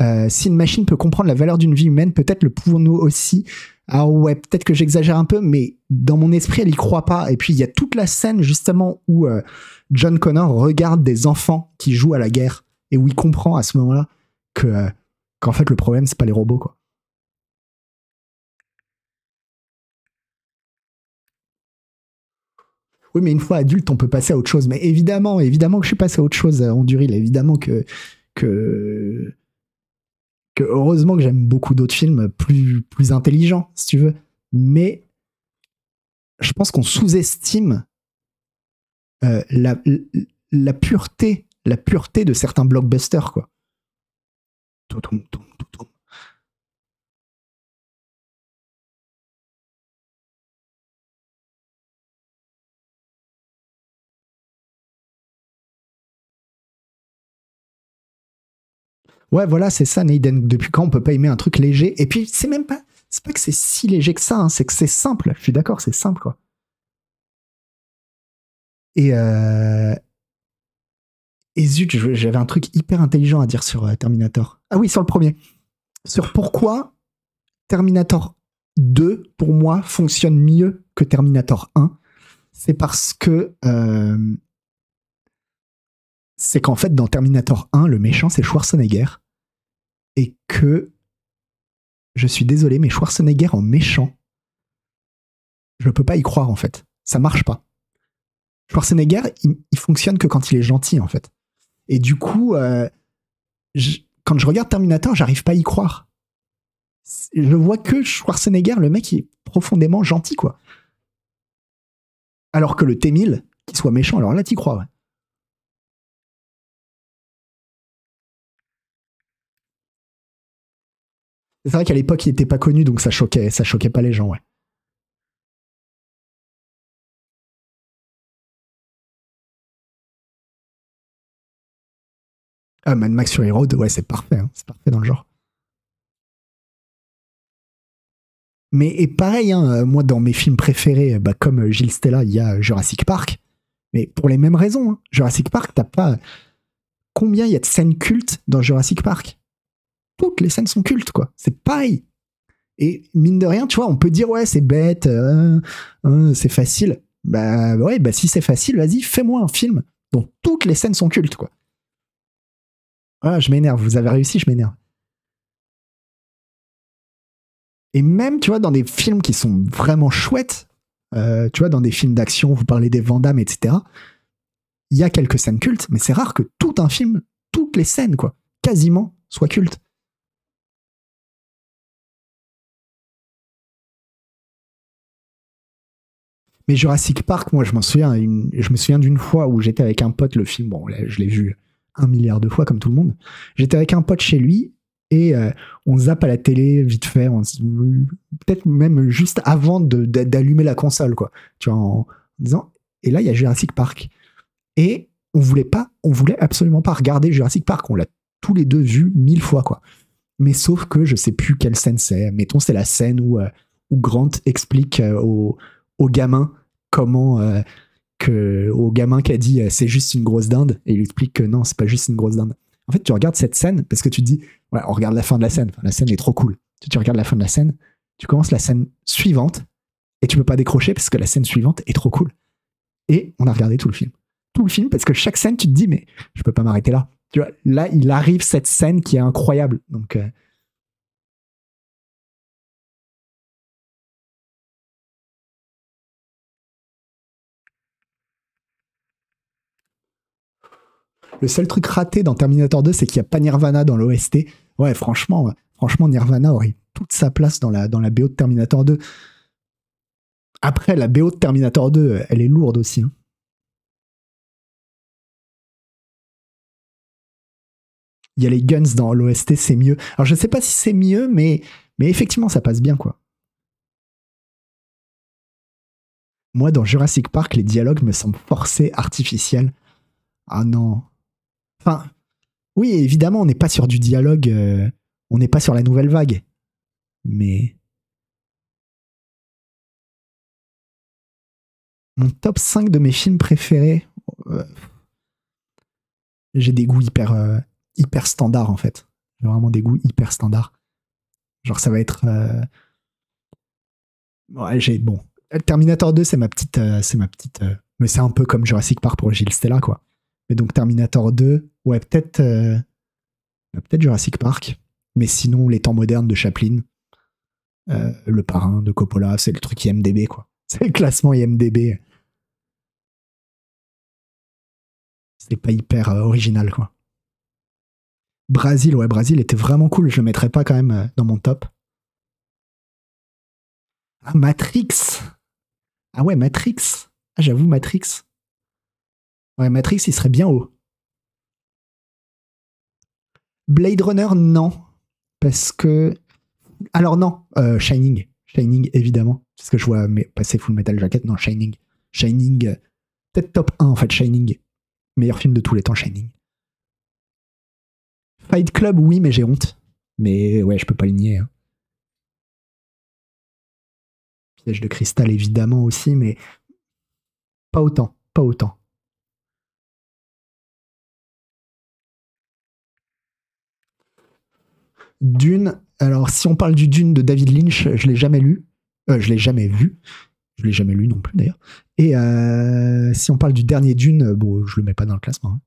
Speaker 1: euh, si une machine peut comprendre la valeur d'une vie humaine, peut-être le pouvons-nous aussi. Alors ouais, peut-être que j'exagère un peu, mais dans mon esprit, elle y croit pas. Et puis il y a toute la scène justement où euh, John Connor regarde des enfants qui jouent à la guerre et où il comprend à ce moment-là que qu'en fait le problème c'est pas les robots quoi. Oui, mais une fois adulte, on peut passer à autre chose. Mais évidemment, évidemment que je suis passé à autre chose, Onduril. Évidemment que que heureusement que j'aime beaucoup d'autres films plus, plus intelligents, si tu veux. Mais je pense qu'on sous-estime euh, la, la, pureté, la pureté de certains blockbusters, quoi. Ouais, voilà, c'est ça, Naiden. Depuis quand on peut pas aimer un truc léger? Et puis, c'est même pas, c'est pas que c'est si léger que ça, hein, c'est que c'est simple. Je suis d'accord, c'est simple, quoi. Et, euh... zut, j'avais un truc hyper intelligent à dire sur euh, Terminator. Ah oui, sur le premier. Sur pourquoi Terminator 2, pour moi, fonctionne mieux que Terminator 1. C'est parce que euh, c'est qu'en fait, dans Terminator 1, le méchant, c'est Schwarzenegger. Et que, je suis désolé, mais Schwarzenegger en méchant, je ne peux pas y croire, en fait. Ça marche pas. Schwarzenegger, il, fonctionne que quand il est gentil, en fait. Et du coup, euh, quand je regarde Terminator, j'arrive pas à y croire. Je vois que Schwarzenegger, le mec, il est profondément gentil, quoi. Alors que le T-1000, qui soit méchant, alors là, t'y crois, ouais. C'est vrai qu'à l'époque, il n'était pas connu, donc ça choquait, ça choquait pas les gens, ouais. Ah, Mad Max Fury Road, ouais, c'est parfait, hein, c'est parfait dans le genre. Mais et pareil, hein, euh, moi dans mes films préférés, bah, comme euh, Gilles Stella, il y a Jurassic Park. Mais pour les mêmes raisons. Hein. Jurassic Park, t'as pas. Combien il y a de scènes cultes dans Jurassic Park? Toutes les scènes sont cultes, quoi. C'est pareil. Et mine de rien, tu vois, on peut dire, ouais, c'est bête, euh, hein, c'est facile. Bah ouais, bah si c'est facile, vas-y, fais-moi un film dont toutes les scènes sont cultes, quoi. Ah, je m'énerve, vous avez réussi, je m'énerve. Et même, tu vois, dans des films qui sont vraiment chouettes, euh, tu vois, dans des films d'action, vous parlez des Vandamme, etc., il y a quelques scènes cultes, mais c'est rare que tout un film, toutes les scènes, quoi, quasiment, soient cultes. Mais Jurassic Park, moi, je m'en souviens, je me souviens d'une fois où j'étais avec un pote, le film, bon, je l'ai vu un milliard de fois comme tout le monde. J'étais avec un pote chez lui et euh, on zappe à la télé vite fait, peut-être même juste avant d'allumer la console, quoi. Tu vois, en, disant, et là, il y a Jurassic Park. Et on voulait pas, on voulait absolument pas regarder Jurassic Park. On l'a tous les deux vu mille fois, quoi. Mais sauf que je sais plus quelle scène c'est. Mettons, c'est la scène où, euh, où Grant explique euh, au au gamin comment euh, que au gamin qui a dit euh, c'est juste une grosse dinde et il explique que non c'est pas juste une grosse dinde. En fait tu regardes cette scène parce que tu te dis ouais, on regarde la fin de la scène. La scène est trop cool. Tu, tu regardes la fin de la scène tu commences la scène suivante et tu peux pas décrocher parce que la scène suivante est trop cool. Et on a regardé tout le film. Tout le film parce que chaque scène tu te dis mais je peux pas m'arrêter là. Tu vois là il arrive cette scène qui est incroyable. Donc euh, Le seul truc raté dans Terminator 2, c'est qu'il n'y a pas Nirvana dans l'OST. Ouais, franchement, franchement, Nirvana aurait toute sa place dans la, dans BO de Terminator 2. Après, la BO de Terminator 2, elle est lourde aussi. Hein. Il y a les guns dans l'OST, c'est mieux. Alors je sais pas si c'est mieux, mais, mais effectivement, ça passe bien, quoi. Moi, dans Jurassic Park, les dialogues me semblent forcés, artificiels. Ah non. Enfin, oui, évidemment, on n'est pas sur du dialogue, euh, on n'est pas sur la nouvelle vague. Mais. Mon top 5 de mes films préférés. Euh, j'ai des goûts hyper, euh, hyper standards, en fait. J'ai vraiment des goûts hyper standards. Genre, ça va être. Ouais, j'ai. Bon. Terminator 2, c'est ma petite. c'est ma petite. mais c'est un peu comme Jurassic Park pour Gilles Stella, quoi. Mais donc Terminator 2, ouais, peut-être euh, peut-être Jurassic Park, mais sinon les temps modernes de Chaplin, euh, le parrain de Coppola, c'est le truc IMDB quoi. [laughs] C'est le classement IMDB. C'est pas hyper euh, original quoi. Brasil, ouais, Brasil était vraiment cool. Je le mettrais pas quand même dans mon top. Ah, Matrix. Ah ouais, Matrix. Ah, j'avoue, Matrix. Ouais, Matrix, il serait bien haut. Blade Runner, non. Parce que. Alors, non. Euh, Shining. Shining, évidemment. Parce que je vois passer Full Metal Jacket. Non, Shining. Shining. Euh, peut-être top 1, en fait, Shining. Meilleur film de tous les temps, Shining. Fight Club, oui, mais j'ai honte. Mais ouais, je peux pas le nier. Hein. Piège de cristal, évidemment aussi, mais pas autant. Pas autant. Dune, alors si on parle du Dune de David Lynch, je l'ai jamais lu. Euh, je l'ai jamais vu. Je l'ai jamais lu non plus d'ailleurs. Et euh, si on parle du dernier Dune, bon, je le mets pas dans le classement. Hein.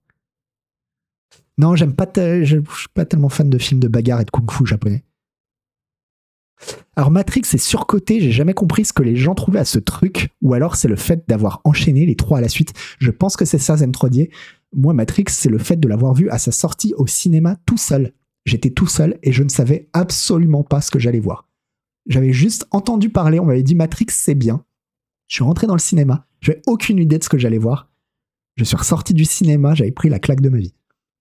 Speaker 1: Non, j'aime pas, je suis pas tellement fan de films de bagarre et de kung-fu japonais. Alors Matrix est surcoté, j'ai jamais compris ce que les gens trouvaient à ce truc, ou alors c'est le fait d'avoir enchaîné les trois à la suite. Je pense que c'est ça Zen 3D. Moi, Matrix, c'est le fait de l'avoir vu à sa sortie au cinéma tout seul. J'étais tout seul et je ne savais absolument pas ce que j'allais voir. J'avais juste entendu parler, on m'avait dit Matrix c'est bien. Je suis rentré dans le cinéma, j'avais aucune idée de ce que j'allais voir. Je suis ressorti du cinéma, j'avais pris la claque de ma vie.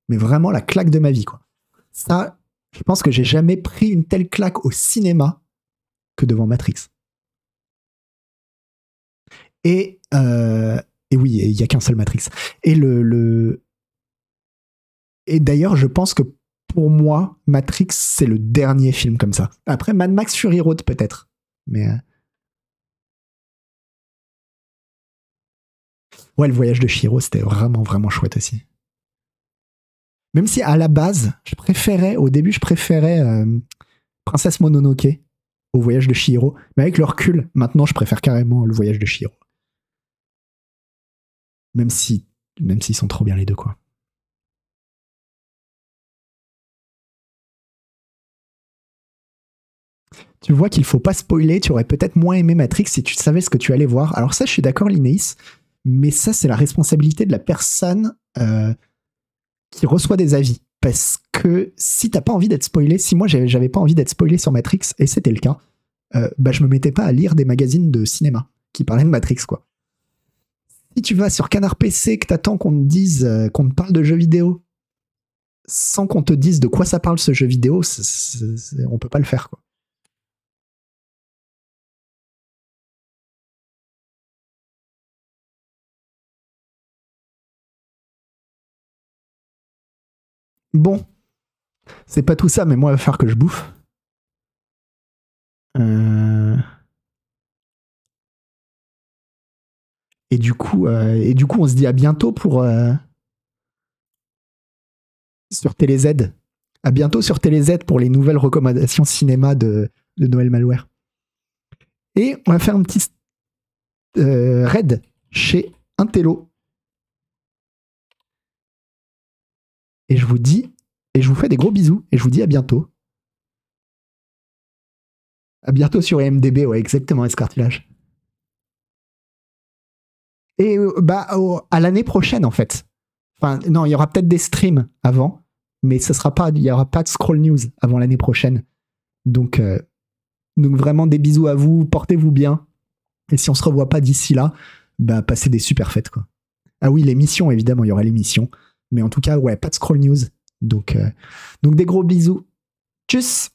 Speaker 1: Mais vraiment la claque de ma vie, quoi. Ça, je pense que j'ai jamais pris une telle claque au cinéma que devant Matrix. Et, euh, et oui, il n'y a qu'un seul Matrix. Et le, le... et d'ailleurs, je pense que pour moi, Matrix, c'est le dernier film comme ça. Après, Mad Max Fury Road, peut-être. Mais. Euh, ouais, le voyage de Shiro, c'était vraiment, vraiment chouette aussi. Même si à la base, je préférais, au début, je préférais euh, Princesse Mononoke au voyage de Shiro. Mais avec le recul, maintenant, je préfère carrément le voyage de Shiro. Même si, même s'ils sont trop bien les deux, quoi. Tu vois qu'il faut pas spoiler, tu aurais peut-être moins aimé Matrix si tu savais ce que tu allais voir. Alors ça, je suis d'accord, Linéis, mais ça, c'est la responsabilité de la personne euh, qui reçoit des avis. Parce que si t'as pas envie d'être spoilé, si moi j'avais pas envie d'être spoilé sur Matrix, et c'était le cas, euh, bah je me mettais pas à lire des magazines de cinéma qui parlaient de Matrix, quoi. Si tu vas sur Canard PC, que t'attends qu'on te dise, euh, qu'on te parle de jeux vidéo, sans qu'on te dise de quoi ça parle ce jeu vidéo, on peut pas le faire, quoi. Bon, c'est pas tout ça, mais moi, il va falloir que je bouffe. Euh. Et du coup, euh, et du coup, on se dit à bientôt pour euh, sur TéléZ. À bientôt sur TéléZ pour les nouvelles recommandations cinéma de, de Noël Malware. Et on va faire un petit raid chez Intello. Et je vous dis, et je vous fais des gros bisous, et je vous dis à bientôt. À bientôt sur EMDB, ouais, exactement, Escartilage. Et euh, bah, à l'année prochaine, en fait. Enfin, non, il y aura peut-être des streams avant, mais ce sera pas, il y aura pas de scroll news avant l'année prochaine. Donc, euh, donc vraiment des bisous à vous, portez-vous bien. Et si on se revoit pas d'ici là, bah passez des super fêtes quoi. Ah oui, l'émission évidemment, il y aura l'émission, mais en tout cas ouais, pas de scroll news. Donc euh, donc des gros bisous. Tchuss.